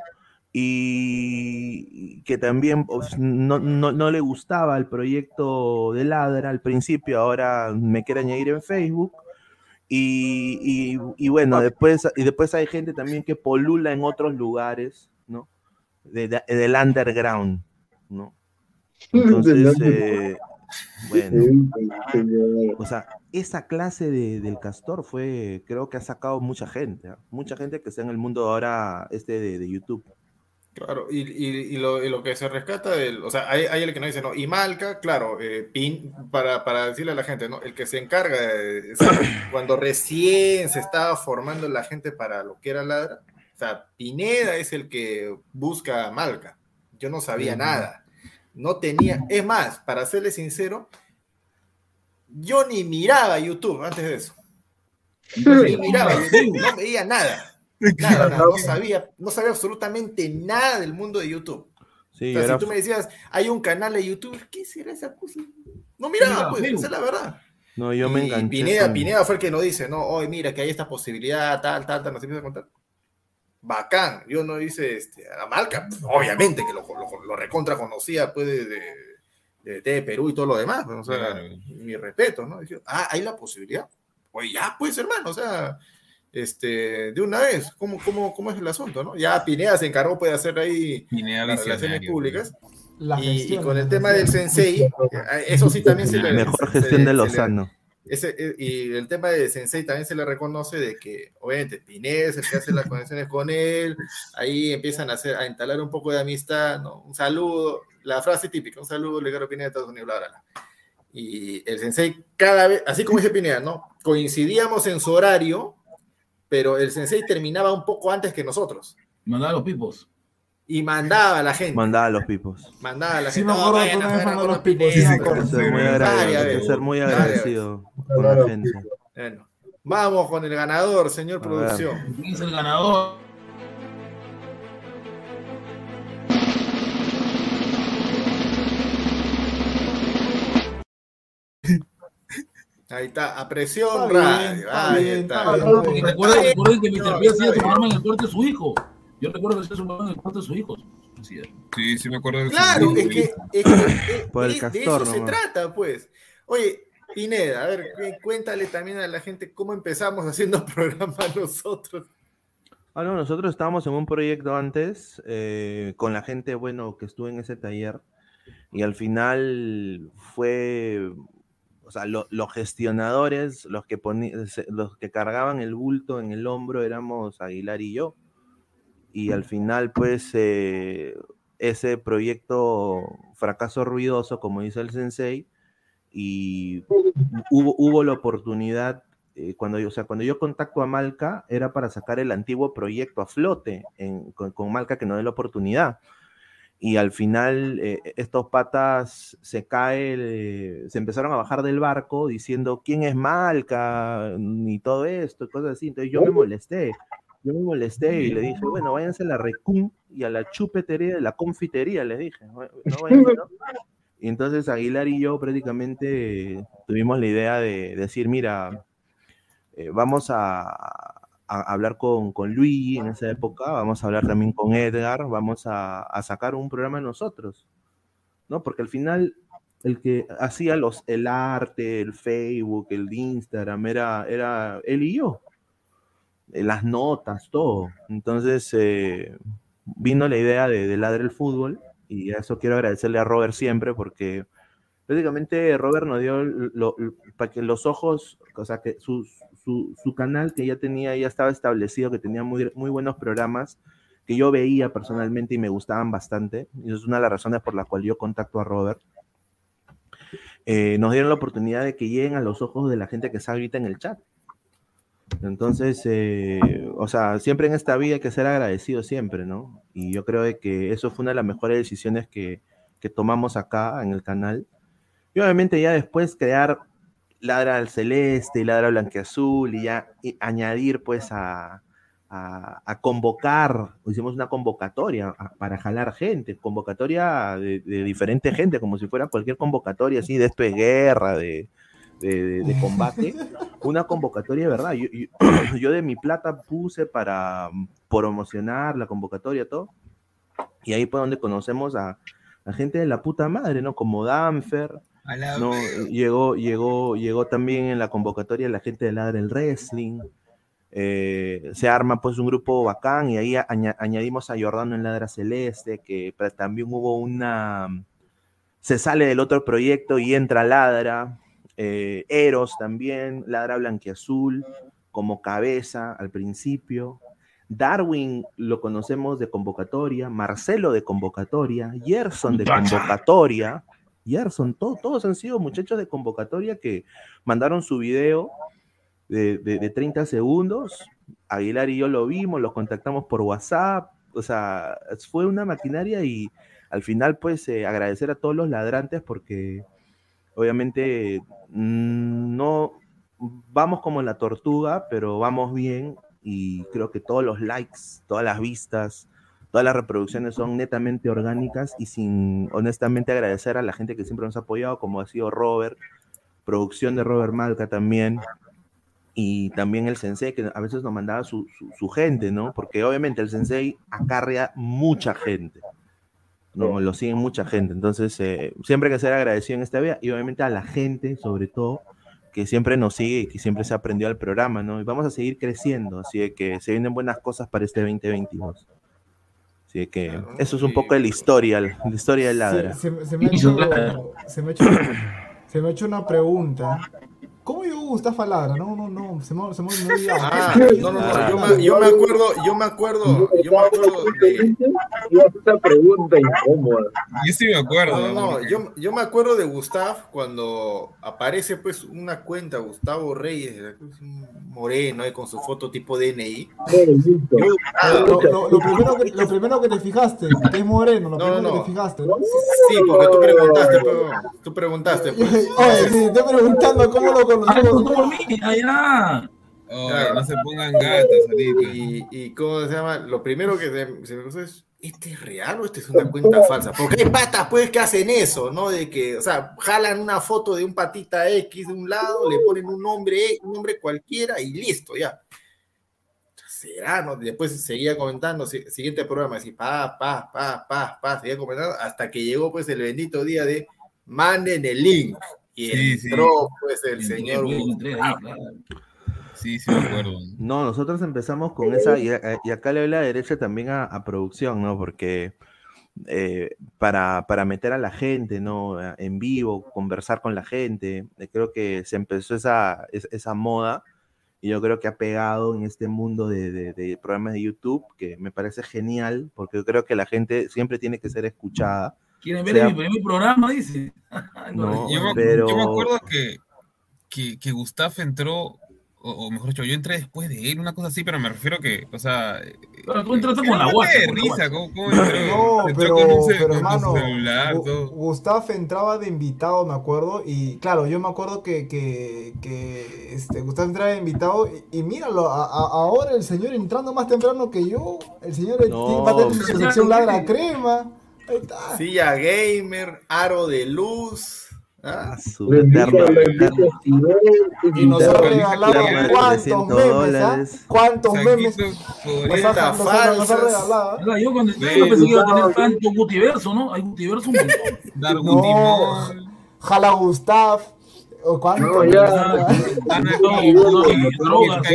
Y que también pues, no, no- no le gustaba el proyecto de Ladra al principio, ahora me quiere añadir en Facebook. Y, y- y bueno, después, y después hay gente también que polula en otros lugares, ¿no? De- de- del underground, ¿no? Entonces, eh, bueno, o sea, esa clase de- del castor fue, creo que ha sacado mucha gente, ¿ah? mucha gente que está en el mundo ahora este de, de YouTube. Claro, y, y- y lo, y lo que se rescata del, o sea, hay, hay el que nos dice, ¿no? Y Malca, claro, eh, Pin, para, para decirle a la gente, ¿no? El que se encarga de, o sea, cuando recién se estaba formando la gente para lo que era Ladra, o sea, Pineda es el que busca a Malca. Yo no sabía nada. No tenía, es más, para serle sincero, yo ni miraba YouTube antes de eso. Ni miraba YouTube, no veía nada. Nada, nada, no sabía, no sabía absolutamente nada del mundo de YouTube. Sí, O sea, era- si tú me decías, hay un canal de YouTube, ¿qué será esa cosa? No miraba, Mira, pues, esa es la verdad. no, yo me Y enganché. Pineda, con- Pineda fue el que nos dice, no, hoy mira que hay esta posibilidad, tal, tal, tal, nos empieza a contar. Bacán, yo no hice este, a la marca, pues, obviamente que lo, lo, lo recontra conocía, pues, de, de, de, de Perú y todo lo demás, pues, o sea, Claro. mi respeto, ¿no? Dije, ah, hay la posibilidad. Oye, ya, pues, hermano, o sea, este, de una vez, ¿cómo, cómo, cómo es el asunto, no? Ya Pineda se encargó, puede hacer ahí Pineda las relaciones públicas. La Y, con el tema del sensei, eh, eso sí también se le... Mejor se- gestión se- de se le- Lozano. Ese, eh, y el tema de Sensei también se le reconoce de que, obviamente, Pineda es el que hace las conexiones con él, ahí empiezan a, hacer, a instalar un poco de amistad, ¿no? Un saludo, la frase típica, un saludo, le quiero Pineda de Estados Unidos, bla, bla, bla. Y el Sensei cada vez, así como dice Pineda, ¿no? Coincidíamos en su horario, pero el Sensei terminaba un poco antes que nosotros. Mandaba los pipos. Y mandaba a la gente. Mandaba a los pipos. Mandaba a la Sí, gente. me "No, acuerdo vayan que a Gordo los pipos, Pineda". sí, Hay que ser muy agradecido, ser muy Varias agradecido con la gente. Bueno, vamos con el ganador, señor A producción. ¿Quién es el ganador? Ahí está, a presión Está bien, radio. está Ahí bien, está. está bien, está bien. Recuerden, recuerden que Mr. P hacía está su programa en el cuarto de su hijo. Yo recuerdo que hacía su programa en el cuarto de su hijo. Así es. Sí, sí me acuerdo de Claro, es que, es que, Por el de, de castor eso se trata, pues. Oye, Pineda, a ver, cu- cuéntale también a la gente cómo empezamos haciendo programa nosotros. Ah, no, nosotros estábamos en un proyecto antes eh, con la gente, bueno, que estuvo en ese taller y al final fue, o sea, lo- los gestionadores, los que, poni- se- los que cargaban el bulto en el hombro éramos Aguilar y yo. Y al final, pues, eh, ese proyecto fracaso ruidoso, como dice el sensei, y hubo, hubo la oportunidad, eh, cuando, yo, o sea, cuando yo contacto a Malca, era para sacar el antiguo proyecto a flote en- con, con Malca que no dé la oportunidad. Y al final eh, estos patas se caen, se empezaron a bajar del barco diciendo quién es Malca y todo esto, cosas así. Entonces yo me molesté, yo me molesté y le dije, bueno, váyanse a la Recum y a la chupetería de la confitería, les dije. "No, váyanse, ¿no?". Y entonces Aguilar y yo prácticamente tuvimos la idea de decir, mira, eh, vamos a, hablar con, con Luigi en esa época, vamos a hablar también con Edgar, vamos a, a sacar un programa nosotros, ¿no? Porque al final el que hacía los, el arte, el Facebook, el Instagram, era, era él y yo, las notas, todo. Entonces eh, vino la idea de, de Ladre el Fútbol y a eso quiero agradecerle a Robert siempre porque prácticamente Robert nos dio para que los ojos, o sea, que su, su, canal que ya tenía, ya estaba establecido, que tenía muy, muy buenos programas, que yo veía personalmente y me gustaban bastante, y es una de las razones por las cuales yo contacto a Robert, eh, nos dieron la oportunidad de que lleguen a los ojos de la gente que está ahorita en el chat. Entonces, eh, o sea, siempre en esta vida hay que ser agradecido siempre, ¿no? Y yo creo de que eso fue una de las mejores decisiones que, que tomamos acá en el canal. Y obviamente ya después crear Ladra al Celeste y Ladra Blanqueazul y ya y añadir pues a, a, a convocar, hicimos una convocatoria para jalar gente, convocatoria de, de diferente gente, como si fuera cualquier convocatoria así de esto de guerra, de, de, de- combate, una convocatoria de verdad. Yo, yo- yo de mi plata puse para promocionar la convocatoria, todo. Y ahí fue donde conocemos a, a gente de la puta madre, ¿no? Como Danfer, ¿no? Llegó, llegó, llegó también en la convocatoria la gente de Ladra el Wrestling. Eh, se arma pues un grupo bacán y ahí aña- añadimos a Jordano en Ladra Celeste, que pra- también hubo una... Se sale del otro proyecto y entra Ladra. Eh, Eros también, Ladra Blanquiazul, como cabeza al principio. Darwin lo conocemos de convocatoria, Marcelo de convocatoria, Gerson de convocatoria. Gerson, to- todos han sido muchachos de convocatoria que mandaron su video de, de- de 30 segundos. Aguilar y yo lo vimos, los contactamos por WhatsApp. O sea, fue una maquinaria y al final, pues, eh, agradecer a todos los ladrantes porque obviamente mm, no vamos como la tortuga, pero vamos bien y creo que todos los likes, todas las vistas, todas las reproducciones son netamente orgánicas y sin honestamente agradecer a la gente que siempre nos ha apoyado, como ha sido Robert, producción de Robert Malca también, y también el sensei que a veces nos mandaba su, su- su gente, ¿no? Porque obviamente el sensei acarrea mucha gente, ¿no? Lo siguen mucha gente, entonces eh, siempre hay que ser agradecido en esta vida y obviamente a la gente, sobre todo, que siempre nos sigue y que siempre se aprendió al programa, ¿no? Y vamos a seguir creciendo, así de que se vienen buenas cosas para este 2022. Así de que eso es un poco de la historia, la historia del ladra. Se, se- se me ha hecho, se, me ha hecho, se me ha hecho una pregunta. ¿Cómo llegó Gustavo Ladra? No, no, no, se me, se olvidado. Ah, no, no, no, yo me, yo me acuerdo, yo me acuerdo, yo me acuerdo de... Esta pregunta incómoda. Yo sí me acuerdo. No, no, no, yo, yo me acuerdo de Gustav cuando aparece pues una cuenta, Gustavo Reyes, moreno ahí con su foto tipo DNI. Yo- Lo, lo- lo primero que, lo primero que te fijaste, que es moreno, lo No, primero no, que te fijaste. ¿no? Sí, porque tú preguntaste, pero, tú preguntaste. Pues. Oye, sí, estoy preguntando cómo lo conocemos. Oye, no se pongan gatas ahorita. Y, y ¿cómo se llama? Lo primero que se, se me cruzó es, ¿este es real o esta es una cuenta falsa? Porque hay patas pues que hacen eso, ¿no? De que, o sea, jalan una foto de un patita X de un lado, le ponen un nombre, un nombre cualquiera y listo, ya. Será, ¿no? Después seguía comentando, si- siguiente programa, así, pa, pa, pa, pa, pa, seguía comentando, hasta que llegó pues el bendito día de manden el link. Y Sí, sí. entró pues el señor Gustavo. Sí, sí me acuerdo. No, nosotros empezamos con esa, y, a- y acá le doy la derecha también a, a producción, ¿no? Porque eh, para, para meter a la gente, ¿no? En vivo, conversar con la gente. Eh, Creo que se empezó esa, es- esa moda y yo creo que ha pegado en este mundo de, de- de programas de YouTube, que me parece genial, porque yo creo que la gente siempre tiene que ser escuchada. Quieren ver sea- mi primer programa, dice. No, yo, me, pero- yo me acuerdo que, que, que Gustav entró, o, o mejor dicho, yo entré después de él, una cosa así, pero me refiero que, o sea. Pero tú entraste era con la la risa. ¿cómo, cómo entró? No, Entró pero, con un ce- pero hermano, celular, Gu- todo. Gustav entraba de invitado, me acuerdo, y claro, yo me acuerdo que, que, que este, Gustav entraba de invitado, y, y míralo, a- a- ahora el señor entrando más temprano que yo, el señor No, va a tener su sección ladra crema, ahí está. Silla gamer, aro de luz. ¿ah? A Fidel, Y nos ha regalado cuántos memes, ¿ah? ¿Cuántos memes? Nos ha, nos ha- nos ha regalado. Yo cuando no pensé que iba a tener tanto Gutiverso, ¿no? Hay Gutiverso un montón. No, jala Gustav. ¿O cuánto? No, ya. Drogas,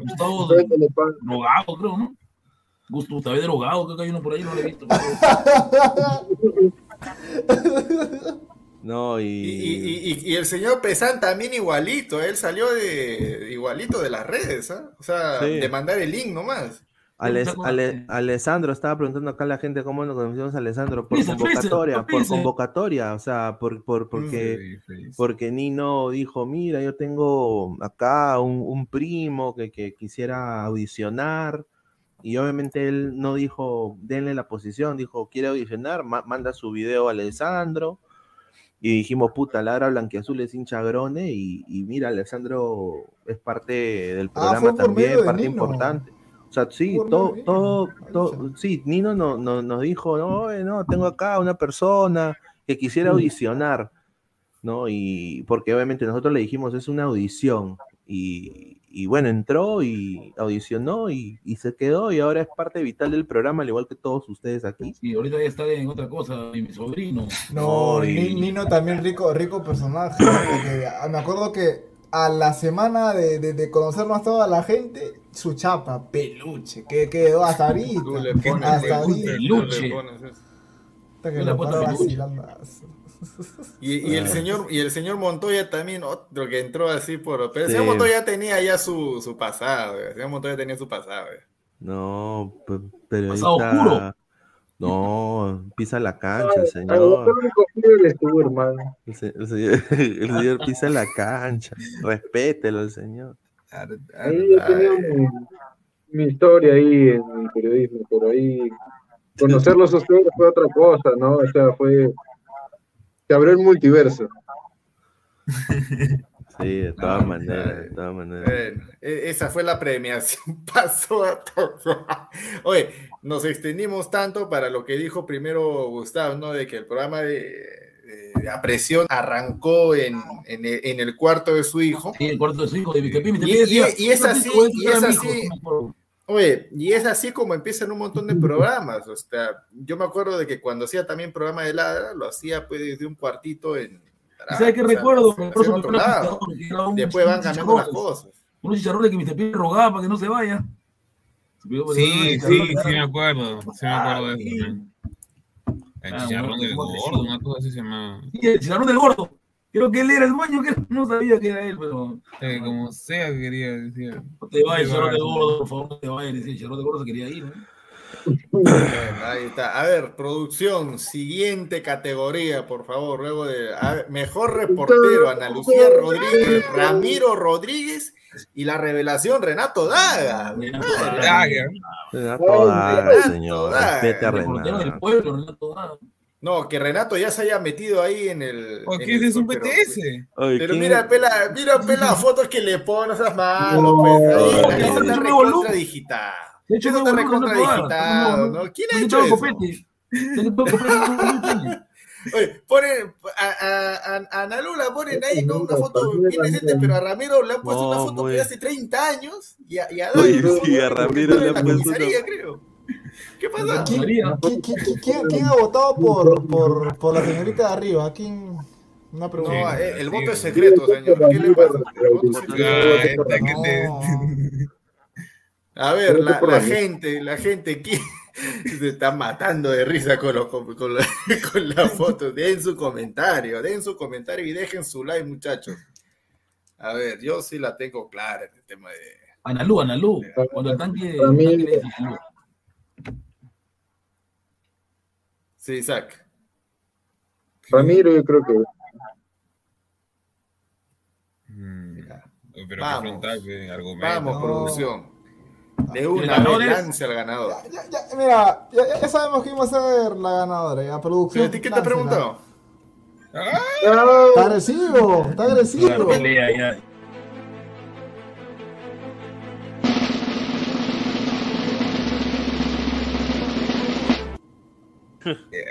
Gustavo drogado, creo, ¿no? Gustavo drogado, creo que hay uno por ahí, no lo he visto. No, Y, y- y- y el señor Pesan también igualito, él salió de igualito de las redes, ¿ah? O sea, Sí. de mandar el link nomás. Ale- Ale- Alessandro estaba preguntando acá a la gente cómo nos conocimos a Alessandro por convocatoria, por convocatoria, o sea, por, por, porque, porque Nino dijo, mira, yo tengo acá un, un primo que, que quisiera audicionar, y obviamente él no dijo, denle la posición, dijo, quiere audicionar, ma- manda su video a Alessandro, y dijimos, puta, Ladra Blanquiazul es hincha grone, y, y mira, Alessandro es parte del Ah, programa también, de parte Nino. importante. O sea, sí, todo, todo, todo- sí, Nino no, no- nos dijo, no, no, tengo acá una persona que quisiera audicionar, ¿no? Y porque obviamente nosotros le dijimos, es una audición, y, y bueno, entró y audicionó y, y se quedó, y ahora es parte vital del programa, al igual que todos ustedes aquí. Y ahorita ya está en otra cosa, y mi sobrino. No, y- Ni- Nino también rico, rico personaje. porque, ah, me acuerdo que a la semana de, de, de conocernos toda la gente, su chapa, peluche, que quedó hasta ahorita. pones hasta peluche, ahorita. tú le pones. Hasta que Yo le lo Y, y el Ah. señor y el señor Montoya también, otro que entró así por... Pero el Sí. señor Montoya tenía ya su, su pasado, el señor Montoya tenía su pasado. No, pe- periodista. Pasado oscuro. No, pisa la cancha, el Ay, señor. El, se- el señor, el señor pisa la cancha. Respételo, el señor. Ahí yo tenía mi, mi historia ahí en el periodismo, pero ahí conocerlos a ustedes fue otra cosa, ¿no? O sea, fue... Se abrió el multiverso. Sí, de todas maneras, de todas maneras. Bueno, e- esa fue la premiación, pasó a todo. Oye, nos extendimos tanto para lo que dijo primero Gustavo, ¿no? De que el programa de, de a presión arrancó en, en el, en el cuarto de su hijo. Sí, el cuarto de su hijo, de Y, y- y es así, y es así. Oye, y es así como empiezan un montón de programas. O sea, yo me acuerdo de que cuando hacía también programa de ladra, lo hacía pues desde un cuartito en. ¿Sabes qué o sea, recuerdo? Recuerdo que un- Después van cambiando las cosas. Unos chicharrones que Mr. P rogaba para que no se vaya. Sí, sí, sí me acuerdo. Sí me acuerdo de eso. man. El Ah, chicharrón del bueno, gordo, una cosa así se llama. Y el chicharrón del gordo. Creo que él era el dueño, que no sabía que era él, pero. Eh, como sea que quería decir. No te vayas, del gordo, por favor, no te vayas. Decía, del gordo se quería ir. Bueno, ahí está. A ver, producción, siguiente categoría, por favor. Luego de a ver, mejor reportero, Ana Lucía Rodríguez, Ramiro Rodríguez y la revelación Renato Daga. Renato Daga, Renato señor. Daga. Respete a Renato. pueblo, Renato Daga. No, que Renato ya se haya metido ahí en el. ¿O en qué es un pero- PTS? Oye, Pero ¿quién- mira, pela, mira, pela fotos que le pones esas manos, pues ahí, No, cosa está recontra digital. De hecho, está recontra. ¿Quién ha hecho eso? Oye, ponen a, a, a, a Ana Lula ponen ahí ¿no? una foto bien decente, pero a Ramiro le han puesto una No, foto muy- de hace 30 años y a, y a Oye, sí, a. Ramiro le han puesto una- creo. ¿Qué pasa? ¿Quién, quién- quién- quién- quién ha votado por, por, por la señorita de arriba? ¿Quién? Una pregunta. No, eh, el voto es secreto, señor. ¿Qué le pasa? El voto es. A ver, la, la gente, la gente, ¿quién, Se está matando de risa con, los- con, con la, con la foto. Den su comentario, den su comentario y dejen su like, muchachos. A ver, yo sí la tengo clara en el tema de. Analú, Analú. Cuando el tanque. Para mí- el tanque Analú. Sí, Isaac. Ramiro, yo creo que. Pero Vamos. argumento. Vamos, producción. De ¿Y una lance al ganador. Ya, mira, ya, ya- ya sabemos quién va a ser la ganadora, ya producción. ¿Pero a ti qué te ha preguntado? Está agresivo, está agresivo.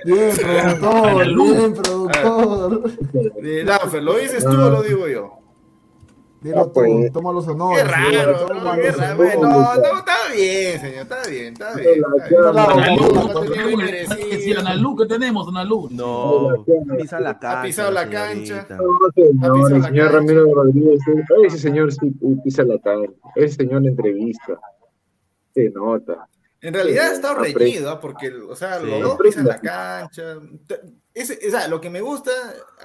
Bien, productor, bien, productor. De Danfer, ¿lo dices tú o lo digo yo? Dilo tú, toma los honores. Qué raro, ¿no? Qué raro. no, está bien, señor, está bien, está bien. decir, Analú, ¿qué tenemos, Analú? No, pisa la cancha. Ha pisado la cancha. No, el señor. Ramiro Rodríguez, ese señor sí pisa la cancha. Ese señor entrevista. Se nota. En realidad está Aprende. reñido, ¿ah? porque, o sea, Sí. los dos pisan la cancha. Sea, lo que me gusta,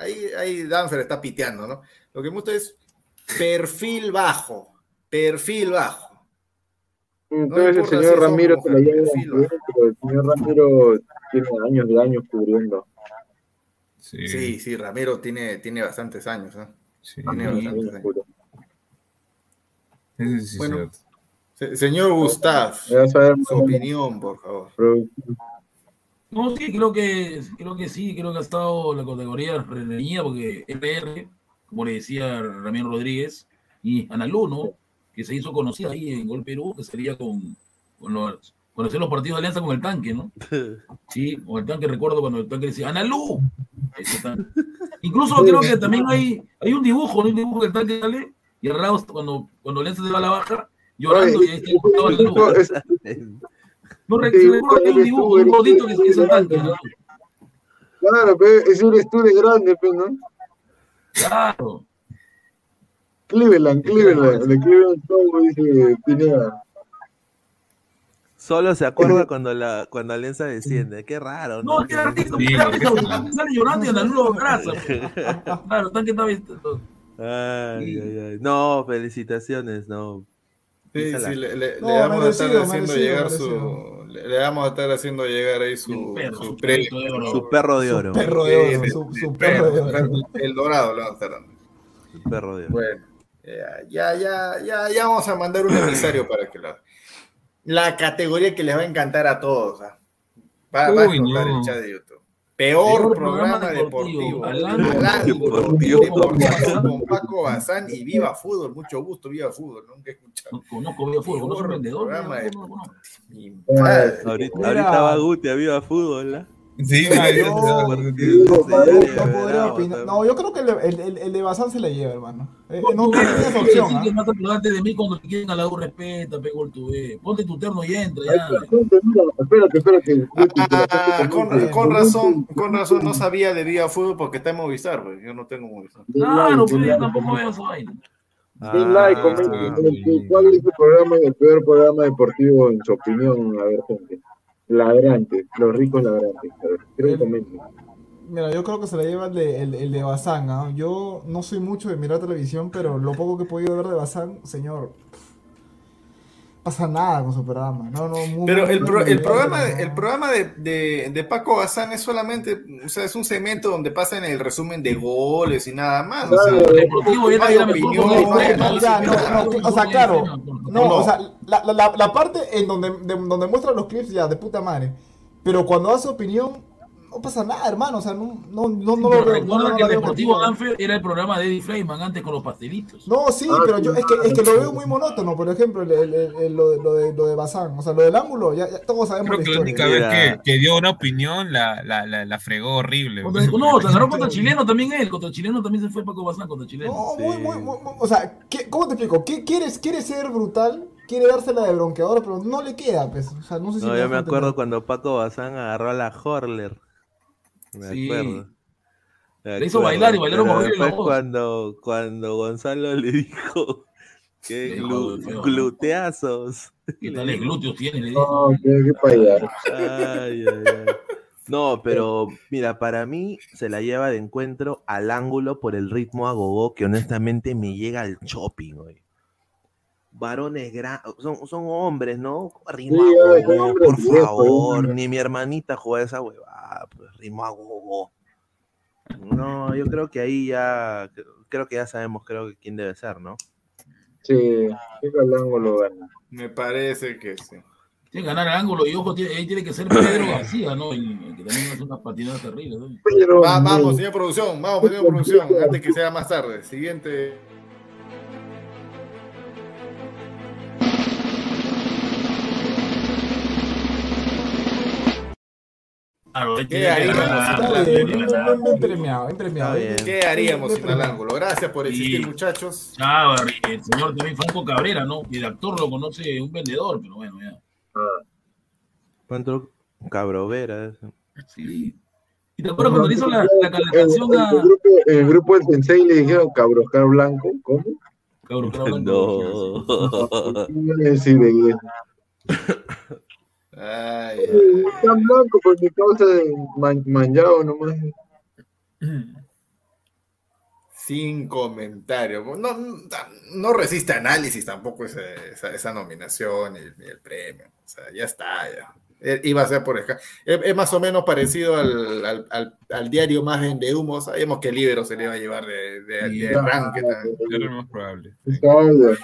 ahí, ahí Danfer está piteando, ¿no? Lo que me gusta es perfil bajo, perfil bajo. Entonces el si señor es Ramiro o la lleva perfil bien, pero el señor Ramiro tiene años de años cubriendo. Sí, sí, Ramiro tiene, tiene bastantes años, ¿ah? Sí. Tiene bastantes años. Ese sí es Bueno, cierto. Se- señor Gustav, su opinión, por favor. No, sí, creo que, creo que sí, creo que ha estado la categoría reñida porque RR, como le decía Ramiro Rodríguez, y Analú, ¿no? Que se hizo conocida ahí en Gol Perú, que sería con, con los, hacían los partidos de alianza con el tanque, ¿no? Sí, con el tanque, recuerdo cuando el tanque decía, ¡Analú! Incluso creo que también hay, hay un dibujo, ¿no? Un dibujo del tanque sale, y al lado, cuando, cuando Alianza se va a la baja, llorando, y ahí está estaba Analú. No, re- Sí, recuerdo que un dibujo, un gordito que es- es el tanque, ¿no? Claro, pero eres tú de grande, pues, ¿no? Claro. Cleveland, Cleveland, de Cleveland todo dice Pineda. Solo se acuerda cuando la cuando Alianza desciende. Qué raro, ¿no? No, qué artista, qué artista, el tanque sale llorando y Analú lo abraza. Claro, el tanque estaba... Ay, ay, ay. No, felicitaciones, no. Sí, sí, le, le- No, le vamos a estar merecido, haciendo merecido, llegar merecido. su. Le, vamos a estar haciendo llegar ahí su, perro, su su de oro. Su perro de oro. Perro de oro, su, su perro de oro. El dorado le vamos a estar dando. Su perro de oro. Bueno, ya, ya, ya, ya, vamos a mandar un emisario para que la, la categoría que les va a encantar a todos. ¿ah? Va, va a Uy, no. el chat de YouTube. Peor, programa, programa deportivo. deportivo. Con Paco Bazán y Viva Fútbol. Mucho gusto, Viva Fútbol. Nunca he escuchado. Conozco bien fútbol, conozco vendedor. Ahorita, ahorita va Guti a Viva Fútbol, ¿ah? Sí, No, yo creo que el, el, el, el de Bazán se la lleva, hermano. Eh, No, tienes opción. sí, ¿ah? que más adelante de mí cuando te quieren a la U respeta, pegó el tuve. Ponte tu terno y entra ya. Espérate, espérate. Ah, con, con razón, con razón no sabía de Viva Fútbol porque está en Movistar, pues. Yo no tengo Movistar. Claro, pero yo tampoco veo esa vaina. Den like, Ah, comenten. ¿Cuál es el programa, el peor programa deportivo en su opinión? A ver, gente. Ladrantes, los ricos ladrantes. Creo que. Mira, yo creo que se la lleva el de, el, el de Bazán. ¿ah? Yo no soy mucho de mirar televisión, pero lo poco que he podido ver de Bazán, señor, pasa nada con su programa. No, no, muy- Pero el, pro- el programa, ¿no? de- el programa de, de, de Paco Bazán es solamente, o sea, es un segmento donde pasan el resumen de goles y nada más. O sea, Claro, El deportivo ya no o sea, la, la- la, parte en donde, de- donde muestra los clips ya de puta madre. Pero cuando da su opinión, no pasa nada, hermano. O sea, no, no, no, lo veo. recuerda no, no que el Deportivo. Anfer era el programa de Eddie Fleiman antes con los pastelitos. No, sí, pero yo es que, es que lo veo muy monótono, por ejemplo, el, el- el- el- lo, de, lo, de, lo de Bazán. O sea, lo del ángulo, ya, ya todos sabemos Creo la que la única vez que, que dio una opinión la, la, la, la fregó horrible. Contra- no, se agarró contra el chileno también él. Contra el chileno también se fue Paco Bazán contra el chileno. No, muy, muy, muy, muy- o sea, ¿qué- ¿cómo te explico? ¿Qué, quieres, quiere ser brutal, quiere dársela de bronqueador, pero no le queda, pues. O sea, no sé si No, me yo me acuerdo cuando Paco Bazán agarró a la Horler. Me Sí. acuerdo. Me Le hizo bailar y bailaron horrible cuando, cuando Gonzalo le dijo Qué Qué glu- ¿no? gluteazos. ¿Qué tales glúteos tiene? Le No, dijo. Ay, ay, ay. No, pero mira, para mí se la lleva de encuentro al ángulo por el ritmo agogó que honestamente me llega al shopping, hoy. Varones gran, son, son hombres, ¿no? Ritmo Sí, ay, agogó, hombres por favor. Ni mi hermanita juega esa huevada, pues ritmo agogó. No, yo creo que ahí ya, creo que ya sabemos, creo que quién debe ser, ¿no? Sí, el ángulo gana. Me parece que sí. Tiene que ganar el ángulo y ojo, tiene, ahí tiene que ser Pedro García, ¿no? El, el que también hace unas patinadas terribles. ¿no? Va- vamos, señor producción, vamos, señor producción, antes que sea más tarde. Siguiente. ¿Qué haríamos el bien, premiado, bien premiado. ¿Qué haríamos sin el ángulo? Gracias por existir, Sí. muchachos. Chávez, el señor también Franco Cabrera, ¿no? Y el actor lo conoce un vendedor, pero bueno, ya. ¿Cuánto cabrovera? eso. Sí. ¿Y te acuerdas cuando le hizo la, la El, calefacción el a grupo, el grupo del Sensei le dijeron cabroscar blanco. ¿Cómo? Cabrón, blanco? No. ¿Qué iban a decir de? Ay, Tan blanco por mi causa de man- manchado nomás. Sin comentario. No, no, no resiste análisis tampoco ese- esa, esa nominación ni, ni el premio. O sea, ya está, ya. Eh, Iba a ser por esca- Es, es más o menos parecido al, al, al- al diario más vende humo. Sabíamos que el Libero se le iba a llevar de, de, de también. Era lo más probable. Claro.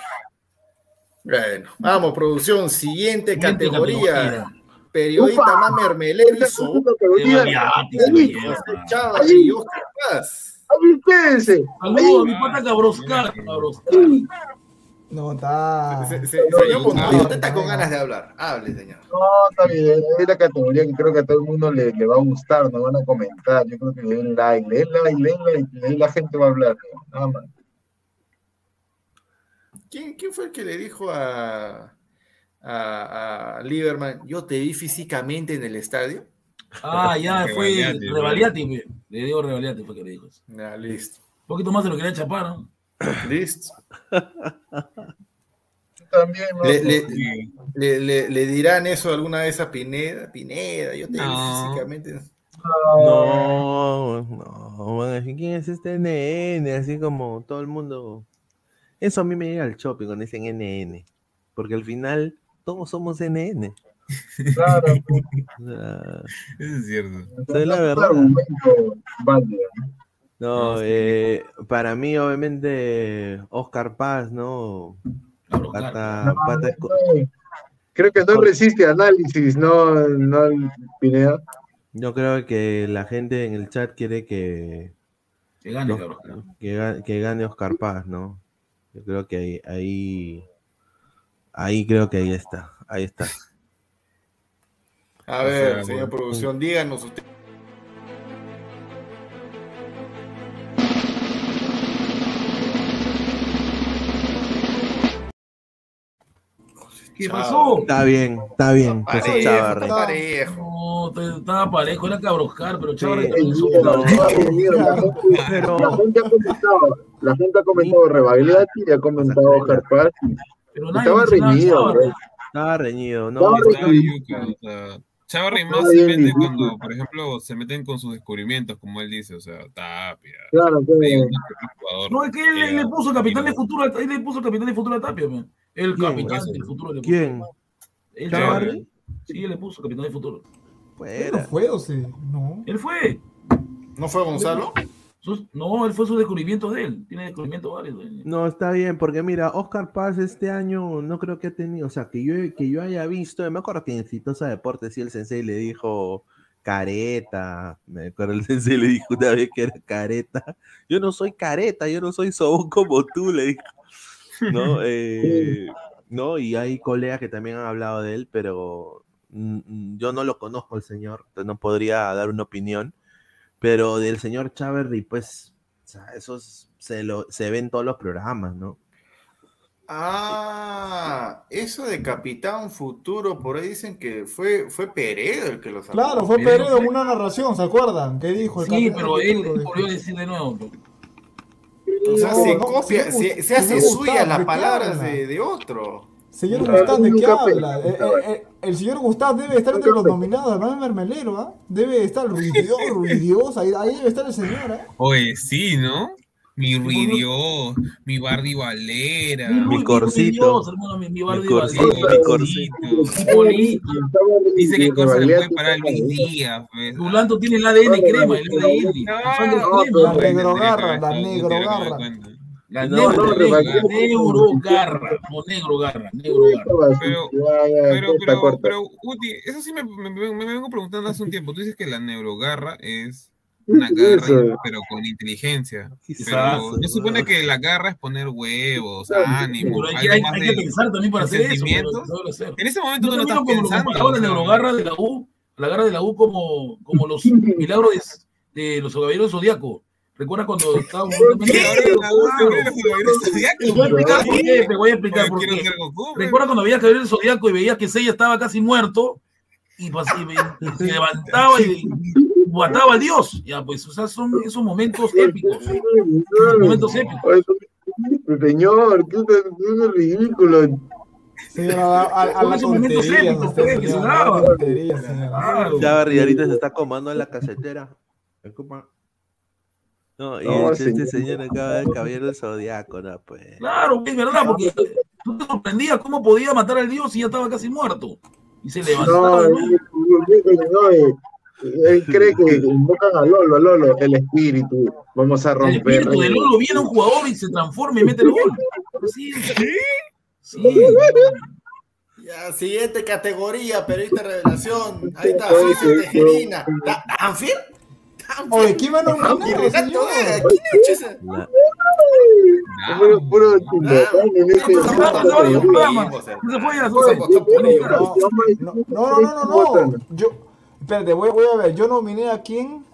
Bueno, vamos, producción. Siguiente Siguiente categoría. categoría. Periodista variático, Ahí. belleza. Chava y Oscar Paz. Saludos mi pata Cabroscar. No, está. Se- se- señor usted está con ganas de hablar. Hable, señor. No, está bien. Es la categoría que creo que a todo el mundo le, le va a gustar. Nos van a comentar. Yo creo que le den like. Le den like, le den like. Y ahí la gente va a hablar. ¿no? Nada más. ¿Quién, quién fue el que le dijo a, a, a Lieberman, yo te vi físicamente en el estadio? Ah, ya fue Revaliati, le digo Revaliati fue que le dijo eso. Ya, listo. Un poquito más de lo que quería chapar, ¿no? Listo. También, ¿no? Le, le- Sí. le- le- le dirán eso alguna vez a Pineda? Pineda, yo te vi físicamente. No, no, van a decir, ¿quién es este NN? Así como todo el mundo. Eso a mí me llega al shopping cuando dicen NN. Porque al final todos somos NN. Claro. Sea, Eso es cierto. es la verdad. No, eh, para mí, obviamente, Oscar Paz, ¿no? Pata, pata esco- No, Creo que no resiste análisis, no, no Pineda. Yo creo que la gente en el chat quiere que, Que gane, que gane Oscar Paz, ¿no? Yo creo que ahí, ahí, ahí creo que ahí está, ahí está. A ver, señor producción, díganos usted. ¿Qué Chao. pasó? Está bien, está bien. pues, Parejo, Chavarri. está parejo. No, estaba parejo, era Cabroscar, pero Sí. La gente- Pero- La gente ha comentado, la gente ha comentado Rebagliati y ha comentado nadie Estaba reñido. Estaba reñido, ¿no? Estaba reñido. Chavarri más se bien ridículo. cuando, por ejemplo, se meten con sus descubrimientos, como él dice, o sea, Tapia. Claro, Sí, claro. un jugador No, es que él, él le puso capitán de futuro, él le puso capitán de futuro a Tapia, man. El ¿Quién? capitán del futuro le puso. ¿Quién? Él, ¿Chavarri? Sí, él le puso capitán de futuro. Él no Fuera. fue, o sí. No. Él fue. ¿No fue Gonzalo? Sus- no, él fue su descubrimiento de él. Tiene descubrimientos varios. de. No, está bien, porque mira, Oscar Paz este año no creo que ha tenido, o sea, que yo, que yo haya visto, me acuerdo que en Exitosa Deportes sí el sensei le dijo careta, me acuerdo el sensei le dijo una vez que era careta, yo no soy careta, yo no soy sobón como tú, le dijo, ¿no? Eh, no, y hay colegas que también han hablado de él, pero mm, mm, yo no lo conozco el señor, no podría dar una opinión, pero del señor Chaverry, pues, o sea, eso es- se, lo, se ve en todos los programas, ¿no? Ah, eso de Capitán Futuro, por ahí dicen que fue, fue Peredo el que lo sacó. Claro, fue Peredo en una narración, ¿se acuerdan? ¿Qué dijo el Sí, capitán pero él volvió a decir de nuevo. O sea, No, se no, copia, se, hace suya las ¿de qué palabras de, de otro. Señor Nunca- Gustavo, ¿de qué habla? Eh, eh, eh, el señor Gustavo debe estar entre los nominados, no es mermelero, ¿ah? Debe estar ruidios, ruidios, ahí, ahí debe estar el señor, ¿ah? Oye, sí, ¿no? Mi Ruidió, mi Bardi Valera. Mi corcito. hermano, mi, mi Mi Bardi corcito, Valera. mi corcito. Bonito. Dice que cosa le puede parar Luis Díaz. pues. Rulanto tiene el ADN crema, el ADN. La sangre La crema. negro garra, la negro garra. La No, negro, no, negro, no, negro garra, o negro garra, negro garra. Pero, pero, pero, pero, Uti, eso sí me, me, me- me vengo preguntando hace un tiempo. Tú dices que la neurogarra es una garra, Eso. pero con inteligencia. Pero no supone que la garra es poner huevos, ánimo, Pero hay, hay- hay de- que pensar también para hacer eso. sentimientos. pero no. En ese momento Yo tú no estás como pensando. comparaba la neurogarra de la U, la garra de la U como, como los milagros de, de los caballeros zodiaco. ¿Recuerdas cuando estábamos Te voy a explicar por qué, te voy a explicar por Quiero qué. ser Goku, Recuerda cuando veías caer el zodiaco y veías que Seiya estaba casi muerto y, y se levantaba y mataba al dios. Ya, pues, o sea, son esos momentos épicos. Momentos épicos. Señor, ¿qué es es ridículo? Señor, a, a, a la tontería, usted, pues, que. Ya Barrigarita se está comando en la casetera. No, y No, este señor. señor acaba de caballero del zodiaco, no, pues. Claro, es verdad, porque tú te sorprendías cómo podía matar al dios y ya estaba casi muerto. Y se levantaba. No, de nuevo. no, eh, él cree que invocan a Lolo, a Lolo, el espíritu. Vamos a El romper. espíritu de Lolo viene un jugador y se transforma y mete el gol. Sí, sí. Ya, siguiente categoría, periodista de revelación. Ahí está, Suiza Tejerina. Da- ¿Danfield? Oye, ¿quién va a nominar, ¿Quién es Puro, puro no, no, no, no. Yo, espérate, voy, voy a ver. Yo nominé a quién.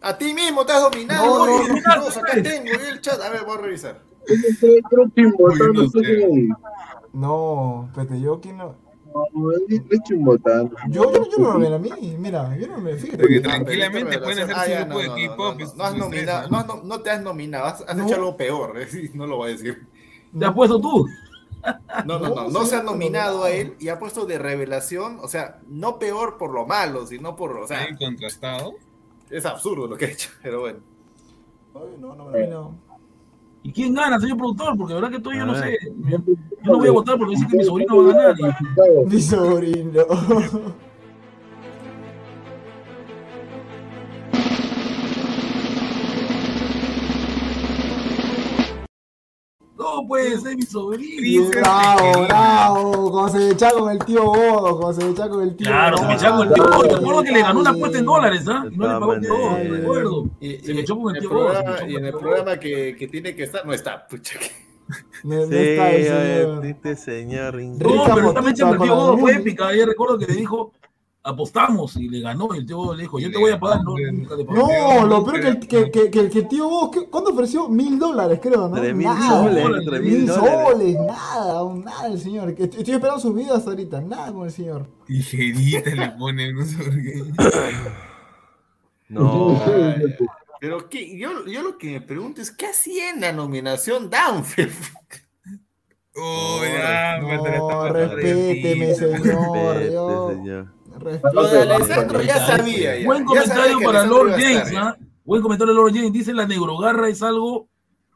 A ti mismo te has dominado. No, no, no. mentiroso, acá tengo el chat. A ver, voy a revisar. No sé. No, espérate, yo quién no. No, es es chimbotán. Yo, yo, yo no nominé a mí. Mira, yo no me fíjate. Porque Ah, tranquilamente pueden hacer Ah, su ya, grupo de no, no, K-pop. no, no, no has nominado, no, no te has nominado, has, has No. hecho algo peor. eh, No lo voy a decir. ¿Te has puesto tú? No, no, no, No, se ha no, nominado no. a él y ha puesto de revelación, o sea, no peor por lo malo, sino por, o sea, contrastado. es absurdo lo que ha hecho, pero bueno. No, no me nominó. ¿Y quién gana, señor productor? Porque la verdad que estoy, yo no ver. sé. Yo no voy a votar porque dice que mi sobrino va a ganar. y- Mi sobrino. No puede ser mi sobrino. Bravo, bravo. Como se echa con el tío Bodo, como se echa con el tío Claro, se me echó con el tío Bodo. Recuerdo que le ganó una apuesta en dólares, ¿ah? Y no le pagó el tío Bodo, maneras. recuerdo. Y, Se me echó con el en tío el Bodo, y en el programa que, que tiene que estar, no está, pucha. que- No, no Sí, está el oye, señor. este señor. No, pero esta mecha el tío Bodo fue épica. Yo recuerdo que le dijo, apostamos y le ganó. Y el tío Bodo le dijo, yo te voy a pagar. No. No, lo peor que el que, que, que, que el tío Bodo, ¿qué- ¿cuánto ofreció? Mil dólares, creo, ¿no? Tres mil Nada. soles, tres mil soles, nada, nada el señor. Que Estoy estoy esperando sus hasta ahorita, nada con el señor. Tijerita le ponen, no sé por qué. No. Pero ¿qué? Yo, yo lo que me pregunto es, ¿qué hacía en la nominación Downfield? Oh, ya, me te la No, respéteme, señor. Lo de Alessandro ya sabía. Ya. Buen comentario para Lord James, ¿ah? Buen comentario de Lord James. Dice la neurogarra es algo,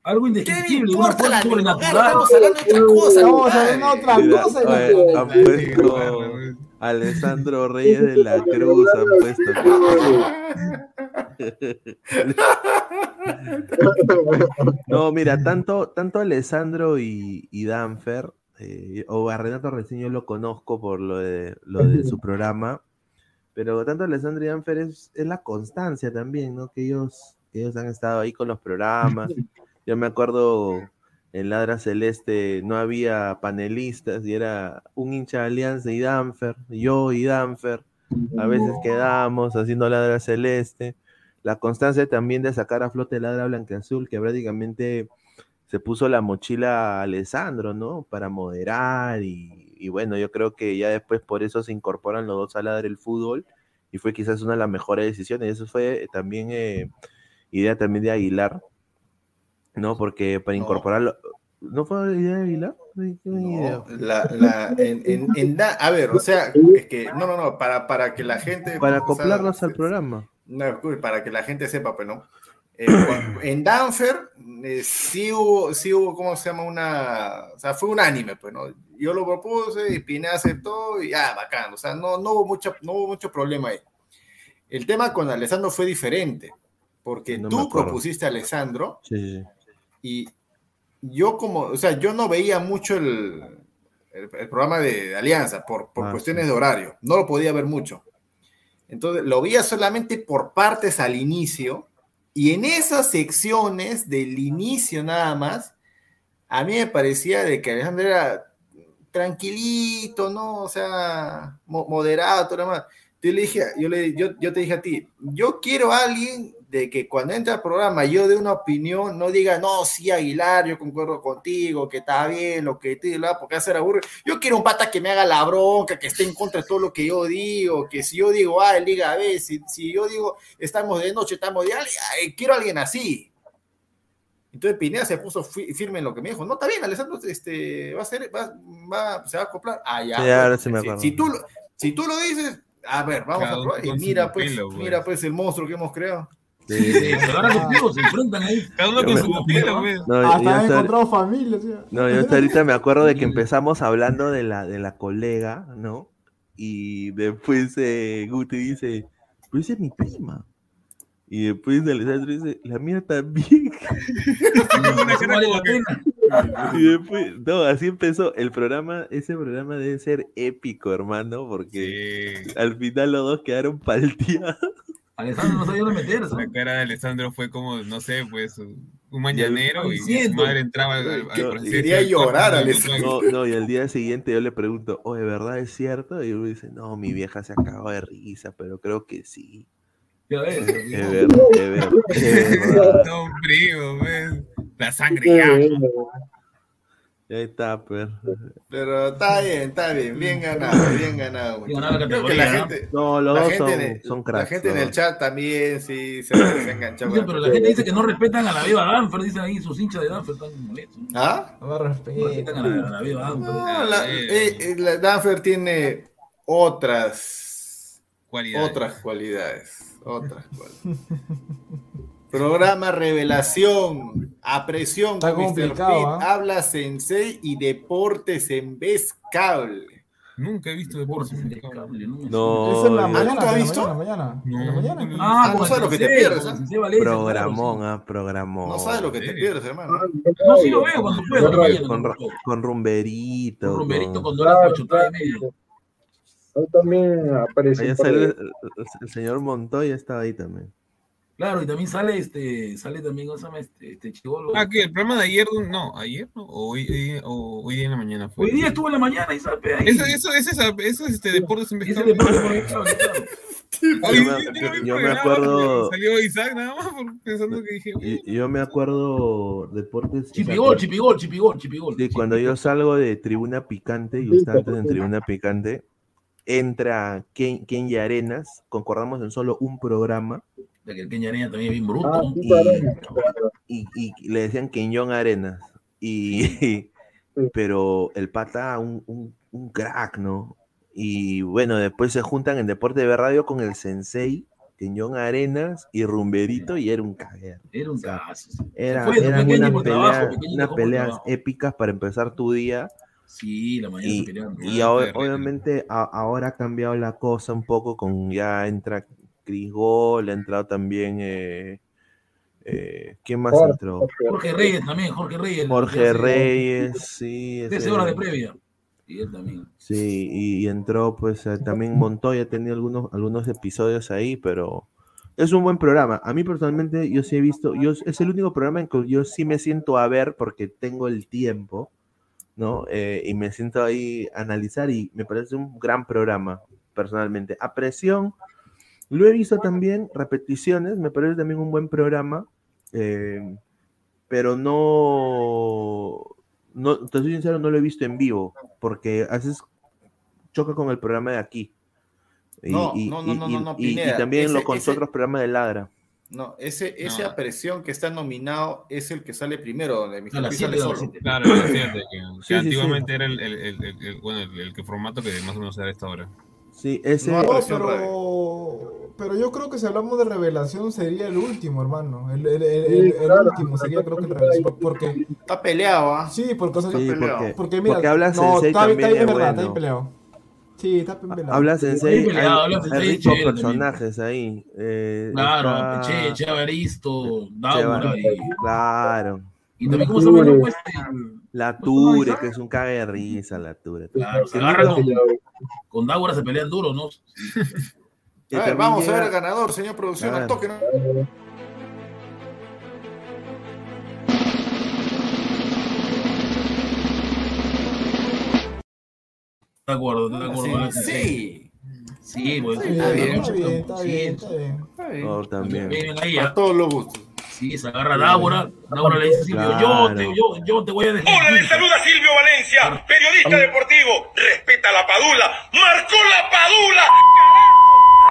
algo ¿Qué indescriptible, le una fuerza sobrenatural. Estamos hablando de otra cosa. Vamos a ver compadre. otra Mira, cosa. oye, puesto Alessandro Reyes de la Cruz, han puesto. No, mira, tanto, tanto Alessandro y, y Danfer, eh, o a Renato yo lo conozco por lo de, lo de su programa, pero tanto Alessandro y Danfer es, es la constancia también, ¿no? Que ellos, que ellos han estado ahí con los programas. Yo me acuerdo en Ladra Celeste no había panelistas y era un hincha de Alianza y Danfer, yo y Danfer. A veces quedamos haciendo Ladra Celeste. La constancia también de sacar a flote Ladra Blanqueazul, que prácticamente se puso la mochila a Alessandro, ¿no? Para moderar y, y bueno, yo creo que ya después por eso se incorporan los dos a Ladra el fútbol y fue quizás una de las mejores decisiones. Eso fue también eh, idea también de Aguilar, ¿no? Porque para incorporarlo. ¿No fue la idea de Aguilar? No, la, la, en, en- en da- a ver, o sea, es que, no, no, no, para, para que la gente... Para acoplarnos al programa. No, para que la gente sepa, pues, ¿no? Eh, en Danfer eh, sí hubo, sí hubo, ¿cómo se llama? Una, o sea, fue unánime, pues, ¿no? Yo lo propuse y Pineda aceptó y ya, bacán, o sea, no, no, hubo mucho, no hubo mucho problema ahí. El tema con Alessandro fue diferente, porque No tú propusiste a Alessandro sí. y yo como, o sea, yo no veía mucho el, el, el programa de, de Alianza por, por Ah, cuestiones sí. de horario, no lo podía ver mucho. Entonces, lo veía solamente por partes al inicio y en esas secciones del inicio nada más, a mí me parecía de que Alejandro era tranquilito, ¿no? O sea, mo- moderado, todo lo demás. Yo le dije, yo, le, yo, yo te dije a ti, yo quiero a alguien de que cuando entra al programa yo dé una opinión, no diga, no, sí, Aguilar, yo concuerdo contigo, que está bien, lo que te la porque hacer aburre. Yo quiero un pata que me haga la bronca, que esté en contra de todo lo que yo digo, que si yo digo A, él diga B, si, si yo digo estamos de noche, estamos de eh, quiero a alguien así. Entonces Pineda se puso fi- firme en lo que me dijo. No, está bien, Alessandro, este, va a ser, va, va- se va a acoplar. Ah, ya. Sí, bueno, ahora sí me si- acuerdo. si, tú, lo- si tú lo dices, a ver, vamos Cada a probar. Y mira, pues, pelo, pues. mira, pues, el monstruo que hemos creado. Sí, Sí, pero ahora contigo se enfrentan ahí. Cada uno Yo con me- su pelo, pues. No, yo Hasta hasta- encontrado familia. No, yo hasta ahorita me acuerdo de que empezamos hablando de la, de la colega, ¿no? Y después eh, Guti dice, pero esa es mi prima. Y después Alessandro dice, la mía también. Y después, no, así empezó. El programa, ese programa debe ser épico, hermano, porque Sí. al final los dos quedaron palteados. Alessandro no sabía dónde meterse. La cara de Alessandro fue como, no sé, pues, un mañanero y su Siento. madre entraba al, al, Que- al- al- quería llorar, al- Alessandro. No, no, y al día siguiente yo le pregunto, oye, ¿verdad es cierto? Y él me dice, no, mi vieja se acaba de risa, pero creo que sí. Ya ves. Es verdad, es verdad. No, primo, pues. La sangre ya. Ahí está, pues. Pero está bien, está bien, bien ganado, bien ganado. Bien ganada la Creo que la ¿no? gente, No, los la dos gente son, el- son la cracks. gente en el chat también sí se, se. Dice, con pero la gente dice que no respetan a la viva Danfer, dicen ahí sus hinchas de Danfer están molestos. ¿Ah? No respetan a la, a la viva Danfer. No, la, eh, eh, la Danfer tiene otras Cualidades. otras cualidades, otras cualidades. Programa Revelación, a presión Está con Mr. Pete, ¿ah? habla Sensei y deportes en vez cable. Nunca he visto deportes. Deportes de cable, no me No, Eso en la yo- mañana, ¿nunca has en la visto? mañana, en la No, mañana. he Ah, Ah, no con sabes lo que te pierdes, con ¿ah? Programón, ah, programón. No sabes lo que te pierdes, hermano. No, sí lo veo cuando puedo, en. Con, puedo. con rumberito. Un rumberito con- con dólares chutada y medio. También apareció. Ahí de- el- el señor Montoya, estaba ahí también. Claro, y también sale este, sale también, ¿cómo se llama? Este, este chivolo. Ah, ¿qué? ¿El programa de ayer? No, ayer, ¿no? O hoy, hoy- o hoy día en la mañana fue. Hoy día estuvo en la mañana y ahí. Eso, eso, eso, es, eso es este deportes en Ese deporte Yo me- acuerdo- Salió Isaac nada más pensando que dije. Y- Yo me acuerdo deportes. Chipigol, chipigol, chipigol, chipigol. Sí, cuando yo salgo de Tribuna Picante, yo estaba antes en Tribuna Picante, entra Ken, Ken y Arenas, concordamos en solo un programa, De que el también es bien bruto. Ah, y, y- y le decían Kenyon Arenas, y, pero el pata, un, un, un crack, ¿no? Y bueno, después se juntan en Deporte de Radio con el Sensei, Kenyon Arenas y Rumberito, y era un caguero. Era un caso. Era, Fue, eran pequeño unas trabajo, peleas, pequeño unas peleas épicas para empezar tu día. Sí, la mañana Y, se y ahora- obviamente a- ahora ha cambiado la cosa un poco con ya entra Chris Gol, ha entrado también eh, eh, ¿quién más Jorge, entró? Jorge Reyes también, Jorge Reyes. Jorge Reyes, sí, 13 ese- horas de previa. Y él también. sí, y, y entró pues eh, también Montoya, ha tenido algunos, algunos episodios ahí, pero es un buen programa. A mí personalmente yo sí he visto, yo es el único programa en que yo sí me siento a ver porque tengo el tiempo, ¿no? Eh, y me siento ahí a analizar y me parece un gran programa, personalmente. A presión, lo he visto también, repeticiones, me parece también un buen programa, eh, pero no, no, te soy sincero, no lo he visto en vivo, porque haces choca con el programa de aquí. Y, No, y- no, no, y- no, no, no, y- y Pineda, también ese- lo con ese- otros programas de Ladra. No, ese, No. esa presión que está nominado es el que sale primero, donde Mr. A las P sale siete, solo. siete. Claro, es cierto que, que Sí, sí, antiguamente era el, el, el, el- el- bueno, el, el que formato que más o menos era esta hora. Sí, ese. No, No, pero, pero yo creo que si hablamos de revelación sería el último, hermano. El, el, el- Sí, el- el claro, último sería creo que el revelación. Porque, Está peleado, ¿ah? sí, porque, o sea, Sí, peleado. porque, porque mira, porque habla no, Sensei está, bien- es verdad, está bien bueno. peleado. Sí, está bien peleado. Habla Sensei, hay, hay ricos también. personajes ahí. eh, Claro, está Che, Che Evaristo, Daura y, Claro. y también cómo se llama el pues, La Ture, que es un cague de risa, la Ture. Claro, se El agarra único- con, con Daura se pelean duro, ¿no? A ver, vamos a ver el ganador, señor producción, al toque. ¿no? De acuerdo, de acuerdo. Sí, sí. Sí, pues. Está bien, está bien, está bien, está bien. Está bien. Oh, también. Ahí, A todos los gustos. Sí, se agarra a Débora. Débora le dice a Silvio, yo, Claro. te, yo, yo te voy a dejar. Hola, le saluda Silvio Valencia, periodista deportivo. Respeta la padula. ¡Marcó la padula!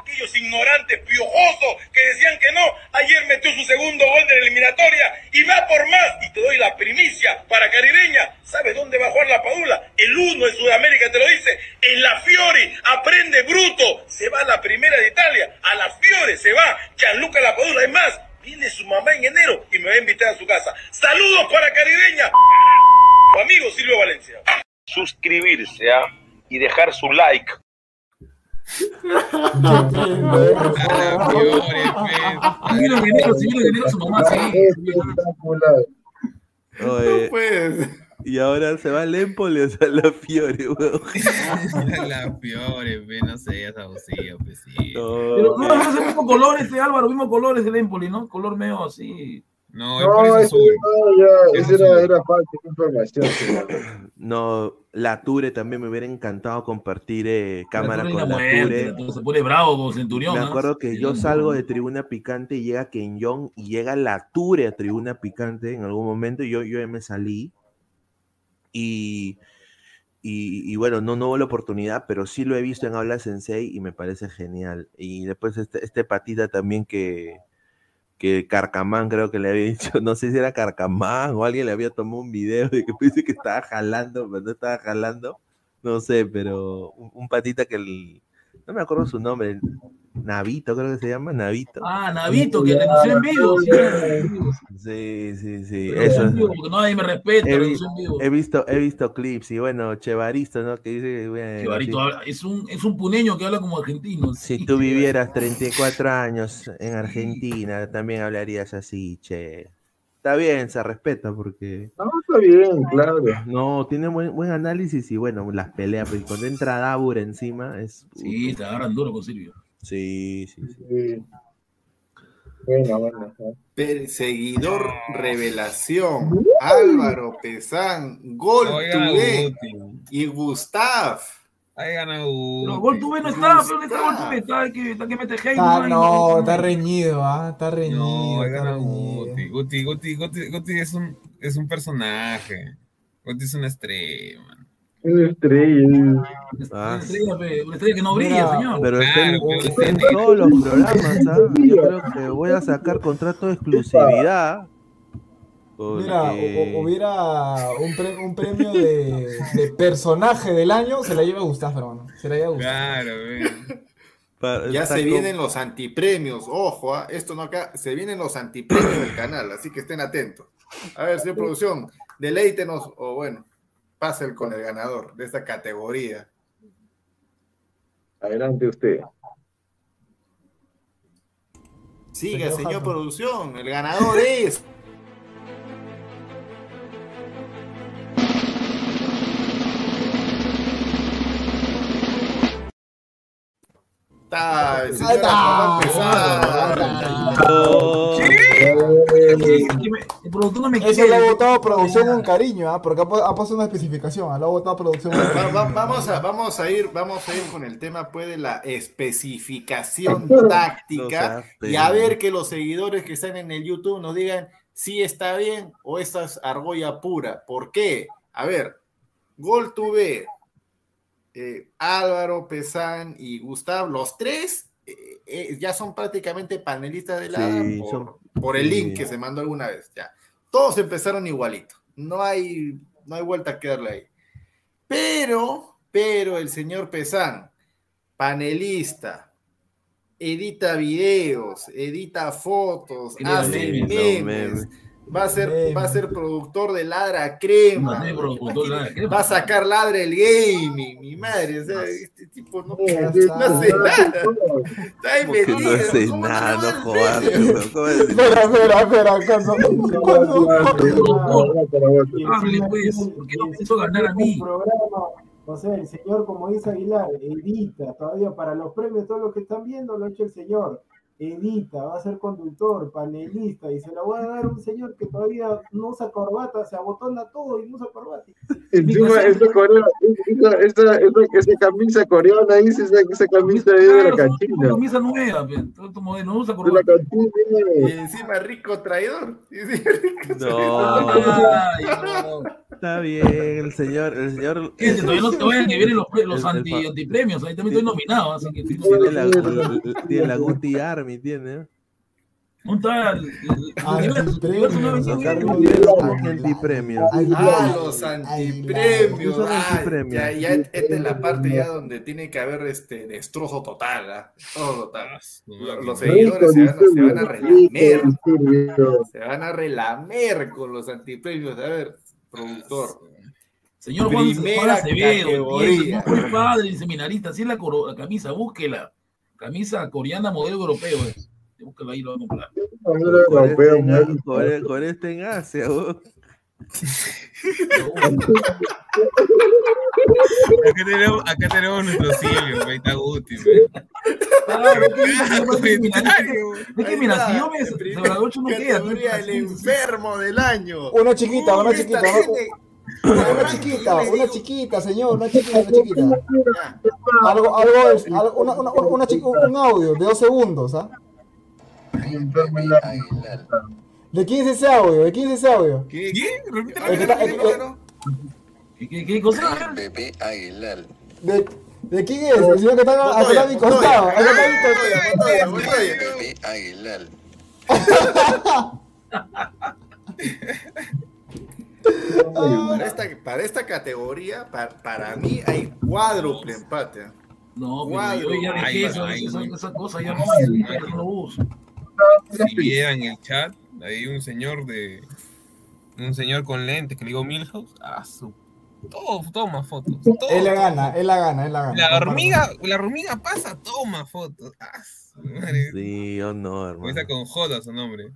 Aquellos ignorantes piojosos que decían que no, ayer metió su segundo gol de la eliminatoria y va por más. Y te doy la primicia para Caribeña. ¿Sabes dónde va a jugar la padula? El uno de Sudamérica te lo dice. En la Fiori. Aprende bruto. Se va a la primera de Italia. A la Fiore se va. Gianluca la padula. Es más, viene su mamá en enero y me va a invitar a su casa. Saludos para Caribeña. Tu amigo Silvio Valencia. Suscribirse ¿ah? y dejar su like. Y ahora se va al Empoli o sea, la Fiore, weón. La Fiore, pe, no sé, esa bocilla, pues sí. Pero No, no, es el mismo color este Álvaro, mismo color es el Empoli, ¿no? Color medio así. No, No, es ese, azul. no, ya, Es ese era, era falsa información. señor. no, la Ture también me hubiera encantado compartir eh, cámara La con la muerte, Ture. se pone bravo con Centurión. Me ¿ah? acuerdo que yo salgo de Tribuna Picante y llega Ken Jong y llega la Ture a Tribuna Picante en algún momento y yo, yo me salí. Y, y, y bueno, no, no hubo la oportunidad, pero sí lo he visto en Habla Sensei y me parece genial. Y después este, este patita también que, que Carcamán creo que le había dicho, no sé si era Carcamán o alguien le había tomado un video de que pensé que estaba jalando, pero no estaba jalando. No sé, pero un, un patita que el- no me acuerdo su nombre, Navito creo que se llama, Navito. Ah, Navito, que renunció en vivo. Sí, en vivo. Sí, sí, eso. en vivo, porque nadie me respeta, He, vi- renunció en vivo. he visto, he visto clips y bueno, Chevaristo, ¿no? Que dice, bueno, habla- es, un, es un puneño que habla como argentino. Si tú vivieras 34 años en Argentina, también hablarías así, che. Está bien, se respeta porque. No, está bien, claro. No, tiene buen, buen análisis y bueno, las peleas, porque cuando entra Dabur encima es. Sí, te agarran duro con Silvio. Sí, sí, sí. Sí. Bueno, bueno. perseguidor revelación. Álvaro Pesán, Gol Guti. y Gustav. Ahí gana Guti. Gol Tuve no está, pero no está Gol Tuve, está que, está que mete hate. Hay, no, está reñido, ¿ah? Está reñido, No, ahí gana. Guti. Guti, Guti, Guti, Guti es un, es un personaje. Guti es una estrella. Una estrella. Ah, Una estrella, pe, una estrella que no brilla, Mira, señor. pero está en, Claro, está en todos los programas, ¿ah? Yo creo que voy a sacar contrato de exclusividad. Mira, porque- hubiera un, pre- un premio de, de personaje del año, se la lleva Gustavo, hermano. Se la lleva Gustavo. Claro, ve. pa- Ya se con- vienen los antipremios. Ojo, ah, esto no acá. Se vienen los antipremios del canal, así que estén atentos. A ver, señor producción, deleítenos o bueno, pasen con el ganador de esta categoría. Adelante usted. Siga, Señor señor producción. El ganador es. Está, Pesada. No. Me- El productor no me Eso quiere. lo ha votado producción con cariño, ¿ah? Porque ha, ha puesto una especificación, ¿ah? lo ha votado producción con Va- cariño. va- vamos, a, vamos, a ir, vamos a ir con el tema pues, de la especificación táctica y a ver que los seguidores que están en el YouTube nos digan si está bien o esta es argolla pura. ¿Por qué? A ver, Gol tuve Álvaro, Pesán y Gustavo, los tres eh, eh, ya son prácticamente panelistas de la Sí, por, son- por el sí. link que se mandó alguna vez. Ya. Todos empezaron igualito. No hay, no hay vuelta que darle ahí. Pero, pero el señor Pesán, panelista, edita videos, edita fotos, hace memes. Va a ser, va a ser productor de Ladra Crema, No, no, productor de Ladra Crema. va a sacar Ladra el Gaming, mi madre, o sea, este tipo no, no está. hace nada. Está ahí ¿Cómo que no metido, hace ¿cómo nada? no No jodas. Espera, espera, espera. Hable pues, porque no me hizo ganar a mí. o sea, el señor, como dice Aguilar, edita todavía para los premios, todo lo que están viendo lo ha hecho el señor. Edita, va a ser conductor, panelista, y se la voy a dar a un señor que todavía no usa corbata, se abotona todo y no usa corbata. Encima, esa, coreana, esa, esa, esa, esa camisa coreana, dice esa, esa camisa ahí de la Claro, cantina. camisa nueva, pe, todo tu modelo, no usa la corbata. cantina. Y encima rico traidor. Y encima rico No, Ay, no. está bien, el señor, el señor. ¿Qué? Que todavía no te vayan que vienen los, anti, antipremios, ahí también estoy nominado, así que estoy Tiene la, nominado. tiene la Guti Army, tiene. Un Ah, el- Antipremios. Ah, los antipremios. Ah, antipremios. ya, ya esta es la parte ya donde tiene que haber este destrozo total, ¿ah? Destrozo total. Los, los seguidores se van, a- se van a relamer. Se van a relamer con los antipremios. A ver, productor. Señor Juan, Primera Acevedo, no fue padre seminarista, así es la camisa, búsquela. Camisa coreana modelo europeo es. Búsquela ahí, lo va a comprar. En- Corea- Corea está en Asia. Acá tenemos, acá tenemos nuestro Silvio, ahí está Guti. Claro. Ah. Es que mira, si yo me no queda. El enfermo del año. Una chiquita, una chiquita, Una chiquita, una chiquita, señor, una chiquita, una chiquita. Algo, algo, es- algo- una, una, una chica- un audio de dos segundos, ¿ah? ¿De quién es ese audio? ¿De quién es ese audio? ¿Qué? Repite, ¿Qué, qué, qué cosa? Pepe Aguilar. ¿De, de quién es? El señor que está acá a mi costado. acá está a mi costado. Pepe Aguilar. Para esta, para esta categoría, para, para mí hay cuádruple empate. ¿ah? No, pero Cuádruple. yo ya dejé Ay, eso, ay, esa, esa cosa, ya no, ya no lo uso. Si vieran el chat, hay un señor de. Un señor con lentes que le digo Milhouse. Ah, su. Todo, toma fotos. todo. Él la gana, él la gana, él la gana. La hormiga, la hormiga pasa, toma fotos. Ah, su madre. Sí, yo no, hermano. Comienza con J su nombre.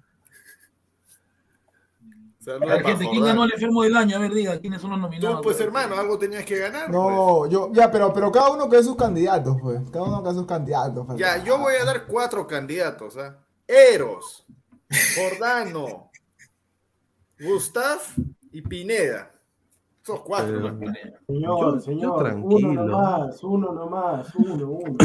Saludos ¿quién ganó el enfermo del año? A ver, diga, ¿quiénes son los nominados? Tú, pues hermano, algo tenías que ganar. pues. No, yo, ya, pero, pero cada uno que es sus candidatos, pues. Cada uno que es sus candidatos. pues. Ya, yo voy a dar cuatro candidatos. ¿ah? Eros, Jordano, Gustav y Pineda. Esos cuatro. Pero- ¿no? Señor, Yo- señor, tranquilo. uno nomás, uno nomás, uno, uno.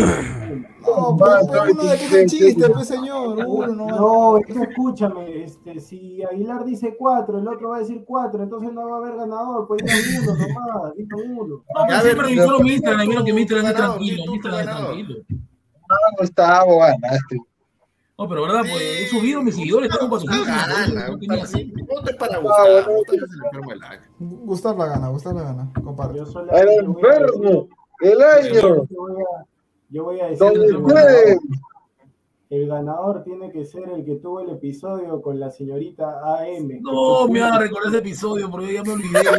No, pero, uno de que es el chiste, pues señor. Uno no No, es que escúchame, este, si Aguilar dice cuatro, el otro va a decir cuatro, entonces no va a haber ganador, pues diga uno nomás, diga uno. No, pero siempre revisaron mi Instagram, vieron que mi Instagram es tranquilo, mi Instagram es tranquilo. No, Gustavo, ganaste. No, pero verdad, pues he subido mis seguidores, tengo para sus Gana, no tenía así. Vote para Gustavo. Gustavo el la gana, Gustav la gana. Comparte. Yo solamente El enfermo del año. yo voy a- decir ¿Dónde que el ganador, el tiene que ser el que tuvo el episodio con la señorita AM. No, me van a recordar ese episodio, porque ya me olvidé, ya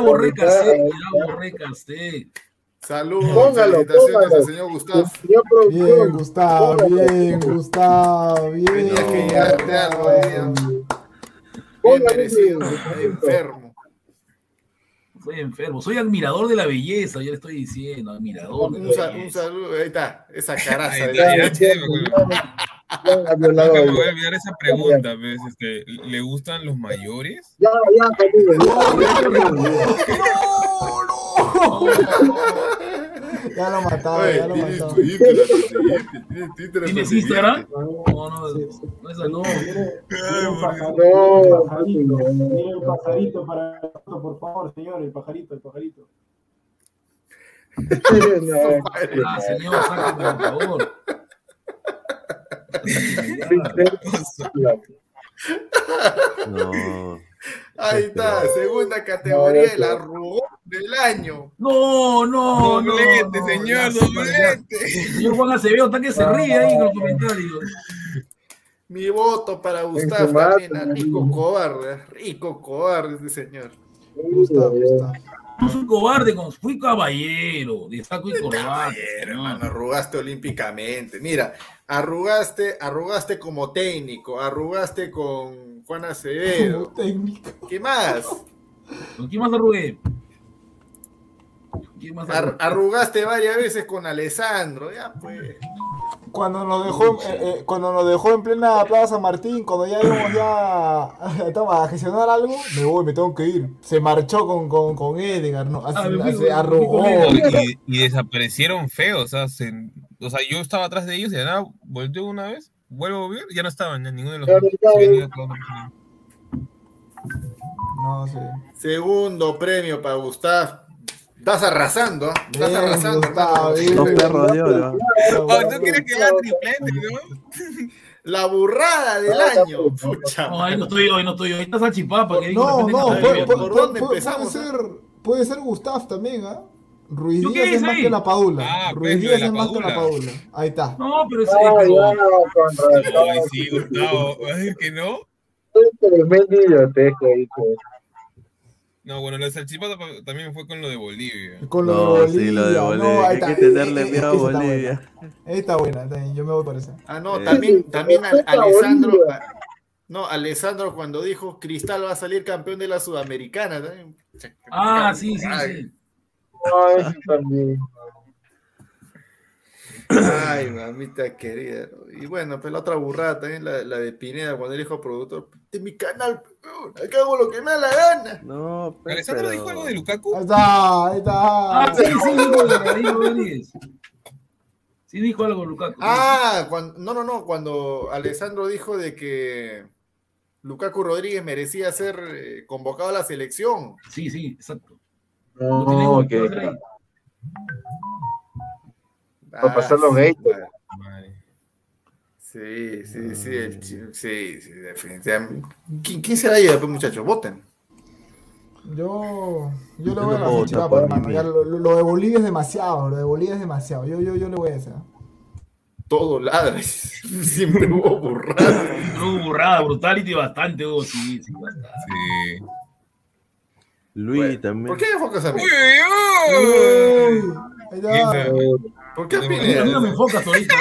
borré cassette, la borré cassette. Saludos, Póngalo, felicitaciones póngalo. al señor Gustavo. Señor Bien, productor, Gustav, bien, Gustav, bien. Tenías que llegarte algo ahí. Bien merecido, enfermo. Soy enfermo, soy admirador de la belleza, ya le estoy diciendo, admirador Un, la sa- un saludo, ahí está, esa caraza. Ahí está, ya, me Nunca voy a olvidar esa pregunta, pues, este, ¿le gustan los mayores? Ya, ya, conmigo. Ya lo mataba, Oye, ya lo tiene mataba. Twitter, la siguiente, tiene Twitter, ¿Tienes. Instagram? No, no, no, esa no. Mire, mire un pajarito para por favor, señor, el pajarito, el pajarito. Ah, señor, sáquenme, por favor. No. Ahí está, segunda categoría, el arrugón del año. No, no, no. Doblete, no, señor, doblete. Señor Juan Acevedo está que se ríe ahí con los comentarios. Mi voto para En Gustavo también, a rico cobarde, rico cobarde este señor. Gustavo, Gustavo. No soy cobarde, como fui caballero, de saco y corbata. Caballero, hermano, arrugaste olímpicamente. Mira, arrugaste, arrugaste como técnico, arrugaste con Juan Acevedo. técnico. ¿Qué más? ¿Con quién más arrugué? ¿Quién más Ar- arrugué? arrugaste varias veces con Alessandro, ya pues. Cuando nos dejó, eh, eh, cuando nos dejó en plena Plaza San Martín, cuando ya íbamos ya toma, a gestionar algo, me voy, me tengo que ir. Se marchó con, con, con Edgar, ¿no? Así, Ah, me fui arrugó. Y, y desaparecieron feos, o sea, se- o sea, yo estaba atrás de ellos y de nada volteó una vez, vuelvo a ver, ya no estaban, ya ninguno de los. No, sí. Segundo premio para Gustav. Estás arrasando, ¿ah? Estás Bien, arrasando. Gustavo, hermano. bien. Dos perros de oro. Oh, ¿tú quieres que haga triplete, no? La burrada del año. Pucha, No, ahí no estoy ahí no estoy yo. Ahí está Salchipapa. Que dijo No, no, ¿Por puede- dónde puede- empezamos, puede ser, puede ser Gustav también, ¿ah? Ruiz ¿Yo qué Díaz es hice más ahí? que la Padula. Ah, Ruiz Díaz de la es más que la Padula. Padula. Ahí está. No, pero. Ah. Ay, sí, Gustavo, ¿vas a decir que no? No, bueno, lo de Salchipapa también fue con lo de Bolivia. Con lo No, de Bolivia. sí, lo de no, Bolivia. ahí Hay está. que tenerle miedo a Bolivia. buena. Buena, está bien, yo me voy por esa. Ah, no, Eh. también, también a Alessandro. No, Alessandro cuando dijo Cristal va a salir campeón de la Sudamericana. también. Ah, sí, sí, sí. También. Ay, mamita querida. Y bueno, pues la otra burrada también, la, la de Pineda, cuando él dijo productor, de mi canal, peón, acá hago lo que me da la gana. No, ¿Alessandro pero- dijo algo de Lukaku? Ahí está, ahí está. Ah, sí, sí, dijo Benítez. Sí dijo algo Lukaku. Ah, cuando, no, no, no, cuando Alessandro dijo de que Lukaku Rodríguez merecía ser eh, convocado a la selección. Sí, sí, exacto. No, que Para pasar los sí, gays. madre. Sí, sí, sí, el sí, sí, definitivamente. ¿Quién, quién se la lleva, pues, muchachos? Voten. Yo, yo le voy a no tapar hermano. Ya lo, lo- lo de Bolivia es demasiado, lo de Bolivia es demasiado. Yo, yo, yo le voy a esa. Todo ladra. Siempre hubo burrada. No hubo burrada, brutality bastante hubo, sí, sí, bastante. Sí. Luis también. ¿Por qué me enfocas a mí? ¡Uy, uy, uy! ¿Por qué a No, ¿Por qué Pineda? no me enfocas ahorita?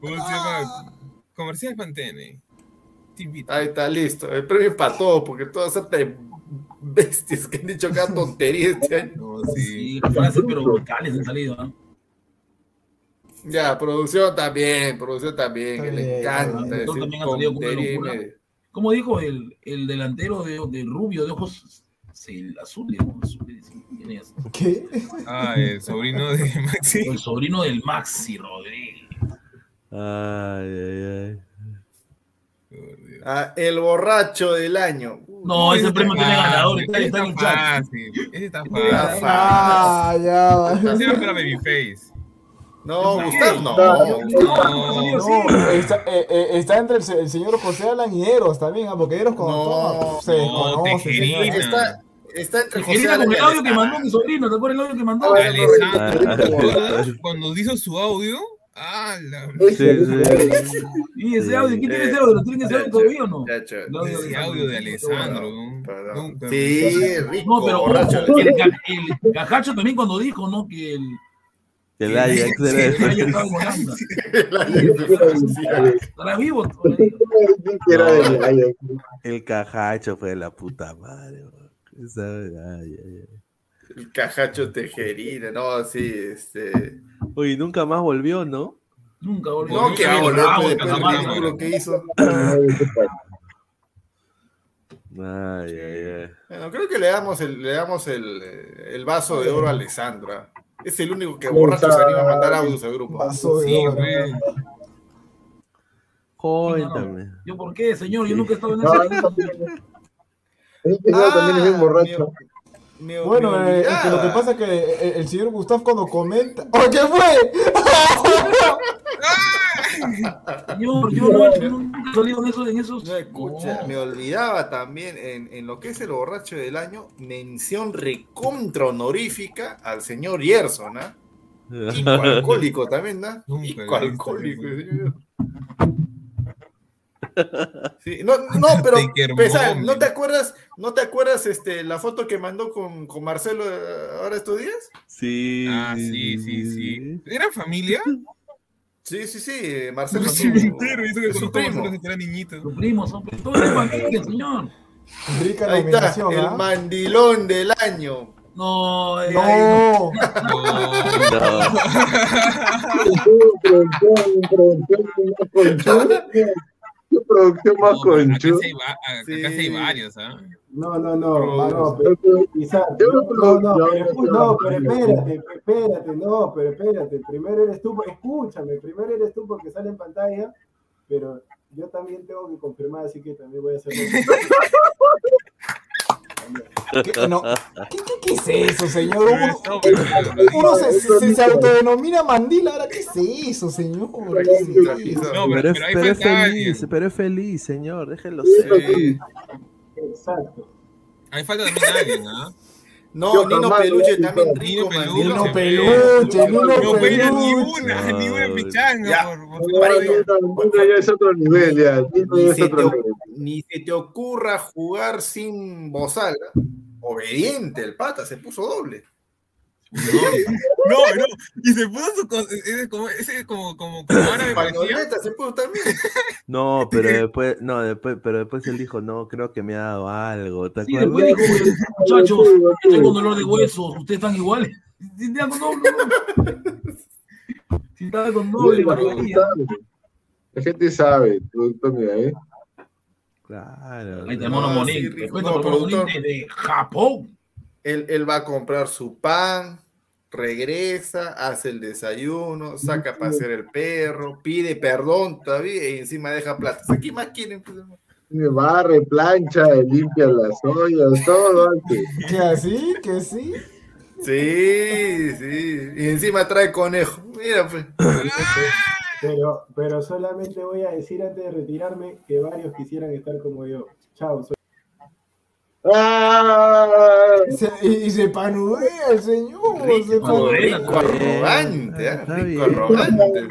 ¿Cómo se llama? Comercial Pantene. Ahí está, listo. El premio es para todos, porque son de bestias que han dicho cada tontería este año. No, sí. Frases pero brutales han salido, ¿no? Ya, producción también, producción también, que le encanta decir También ha salido con Como dijo el, el delantero de, de rubio de ojos sí, azules, ¿no? Azules, ¿quién es? ¿Qué? Ah, el sobrino de Maxi. El sobrino del Maxi Rodríguez. Ay, ay, ay. Ah, el borracho del año. No, ese premio tiene ganador, está, Ese está en el está chat. fácil. Ese está fácil. Ah, ya. Ese era para Babyface. No, No, Gustavo, no. No, No, está, eh, eh, está entre el, el señor José Alan y Eros también, ¿ah? porque Eros cuando se señor. Está, está entre José Alan con el audio que mandó mi sobrino, ¿te acuerdas el audio que mandó? Ah, Alessandro, cuando hizo su audio, ah, la Sí, sí. Y ese audio, ¿quién tiene Eh, ese audio? ¿Lo tiene ese audio todavía o no? Ese audio de Alessandro. Sí, rico. No, pero borracho. el, el Cajacho también cuando dijo, ¿no? Que el, El Ajax que era el Ajax estaba el- en Holanda. La Estará vivo todavía. Era del Ajax. El cajacho fue de la puta madre. bro. Esa- ay, ay, ay. El cajacho tejerina, no, sí, este. Oye, nunca más volvió, ¿no? Nunca volvió. No, que va a volver Bravo, después del Catamara, ridículo que hizo. Ay, ay, ay. Bueno, creo que le damos el, le damos el, eh, el vaso de oro a Alessandra. Es el único que borracho se anima a mandar audios al grupo. Sí, oro. güey. Cuéntame. ¿Yo por qué, señor? Yo nunca he estado en ese. Ese señor también es bien borracho. Me- Bueno, me eh, es que lo que pasa es que eh, el señor Gustav cuando comenta... ¡Oh, qué fue! Señor, yo no, yo nunca en esos, en esos. No, escucha, me olvidaba también en, en lo que es el borracho del año, mención recontra honorífica al señor Gerson, ¿ah? Pico alcohólico también, ¿no? Pico alcohólico, señor. Sí, no, no, pero pesa. ¿no te acuerdas, no te acuerdas este, la foto que mandó con, con Marcelo eh, ahora estos días? Sí. Ah, sí, sí, sí. ¿Eran familia? Sí, sí, sí, eh, Marcelo No, es su- primo. Su primo, son todos de familia, señor. Rica Ahí está, el ¿ah? mandilón del año. No, eh, No. ¿Qué producción más No, conchuda? acá sí hay varios, ¿ah? No, no, no, Pero- no, pero, quizá- no, no, pero, escu- no, pero espérate, espérate, no, pero espérate, primero eres tú, escúchame, primero eres tú porque sale en pantalla, pero yo también tengo que confirmar, así que también voy a hacerlo. ¿Qué, no, ¿qué, qué, qué es eso, señor? Uno, se, se, se autodenomina mandila, ahora ¿qué es eso, señor? ¿Qué es eso? No, pero, pero- es, pero es feliz, pero es feliz, señor, déjenlo ser. Exacto. Ahí falta también alguien, ¿ah? No, Yo Nino jamás Peluche también rico, Nino mandilón. Nino Peluche, Peluche, Nino No fuera ni Peluche. una, ni una pichanga, Ya. por, No, ya es otro nivel, ya. Nino Ni es se, te, otro nivel. ni se te ocurra jugar sin bozal. ¿ah? Obediente, el pata, se puso doble. No, no, y se puso su como, ese como, como, como se puso también. No, pero después, no, después, pero después él dijo, no, creo que me ha dado algo, ¿te Sí, después dijo, muchachos, yo tengo dolor de huesos, ustedes están iguales. Si estaba con doble, ¿no? Si estaba con doble. La gente sabe, producto, mira, ¿eh? Claro. Ahí No, mono sí, Monín. No, productor. desde Japón. Él, él va a comprar su pan, regresa, hace el desayuno, saca a pasear el perro, pide perdón todavía y encima deja plata. ¿Qué más quieren? Barre, plancha, limpia las ollas, todo antes. ¿Que así? ¿Que sí? Sí, sí. Y encima trae conejo. Mira, pues. Pero, pero solamente voy a decir antes de retirarme que varios quisieran estar como yo. Chao, soy ¡Ah! Se- y, y se panudea el señor. se Rico, panudea. rico arrogante, ¿ah? Está rico bien. arrogante.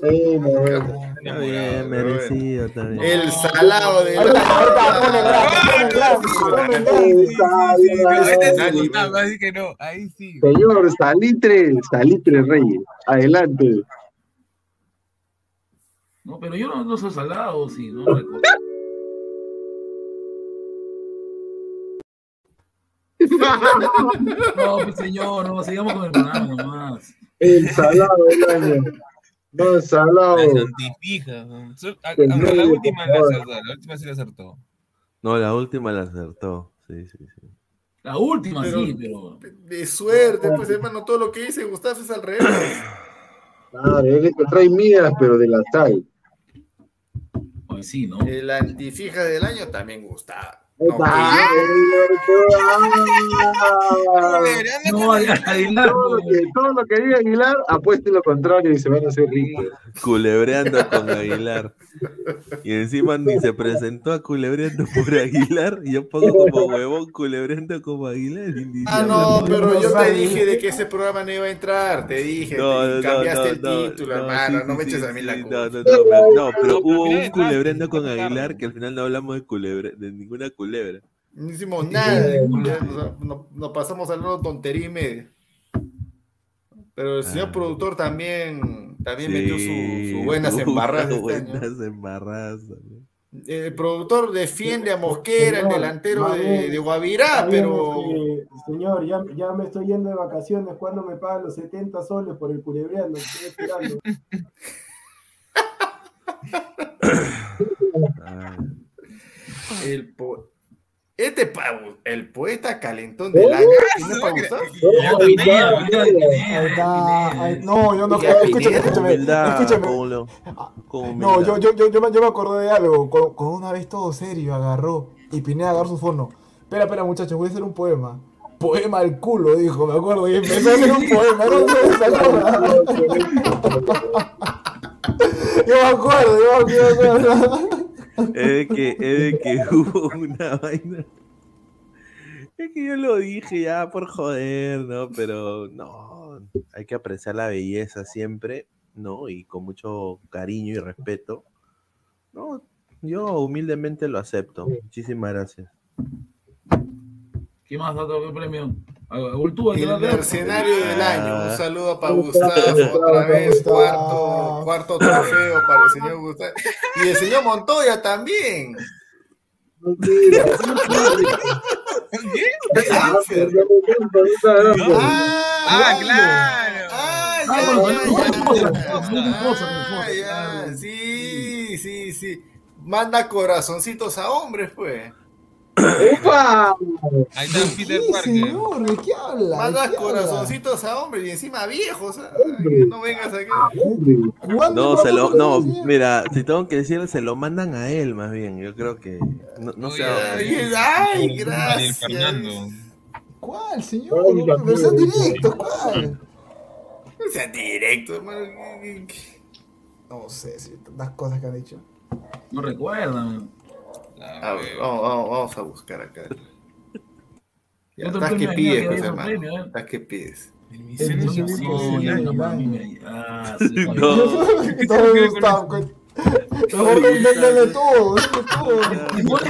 ¿sí? Bueno, bueno. Está bien, merecido también. El salado de así que no, ahí sí. Señor, Salitre, Salitre Reyes. Adelante. No, pero yo no, no soy salado, sí, no recuerdo. No, pues señor, no, sigamos con el programa nomás. El salado del año. No, salado. La última la acertó, la última sí la acertó. No, la última la acertó. Sí, sí, sí. La última Pero- sí, pero. De suerte, pues hermano, todo lo que dice Gustavo es al revés. Claro, él te trae migas, pero de la sal. Hoy sí, ¿no? El antifija del año también Gustavo. Ah, No, Aguilar, todo, lo que, todo lo que diga Aguilar, apueste lo contrario y se van a hacer ricos. Culebreando con Aguilar. Y encima ni se presentó a culebreando por Aguilar. Y yo pongo como huevón culebreando como Aguilar. y Ah, no, pero yo te dije de que ese programa no iba a entrar, te dije, No, te- no, cambiaste no, el no, título, no, hermano, sí, no me sí, eches sí, a mí la culpa. No, no, no, pero, no, pero hubo un culebrando con. Aguilar que al final no hablamos de culebre, de ninguna culebra. No hicimos nada, de culebra, nos, nos- nos pasamos hablando tontería y media. Pero el señor Ah. productor también, también Sí, metió su, su buenas embarradas. este año. Buenas embarradas. El productor defiende a Mosquera, el delantero de, de Guavirá, pero eh, señor, ya, ya me estoy yendo de vacaciones. ¿Cuándo me pagan los 70 soles por el culebreando? Estoy esperando. Ah, el po- este pa- el poeta calentón está, ahí- no, yo no, escúchame, escúchame, escúchame. No, yo, yo, yo, yo, me, yo me acordé de algo. Con, con una vez todo serio agarró y Pineda agarró su fono. Espera, espera, muchachos, voy a hacer un poema. Poema al culo, dijo, me acuerdo. Y empezó a hacer un poema, no sé, Yo me acuerdo, yo me acuerdo. Es de que, es de que hubo una vaina. Es que yo lo dije ya por joder, ¿no? Pero no, hay que apreciar la belleza siempre, ¿no? Y con mucho cariño y respeto. No, yo humildemente lo acepto. Muchísimas gracias. ¿Qué más da otro premio? A- a Ultúa, ¿qué El mercenario del año. Un saludo para Gustavo, otra vez, cuarto, cuarto trofeo para el señor Gustavo. Y el señor Montoya también. Ah, claro. Ah, Ah, Ah, ya, Sí, sí, sí. Manda corazoncitos a hombres, pues. ¡Upa! Ahí está Peter ¿Qué, Parker. señor? ¿De qué habla? Manda ¿De qué habla? corazoncitos a hombres y encima viejos. ah, que No vengas acá. ¿Cuándo No, se lo, no, mira, si tengo que decir, se lo mandan a él más bien. Yo creo que no, no sé. Ay, gracias. Fernando. ¿Cuál, señor? Pero sean directos, ¿cuál? No sea directo, hermano. No sé, si tantas cosas que han dicho. No recuerdan. A ver, vamos, vamos, vamos a buscar acá. Ya, Otro ¿Estás que pides, pues, ¿eh? ¿Estás que pides? Imposible, no. Ah,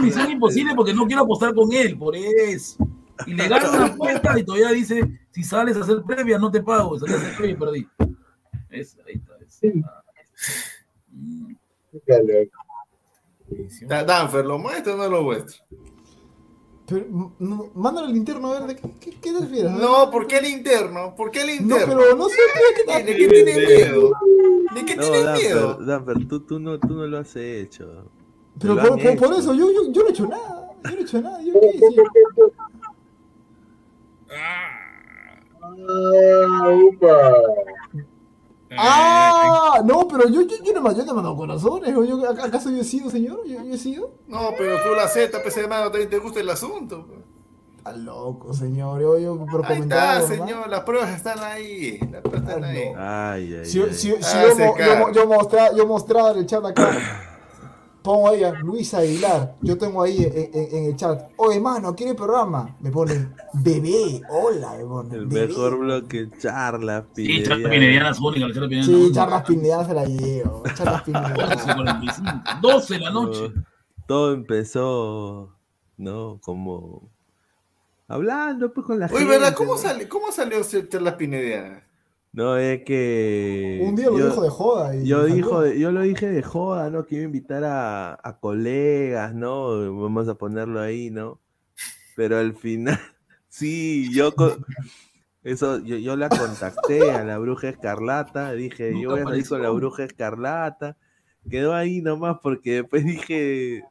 Misión porque no quiero apostar con él, por eso. Y le gana una apuesta y todavía dice, si sales a hacer previa no te pago. Salí a hacer previa y perdí. Es, ahí está. es. Da- Danfer, ¿lo muestro o no lo muestro? Pero, no, mándale el interno a ver de qué, qué, qué te refieres. No, ¿por qué el interno? ¿Por qué el No, interno? pero no sé ¿qué, ¿De qué tienes miedo? ¿De qué No, tienes miedo? Danfer, tú, tú, no, tú no lo has hecho. Pero por, eso, yo, yo, yo no he hecho nada. Yo no he hecho nada. Yo qué hice. Ah, upa. Ah, no, pero yo, yo, yo no yo me he mandado corazones. ¿o yo, ¿Acaso yo he sido, señor? ¿Yo, yo he sido? No, pero tú la aceptas, pues hermano, también te gusta el asunto. pues. Está loco, señor. Yo, yo por Ahí está, señor, las pruebas están ahí. Las pruebas están ahí. Ay, ay, Si, ay. si, si Ah, yo, se mo- yo, yo mostrar, yo el chat acá, pongo ahí a Luis Aguilar, yo tengo ahí en, en- en el chat, oye mano, ¿quiere programa? Me pone, bebé, hola, me pone, El bebé. mejor bloque, charla, Sí, charla pinediana es única, la charla pinediana. Sí, charlas pineadas se la llevo, charlas pineadas. 45, 12 de la noche. Todo empezó, ¿no? Como hablando pues con la Oye, gente. ¿verdad? ¿Cómo, sale, ¿Cómo salió ser las pinedianas? No, es que. Un día lo yo- dijo de joda y Yo, dijo, yo lo dije de joda, ¿no? A invitar a, a colegas, ¿no? Vamos a ponerlo ahí, ¿no? Pero al final, sí, yo. Eso, yo, yo la contacté a la bruja escarlata, dije, yo voy a salir con la bruja escarlata. Quedó ahí nomás porque después dije,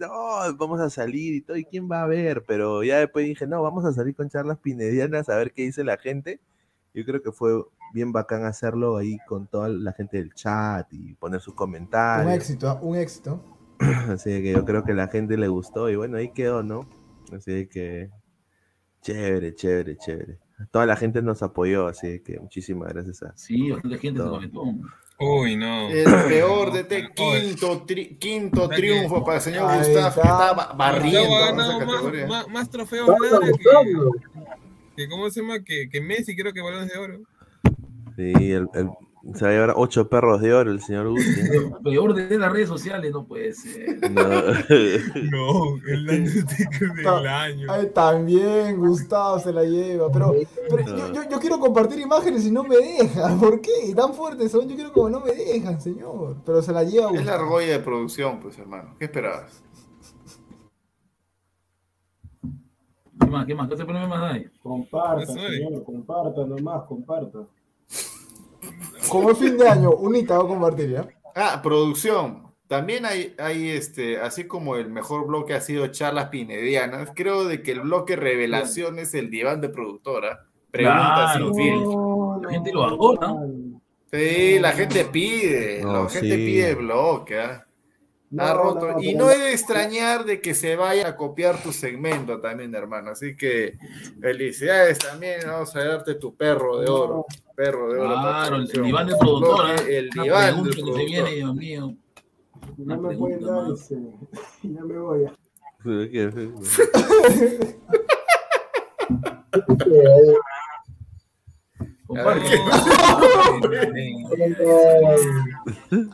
no, vamos a salir y todo, ¿y quién va a ver? Pero ya después dije, no, vamos a salir con charlas pinedianas a ver qué dice la gente. Yo creo que fue bien bacán hacerlo ahí con toda la gente del chat y poner sus Un comentarios. éxito, ¿ah? un éxito. Así que yo creo que la gente le gustó y bueno, ahí quedó, ¿no? Así que chévere, chévere, chévere. Toda la gente nos apoyó, así que muchísimas gracias a Sí, bastante gente se comentó. Uy, no. El peor de te quinto, tri- quinto triunfo para el señor Gustavo, que estaba barriendo Gustavo ha ganado más, categoría. más, más trofeos que, que, ¿cómo se llama? Que, que Messi, creo que balones de oro. Sí, el, el- se va a llevar ocho perros de oro el señor Guti. Peor de las redes sociales, no puede ser. No. No, el año del año. Ay, también Gustavo se la lleva, pero, pero yo, yo, yo quiero compartir imágenes y no me dejan. ¿Por qué? Tan fuertes son, yo quiero como no me dejan, señor. Pero se la lleva Es la argolla de producción, pues hermano. ¿Qué esperabas? ¿Qué más? ¿Qué más? ¿Qué otro premio más hay? Comparta, es. señor, comparta nomás, comparta. Como el fin de año, Unita va a compartir, ¿ya? Ah, producción. También hay, hay este, así como el mejor bloque ha sido charlas pinedianas, creo de que el bloque revelación es el diván de productora. Preguntas Claro. sin filtro. La gente lo adora. Sí, la gente pide, No, la gente sí. pide bloque, Ha No, roto. no, y no no- es de extrañar de que se vaya a copiar tu segmento también, hermano. Así que felicidades también. Vamos a darte tu perro de oro. Perro de oro. Claro, el diván del productor. ¿eh? El Una diván del que se productor. viene, Dios mío. No me pueden dar ese. Ya me voy.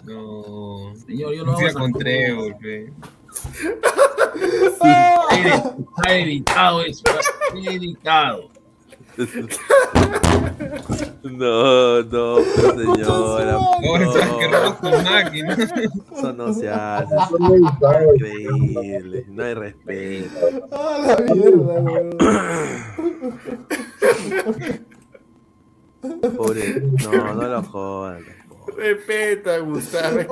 No. Señor, yo no hago con Trevor. Está editado eso, está editado. No, no, pero señora. No. sabes que robas tu máquina. Eso no se hace. eso es increíble. No hay respeto. Ah, la mierda, weón. Pobre. No, no lo jodan. Respeta, Gustavo.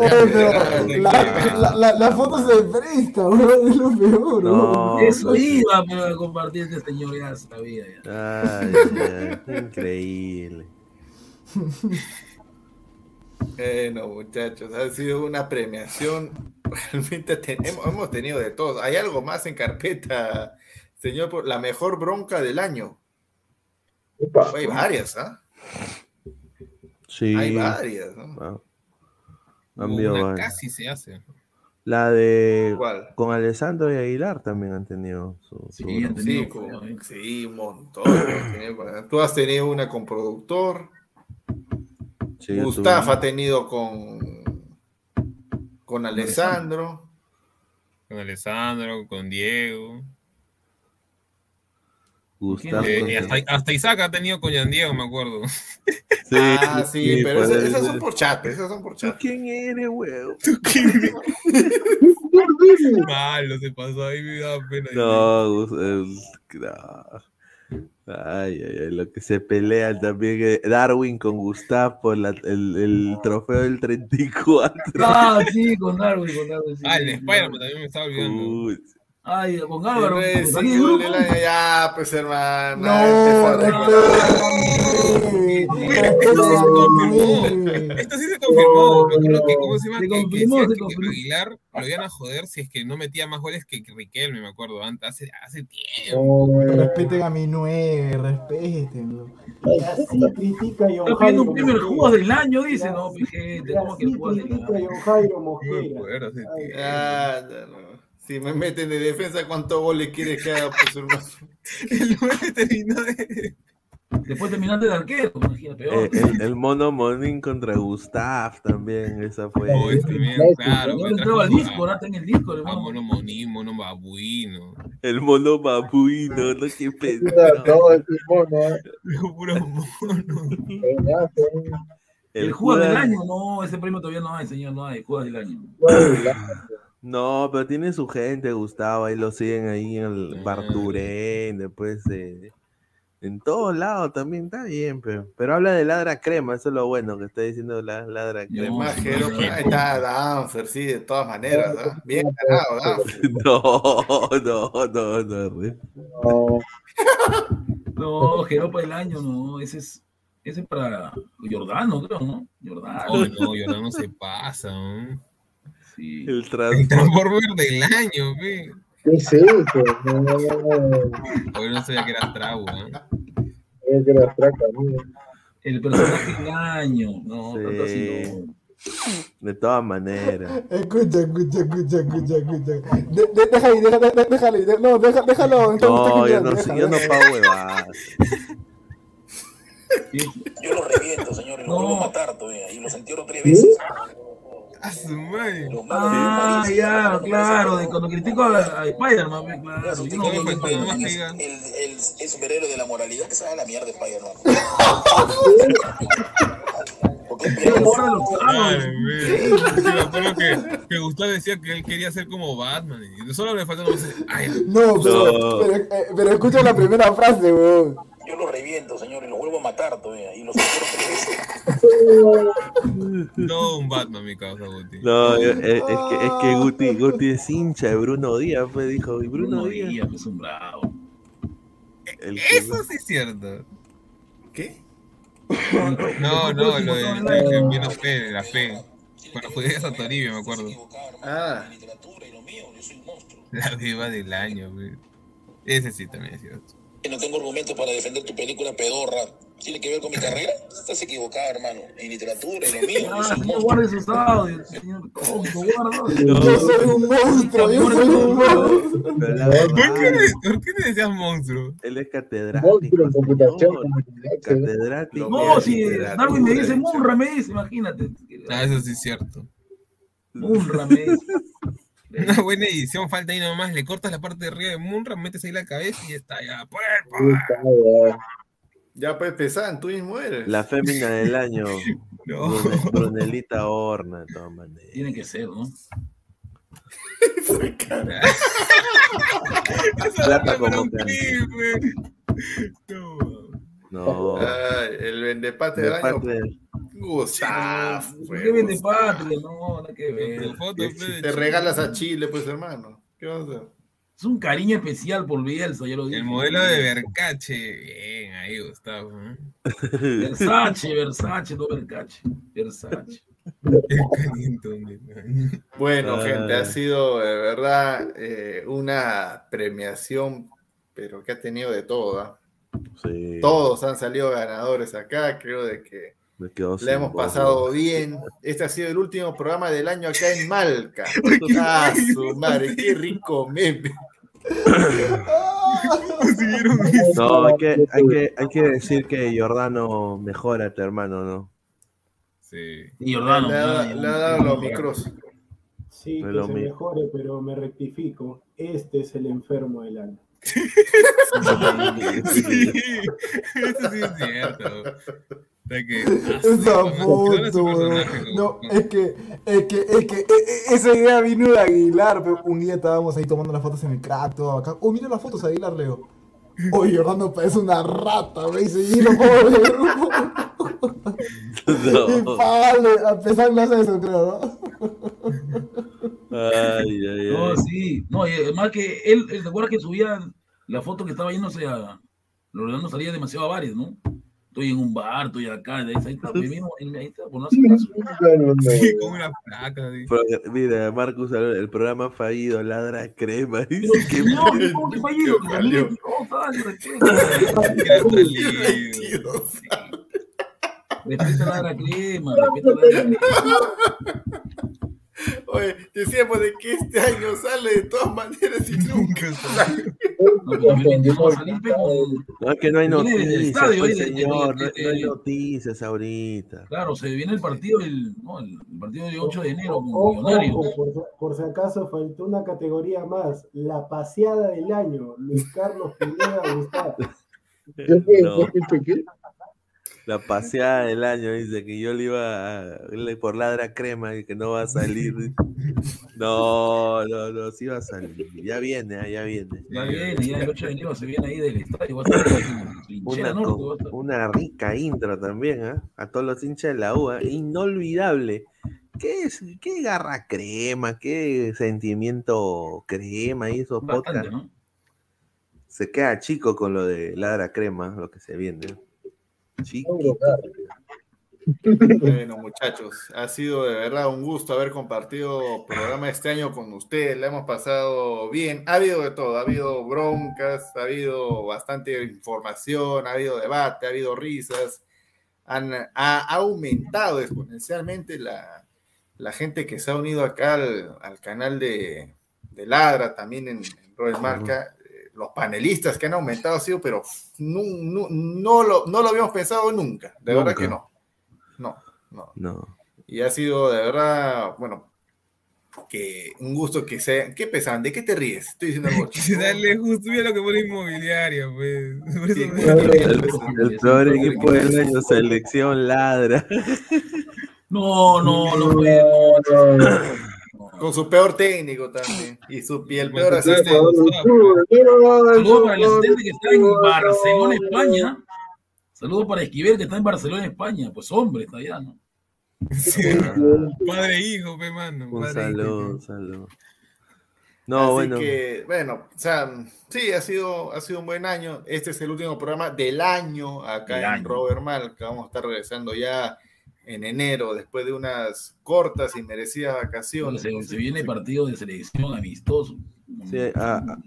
La, la, la, la foto se presta, weón, es lo peor. No. Eso iba pero a compartir este señor, ya sabía. Ya. Ay, ay, increíble. Bueno, muchachos, ha sido una premiación. Realmente ten- hemos, hemos tenido de todo. ¿Hay algo más en carpeta, señor? por- La mejor bronca del año. Hay varias, ¿ah? Sí. Hay varias, ¿no? Ah. Una varias. casi se hace. La de. ¿Cuál? Con Alessandro y Aguilar también han tenido su. su Sí, sí, con- sí, un montón. Tú has tenido una con productor. Sí, Gustavo ha tenido con, con Alessandro. Con Alessandro, con Diego. Gustavo. Eh, y hasta, hasta Isaac ha tenido con Yan Diego, me acuerdo. ah, sí, pero esas, esas son por chat, esas son por chat. ¿Quién eres, weón? Malo se pasó ahí, me da pena. No, no. Ay, ay, ay, lo que se pelean también eh, Darwin con Gustav por la- el, el trofeo del 34. Ah, sí, con Darwin, con Darwin. Sí. Ah, el de Spider-Man también me estaba olvidando. Uy, Ay, con Álvaro. Ya, pues hermano. No, Esto sí se confirmó. Esto sí se confirmó. Acuerdo que, ¿cómo se llama? Se Que- que confirmó, decía se que confirmó. Aguilar lo iban a joder si es que no metía más goles que que Riquelme, me acuerdo, antes, hace, hace tiempo. Respeten a mi nueve, respeten. Así critica a John Está pidiendo un premio jugo del año, dice. No, mi gente, ¿cómo que así el jugo del critica a año? No me acuerdo, hace tiempo. Ah. Si me meten de defensa, ¿cuántos goles quieres que haga? Pues, hermano? El nueve terminó de... Después terminaste de arquero, imagínate, peor. Eh, el, el mono Monín contra Gustav también, esa fue. Oh, ese también, claro. Le entraba al disco, ahora está en el disco, A hermano. mono monín, mono babuino. El mono babuino, no que pensaba. todo ese mono, ¿eh? Puro mono. ¿eh? El jugo del Judas- año, no, ese premio todavía no hay, señor, no hay, jugo del año. No, pero tiene su gente, Gustavo, ahí lo siguen ahí en el Barturén, después eh, en todos lados también está bien, pero, pero habla de ladra crema, eso es lo bueno que está diciendo la ladra crema. Lo- ahí está Danfer, sí, de todas maneras. ¿ah? Bien ganado, Danfer. No, no, no, no. No, No, Jeropa del año, no, ese es, ese es para Jordano, creo, ¿no? Jordano. Oh, no, Jordano no se pasa. ¿no? Sí. El El transporte. Transformer del año, ve. ¿Qué es eso? No, Hoy no sabía que era Tragua. es que traca, ¿no? El personaje del año, no, tanto así Sí. no. De todas maneras. Escucha, escucha, escucha, escucha, escucha. De, de, deja ahí, deja, de- déjalo ahí, de- no, deja, déjalo. No, yo no, déjalo, yo no pago huevadas. Yo lo reviento, señor, y lo No. vuelvo a matar todavía. Y lo entierro tres veces. A Ah, de ya, claro, de cuando critico a, a Spider-Man, ve, claro. El, el, el superhéroe de la moralidad que se va a la mierda de Spider-Man. Que, que Gustavo decía que él quería ser como Batman. Y solo le No, pero, No. pero, eh, pero escucha la primera frase, weón. Yo lo reviento, señor, y lo vuelvo a matar todavía. Y lo entierro tres veces. no un Batman, mi causa, Guti. No, yo- es, es que, es que Guti, Guti es hincha de Bruno Díaz, pues dijo, y Bruno, Bruno Díaz. Díaz, es un bravo. El que- Eso sí es cierto. ¿Qué? No, no, lo de, lo de vino fe, de la fe. Cuando jugué a Toribio, me acuerdo. Ah. La viva del año, güey. Ese sí también es cierto. No tengo argumentos para defender tu película pedorra. ¿Tiene que ver con mi carrera? Estás equivocado, hermano. En literatura, en lo mío. yo Ah, soy un señor, monstruo. guarde sus audios, señor Congo, guarda. Yo soy un monstruo, yo soy un monstruo. ¿Por qué, le, ¿Por qué le decías monstruo? él es catedrático. señor. Catedrático. No, si. Darwin me dice Munra, me dice, imagínate. Ah, eso sí es cierto. Munra me dice. Una buena edición, falta ahí nomás, le cortas la parte de arriba de Munra, metes ahí la cabeza y ya está, ya. Pues, Ya pues pesan, tú mismo eres. La fémina del año. No. Brune- Brunelita Horna, de todas maneras. Tiene que ser, ¿no? Plata como. No. Ay, el vendepate del año. Que ver. Te regalas a Chile, pues hermano. ¿Qué vas a hacer? Es un cariño especial por Bielsa, ya lo dije. El modelo de Vercache. Bien, ahí, Gustavo. ¿eh? Versace, Versace, no del año. Bueno, Ah. gente, ha sido de verdad eh, una premiación, pero que ha tenido de todo. ¿ah? Sí. Todos han salido ganadores acá, creo de que Me quedo le hemos voz, pasado bien. Este ha sido el último programa del año acá en Malca. Ah, su madre, qué rico meme. No, hay que, hay, que, hay que decir que Jordano mejórate, hermano, ¿no? Sí. Y Jordano. Le ha, dado los micros. Sí, que se mejore, pero me rectifico. Este es el enfermo del año. Sí, eso sí es cierto. O sea que, ah, como- No, es que, es que, es que, e- e- esa idea vino de Aguilar, pero un día estábamos ahí tomando las fotos en el crack, todo acá. Oh, mira las fotos, Aguilar, Leo. Oye, Jordano parece una rata, me dice, y lo puedo ver. Y No. vale, a pesar no hace eso, creo, ¿no? Ay, ay, No, ay. sí. No, y además que él, él, ¿te acuerdas que subía la foto que estaba yéndose a. Orlando salía demasiado a bares, ¿no? Estoy en un bar, estoy acá, ahí está, ahí está, ahí mismo, ahí está, por no hacer caso. Sí, con una placa. sí. Pero, mira, Marcus, el programa fallido, ladra crema. Dice que señor, ¿cómo que fallido? Que respeta. Respeta crema. Oye, decíamos de que este año sale de todas maneras y nunca sale. No, pero 2021 va a salir, pero No, es que no hay noticias, pues, señor, no, no hay ahorita. Claro, se viene el partido el, no, el, el partido de 8 de enero con Ojo, Millonarios. ojo, por, si- por si acaso faltó una categoría más, la paseada del año, Luis Carlos Pineda Gustavo. No. La paseada del año dice que yo le iba a, por ladra crema y que no va a salir. No, no, no, sí va a salir. Ya viene, ah, ya viene. Ya viene, ya el 8 de enero se viene ahí del estadio. Una, Norte. una rica intro también, ¿ah? A todos los hinchas de la U, ¿ah? Inolvidable. ¿Qué es? ¿Qué garra crema? ¿Qué sentimiento crema y esos podcasts? ¿no? Se queda chico con lo de ladra crema, lo que se viene. Bueno, muchachos, ha sido de verdad un gusto haber compartido programa este año con ustedes. La hemos pasado bien. Ha habido de todo, ha habido broncas, ha habido bastante información, ha habido debate, ha habido risas. Han, ha aumentado exponencialmente la, la gente que se ha unido acá al, al canal de, de Ladra, también en, en Robert Marca. Los panelistas que han aumentado ha sido, pero no, no, no lo, no lo habíamos pensado nunca, de verdad que no. No, no. No. Y ha sido de verdad, bueno, que un gusto que sea. ¿Qué pesaban? ¿De qué te ríes? Estoy diciendo algo. Dale, justo mira lo que pone inmobiliaria, pues. Sí, me- El, el peor equipo del año, selección ladra. No, no, no. No, no. Con su peor técnico también. Y, su, y el Con peor asistente. Saludos para el asistente que está en Barcelona, España. Saludos para Esquivel que está en Barcelona, España. Pues hombre, está allá, ¿no? Sí. Padre e hijo, pe mano. Un e saludo, un saludo. No, Así bueno. que, bueno, o sea, sí, ha sido, ha sido un buen año. Este es el último programa del año acá en año. Robert Malca. Vamos a estar regresando ya en enero, después de unas cortas y merecidas vacaciones. Se, se viene partido de selección amistoso. Sí, a- a-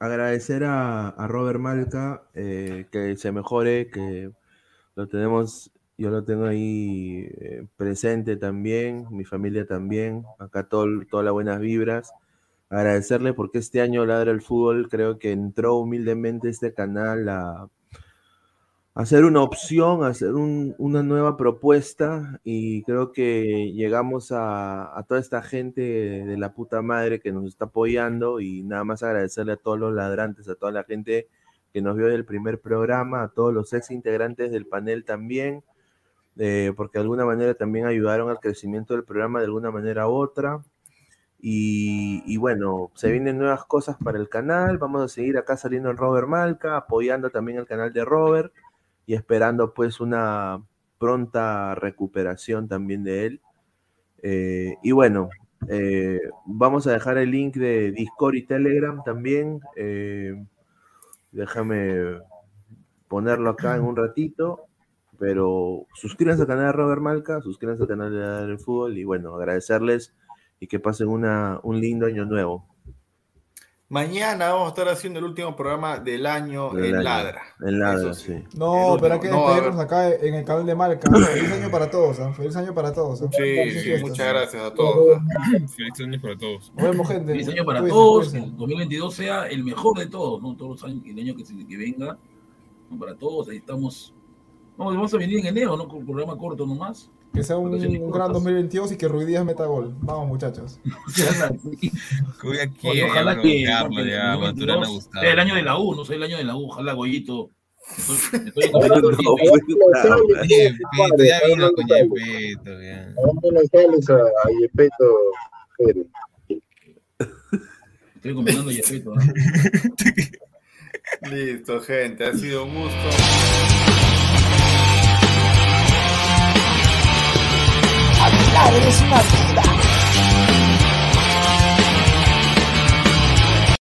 agradecer a, a Robert Malca eh, que se mejore, que lo tenemos, yo lo tengo ahí eh, presente también, mi familia también, acá todo, todas las buenas vibras. Agradecerle porque este año Ladra el Fútbol creo que entró humildemente este canal a, hacer una opción, hacer un- una nueva propuesta y creo que llegamos a, a toda esta gente de la puta madre que nos está apoyando y nada más agradecerle a todos los ladrantes, a toda la gente que nos vio del primer programa, a todos los ex integrantes del panel también, eh, porque de alguna manera también ayudaron al crecimiento del programa de alguna manera u otra. Y, y bueno, se vienen nuevas cosas para el canal. Vamos a seguir acá saliendo en Robert Malca, apoyando también el canal de Robert y esperando pues una pronta recuperación también de él. Eh, y bueno, eh, vamos a dejar el link de Discord y Telegram también. eh, déjame ponerlo acá en un ratito. Pero suscríbanse al canal de Robert Malca, suscríbanse al canal de Fútbol y bueno, agradecerles y que pasen una, un lindo año nuevo. Mañana vamos a estar haciendo el último programa del año Del en año. Ladra. En Ladra, sí. sí. No, El pero hay que. No, despedirnos acá en el canal de Malca. Feliz año para todos, ¿ah? Feliz año para todos. ¿ah? Sí, sí, fiestas. muchas gracias a todos. ¿ah? Feliz año para todos. Nos vemos, gente. Feliz año para todos, que el 2022 sea el mejor de todos, ¿no? Todos los años, el año que, venga, para todos, ahí estamos. Vamos, vamos a venir en enero, ¿no? Con un programa corto nomás. Que sea un, un gran cortas. 2022 y que Ruidías meta gol. Vamos, muchachos. Uy, aquí, Oye, ojalá que, porque ya, el Maturana 2022 Gustavo. sea el año de la U, no sé el año de la U, ojalá Goyito. Estoy, No, pues, Yepeto. ¿no? Listo, gente, ha sido un gusto. Aguilar es una vida.